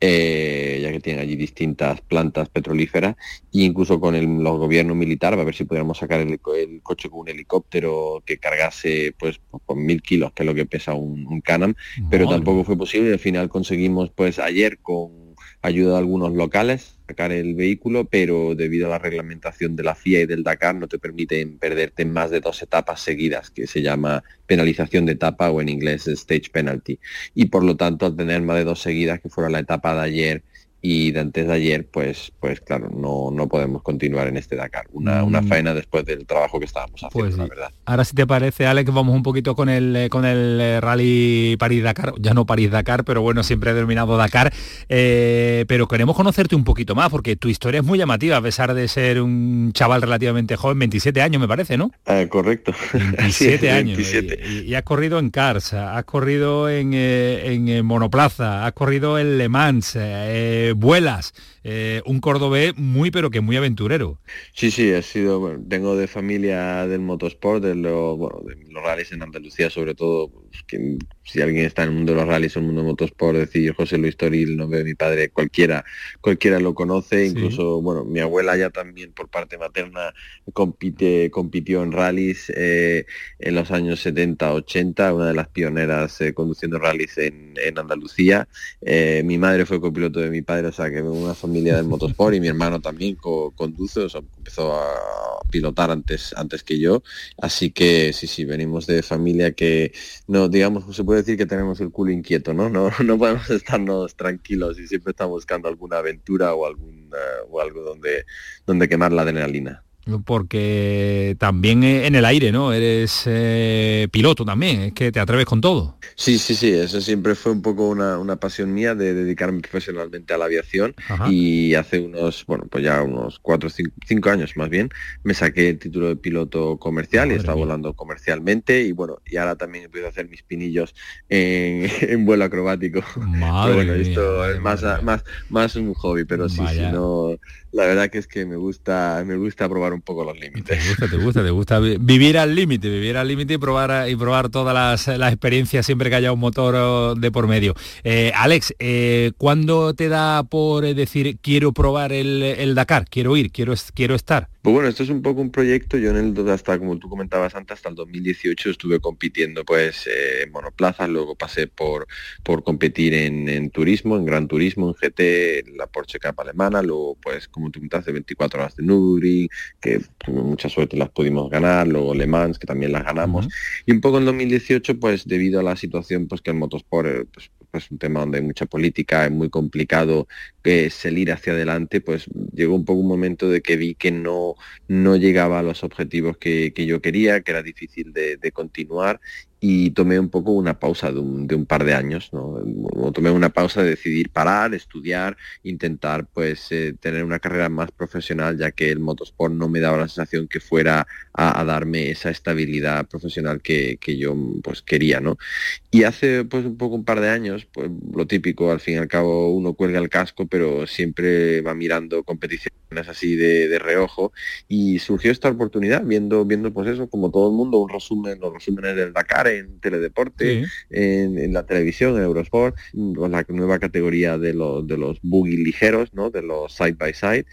eh, ya que tienen allí distintas plantas petrolíferas, e incluso con el los gobierno militar, a ver si pudiéramos sacar el, el coche con un helicóptero que cargase pues con mil kilos, que es lo que pesa un, un Can-Am, pero tampoco fue posible, y al final conseguimos pues ayer con ayuda de algunos locales sacar el vehículo, pero debido a la reglamentación de la FIA y del Dakar no te permiten perderte más de dos etapas seguidas, que se llama penalización de etapa o en inglés stage penalty. Y por lo tanto, al tener más de dos seguidas, que fuera la etapa de ayer y de antes de ayer, pues, pues claro, no, no podemos continuar en este Dakar. Una, una Mm. faena después del trabajo que estábamos haciendo, Pues la verdad. Ahora si te parece, Alex, vamos un poquito con el eh, con el eh, rally París-Dakar, ya no París-Dakar, pero bueno, siempre he denominado Dakar. Eh, pero queremos conocerte un poquito más, porque tu historia es muy llamativa, a pesar de ser un chaval relativamente joven, 27 años me parece, ¿no? (laughs) Eh, correcto. 27 años. 27. Y, has corrido en Cars, has corrido en, en, monoplaza, has corrido en Le Mans, eh, vuelas, eh, un cordobés muy pero que muy aventurero. Sí, sí, he sido, tengo de familia del motosport, de los, bueno, de los rallies en Andalucía sobre todo, que si alguien está en el mundo de los rallies o en el mundo del motosport, decir José Luis Toril, nombre de mi padre, cualquiera, cualquiera lo conoce, incluso, bueno, mi abuela ya también por parte materna compite, compitió en rallies eh, en los años 70, 80, una de las pioneras eh, conduciendo rallies en, en Andalucía. Eh, mi madre fue copiloto de mi padre, o sea que una familia del motosport y mi hermano también co- conduce, o sea, empezó a pilotar antes, antes que yo. Así que sí, sí, venimos de familia que no, digamos, se puede decir que tenemos el culo inquieto, ¿no? No, (laughs) no podemos estarnos tranquilos y siempre estamos buscando alguna aventura o algún o algo donde, donde quemar la adrenalina. Porque también en el aire, ¿no? Eres eh, piloto también, es que te atreves con todo. Sí, sí, sí, eso siempre fue un poco una, pasión mía de dedicarme profesionalmente a la aviación y hace unos, bueno, pues ya unos cuatro, cinco, cinco años más bien, me saqué el título de piloto comercial y estaba volando comercialmente y bueno, y ahora también empiezo a hacer mis pinillos en, (laughs) vuelo acrobático. pero bueno, esto es más, más, más un hobby, pero sí, sí, no la verdad que es que me gusta me gusta probar un poco los límites. Te gusta, te gusta, te gusta vivir al límite, vivir al límite y probar y probar todas las, las, experiencias siempre que haya un motor de por medio. Eh, Alex, eh, ¿cuándo te da por decir quiero probar el, el Dakar, quiero ir, quiero, quiero estar? Pues bueno, esto es un poco un proyecto, yo en el hasta como tú comentabas antes, hasta el 2018 estuve compitiendo pues eh, en monoplazas, luego pasé por, por competir en, turismo, en gran turismo, en GT, la Porsche Cup alemana, luego pues como tú comentaste 24 horas de Nürburgring, que con mucha suerte las pudimos ganar, luego Le Mans, que también las ganamos, y un poco en 2018 pues debido a la situación pues que el motosport eh, pues, pues un tema donde hay mucha política, es muy complicado que salir hacia adelante, pues llegó un poco un momento de que vi que no, no llegaba a los objetivos que, yo quería, que era difícil de continuar y tomé un poco una pausa de un, par de años, ¿no? Tomé una pausa de decidir parar, estudiar, intentar pues eh, tener una carrera más profesional, ya que el motosport no me daba la sensación que fuera a, darme esa estabilidad profesional que, yo pues quería, ¿no? Y hace pues un poco un par de años, pues lo típico, al fin y al cabo uno cuelga el casco, pero siempre va mirando competiciones así de, de reojo y surgió esta oportunidad viendo, viendo pues eso, como todo el mundo, un resumen, los resúmenes del Dakar en teledeporte, en, la televisión, en Eurosport, con la nueva categoría de los, de los buggy ligeros, ¿no? de los side by side.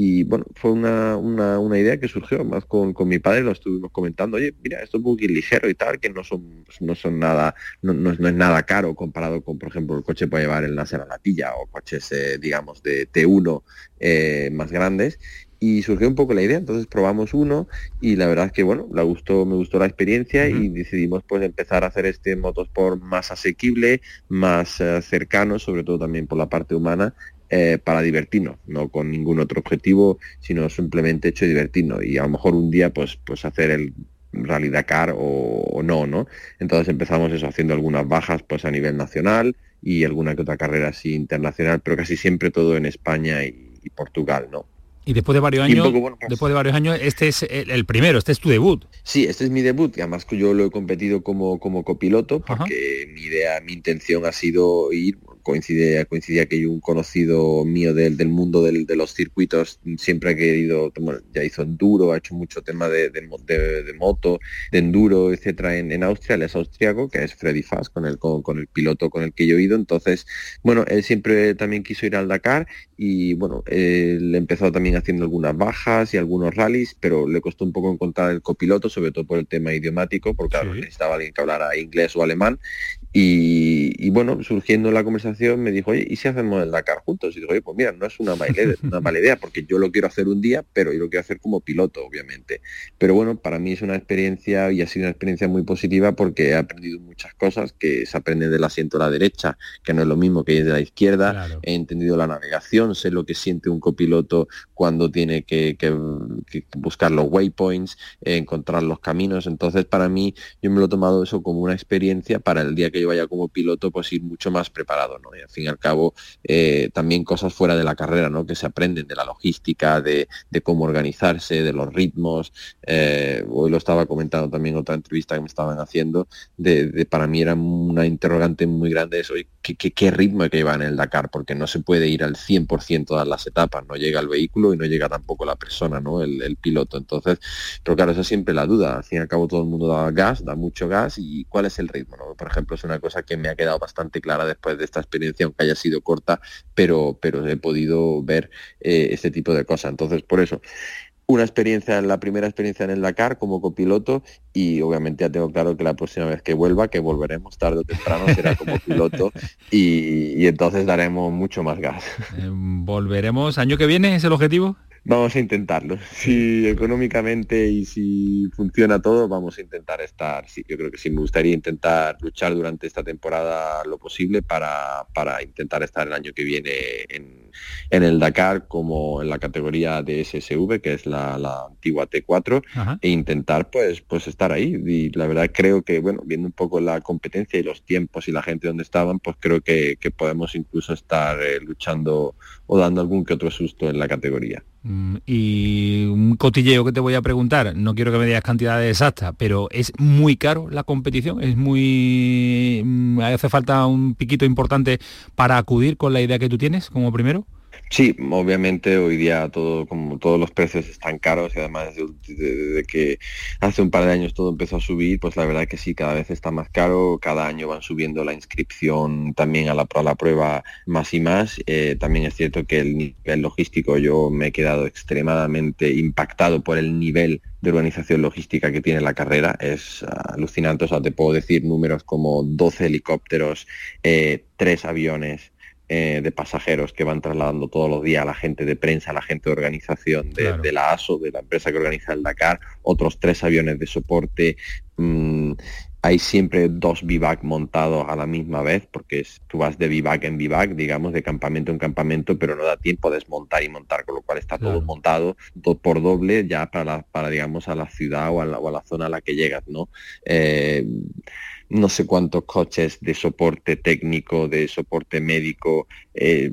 Y bueno, fue una, una, idea que surgió más con, con, mi padre, lo estuvimos comentando, oye, mira, estos buggy ligeros y tal, que no son, no son nada, no, no, es nada caro comparado con, por ejemplo, el coche para llevar el láser a la tilla o coches, eh, digamos, de T1 eh, más grandes y surgió un poco la idea, entonces probamos uno y la verdad es que bueno, la gustó, me gustó la experiencia y decidimos pues empezar a hacer este motosport más asequible, más eh, cercano, sobre todo también por la parte humana, eh, para divertirnos, no con ningún otro objetivo, sino simplemente hecho divertirnos y a lo mejor un día pues pues hacer el Rally Dakar o, no, ¿no? Entonces empezamos eso haciendo algunas bajas pues a nivel nacional y alguna que otra carrera así internacional, pero casi siempre todo en España y Portugal, ¿no? Y después de varios años, pues después de varios años, este es el, primero, este es tu debut. Sí, este es mi debut, y además que yo lo he competido como, como copiloto, porque mi idea, mi intención ha sido ir coincide, coincidía que un conocido mío del, del mundo del, de los circuitos siempre ha querido, ya hizo enduro, ha hecho mucho tema de, de, moto, de enduro, etcétera, en, en, Austria, él es austriaco, que es Freddy Fass, con el, con, el piloto con el que yo he ido, entonces, bueno, él siempre también quiso ir al Dakar y bueno, él empezó también haciendo algunas bajas y algunos rallies, pero le costó un poco encontrar el copiloto, sobre todo por el tema idiomático, porque necesitaba alguien que hablara inglés o alemán, y, bueno, surgiendo la conversación me dijo, oye, ¿y si hacemos el Dakar juntos? Y digo, oye, pues mira, no es una mala, idea, una mala idea, porque yo lo quiero hacer un día, pero yo lo quiero hacer como piloto, obviamente. Pero bueno, para mí es una experiencia y ha sido una experiencia muy positiva porque he aprendido muchas cosas que se aprenden del asiento a la derecha, que no es lo mismo que de la izquierda. He entendido la navegación, sé lo que siente un copiloto cuando tiene que, buscar los waypoints, encontrar los caminos. Entonces, para mí, yo me lo he tomado eso como una experiencia para el día que yo vaya como piloto, pues ir mucho más preparado, ¿no? Y al fin y al cabo, eh, también cosas fuera de la carrera, ¿no? Que se aprenden de la logística, de, cómo organizarse, de los ritmos. Eh, hoy lo estaba comentando también otra entrevista que me estaban haciendo, de, para mí era una interrogante muy grande eso, ¿qué, qué, ritmo hay que llevar en el Dakar? Porque no se puede ir al 100% todas las etapas, no llega el vehículo y no llega tampoco la persona, ¿no? El, piloto. Entonces, pero claro, eso es siempre la duda. Al fin y al cabo todo el mundo da gas, da mucho gas y cuál es el ritmo, ¿no? Por ejemplo, es una cosa que me ha quedado bastante clara después de esta experiencia, aunque haya sido corta, pero, pero he podido ver eh, este tipo de cosas. Entonces, por eso, una experiencia, la primera experiencia en el Dakar como copiloto y obviamente ya tengo claro que la próxima vez que vuelva, que volveremos tarde o temprano, será como (laughs) piloto y, entonces daremos mucho más gas. Eh, ¿Volveremos año que viene? ¿Es el objetivo? Vamos a intentarlo. (laughs) Si económicamente y si funciona todo, vamos a intentar estar. Sí, yo creo que sí me gustaría intentar luchar durante esta temporada lo posible para, para intentar estar el año que viene en, en el Dakar como en la categoría de SSV, que es la, la antigua T4, e intentar pues, pues estar ahí. Y la verdad creo que, bueno, viendo un poco la competencia y los tiempos y la gente donde estaban, pues creo que, que podemos incluso estar eh, luchando o dando algún que otro susto en la categoría. Mm, y un cotilleo que te voy a preguntar, no quiero que me digas cantidades exactas, pero ¿es muy caro la competición? ¿Es muy... Mm, hace falta un piquito importante para acudir con la idea que tú tienes como primero? Sí, obviamente hoy día todo, como todos los precios están caros y además de, que hace un par de años todo empezó a subir, pues la verdad que sí, cada vez está más caro, cada año van subiendo la inscripción también a la, prueba más y más. Eh, también es cierto que el nivel logístico yo me he quedado extremadamente impactado por el nivel de organización logística que tiene la carrera. Es alucinante, o sea, te puedo decir números como 12 helicópteros, eh, 3 aviones, eh, de pasajeros que van trasladando todos los días a la gente de prensa, a la gente de organización de, la ASO, de la empresa que organiza el Dakar, otros tres aviones de soporte. Mm, hay siempre dos vivac montados a la misma vez, porque tú vas de vivac en vivac, digamos, de campamento en campamento, pero no da tiempo de desmontar y montar, con lo cual está todo montado por doble ya para, para, digamos, a la ciudad o a la, o a la zona a la que llegas, ¿no? Eh, no sé cuántos coches de soporte técnico, de soporte médico. Eh,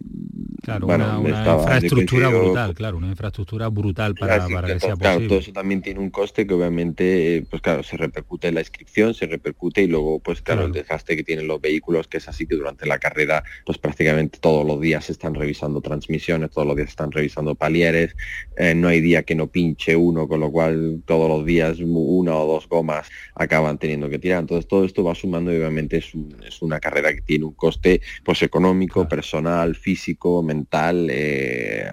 claro, una, infraestructura brutal, claro, una infraestructura brutal para, para que sea claro, todo eso también tiene un coste que obviamente, pues claro, se repercute en la inscripción, se repercute y luego, pues claro, el desgaste que tienen los vehículos, que es así que durante la carrera, pues prácticamente todos los días se están revisando transmisiones, todos los días se están revisando palieres, eh, no hay día que no pinche uno, con lo cual todos los días una o dos gomas acaban teniendo que tirar. Entonces todo esto va sumando y obviamente es, una carrera que tiene un coste pues económico, personal, físico, mental, eh,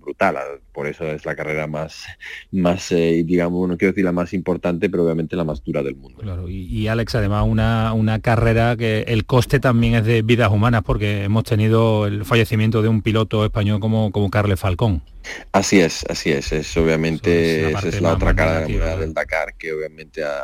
brutal. Por eso es la carrera más, más eh, digamos, no quiero decir la más importante, pero obviamente la más dura del mundo. Claro, y, Alex, además una, una carrera que el coste también es de vidas humanas, porque hemos tenido el fallecimiento de un piloto español como, como Carles Falcón. Así es, así es. Es obviamente es la otra cara de la del Dakar que obviamente ha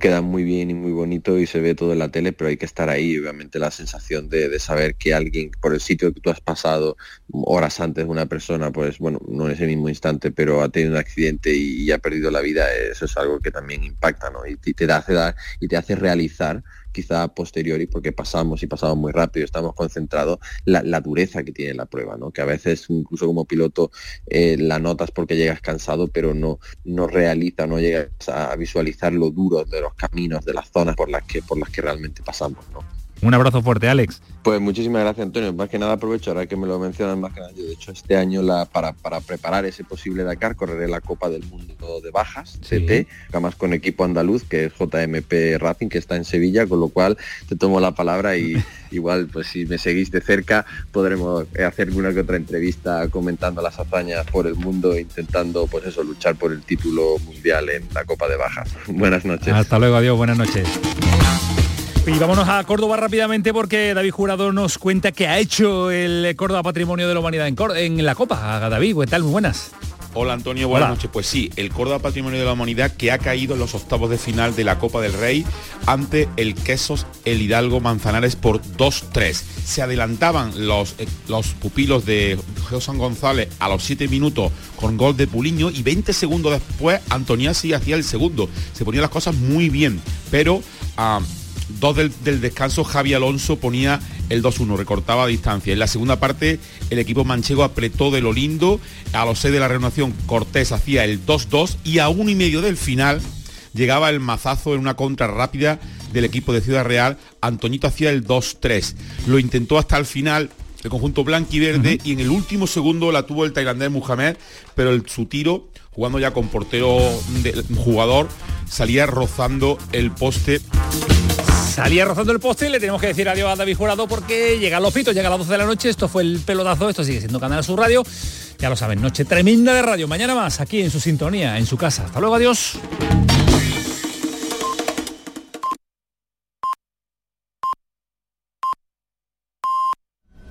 queda muy bien y muy bonito y se ve todo en la tele, pero hay que estar ahí, obviamente la sensación de, saber que alguien por el sitio que tú has pasado horas antes una persona, pues bueno, no en ese mismo instante, pero ha tenido un accidente y, ha perdido la vida, eso es algo que también impacta, ¿no? Y te, hace dar y te hace realizar quizá posteriori, porque pasamos y pasamos muy rápido, estamos concentrados, la, dureza que tiene la prueba, ¿no? que a veces incluso como piloto eh, la notas porque llegas cansado, pero no, no realiza, no llegas a visualizar lo duro de los caminos, de las zonas por las que, por las que realmente pasamos. ¿no? Un abrazo fuerte, Alex. Pues muchísimas gracias, Antonio. Más que nada aprovecho ahora que me lo mencionan más que nada. Yo, de hecho, este año la, para, para preparar ese posible Dakar correré la Copa del Mundo de Bajas, CT, además con equipo andaluz, que es JMP Racing, que está en Sevilla, con lo cual te tomo la palabra y (laughs) igual, pues si me seguís de cerca, podremos hacer una que otra entrevista comentando las hazañas por el mundo, intentando, pues eso, luchar por el título mundial en la Copa de Bajas. (laughs) Buenas noches. Hasta luego, adiós, buenas noches. Y vámonos a Córdoba rápidamente porque David Jurado nos cuenta que ha hecho el Córdoba Patrimonio de la Humanidad en, en la Copa. David, ¿qué tal? Muy buenas. Hola Antonio, buenas noches. Pues sí, el Córdoba Patrimonio de la Humanidad que ha caído en los octavos de final de la Copa del Rey ante el Quesos El Hidalgo Manzanares por 2-3. Se adelantaban los, eh, los pupilos de José González a los 7 minutos con gol de Puliño y 20 segundos después Antoniasi hacía el segundo. Se ponían las cosas muy bien, pero... Ah, dos del, descanso, Javi Alonso ponía el 2-1, recortaba distancia. En la segunda parte, el equipo manchego apretó de lo lindo. A los 6 de la renovación, Cortés hacía el 2-2 y a uno y medio del final llegaba el mazazo en una contra rápida del equipo de Ciudad Real. Antoñito hacía el 2-3. Lo intentó hasta el final el conjunto blanco y verde y en el último segundo la tuvo el tailandés Muhammad, pero el, su tiro, jugando ya con portero de, jugador, salía rozando el poste. Salía rozando el poste y le tenemos que decir adiós a David Jurado porque llega los pitos, llega a las 12 de la noche, esto fue el pelotazo, esto sigue siendo Canal Sur Radio. Ya lo saben, noche tremenda de radio. Mañana más aquí en su sintonía, en su casa. Hasta luego, adiós.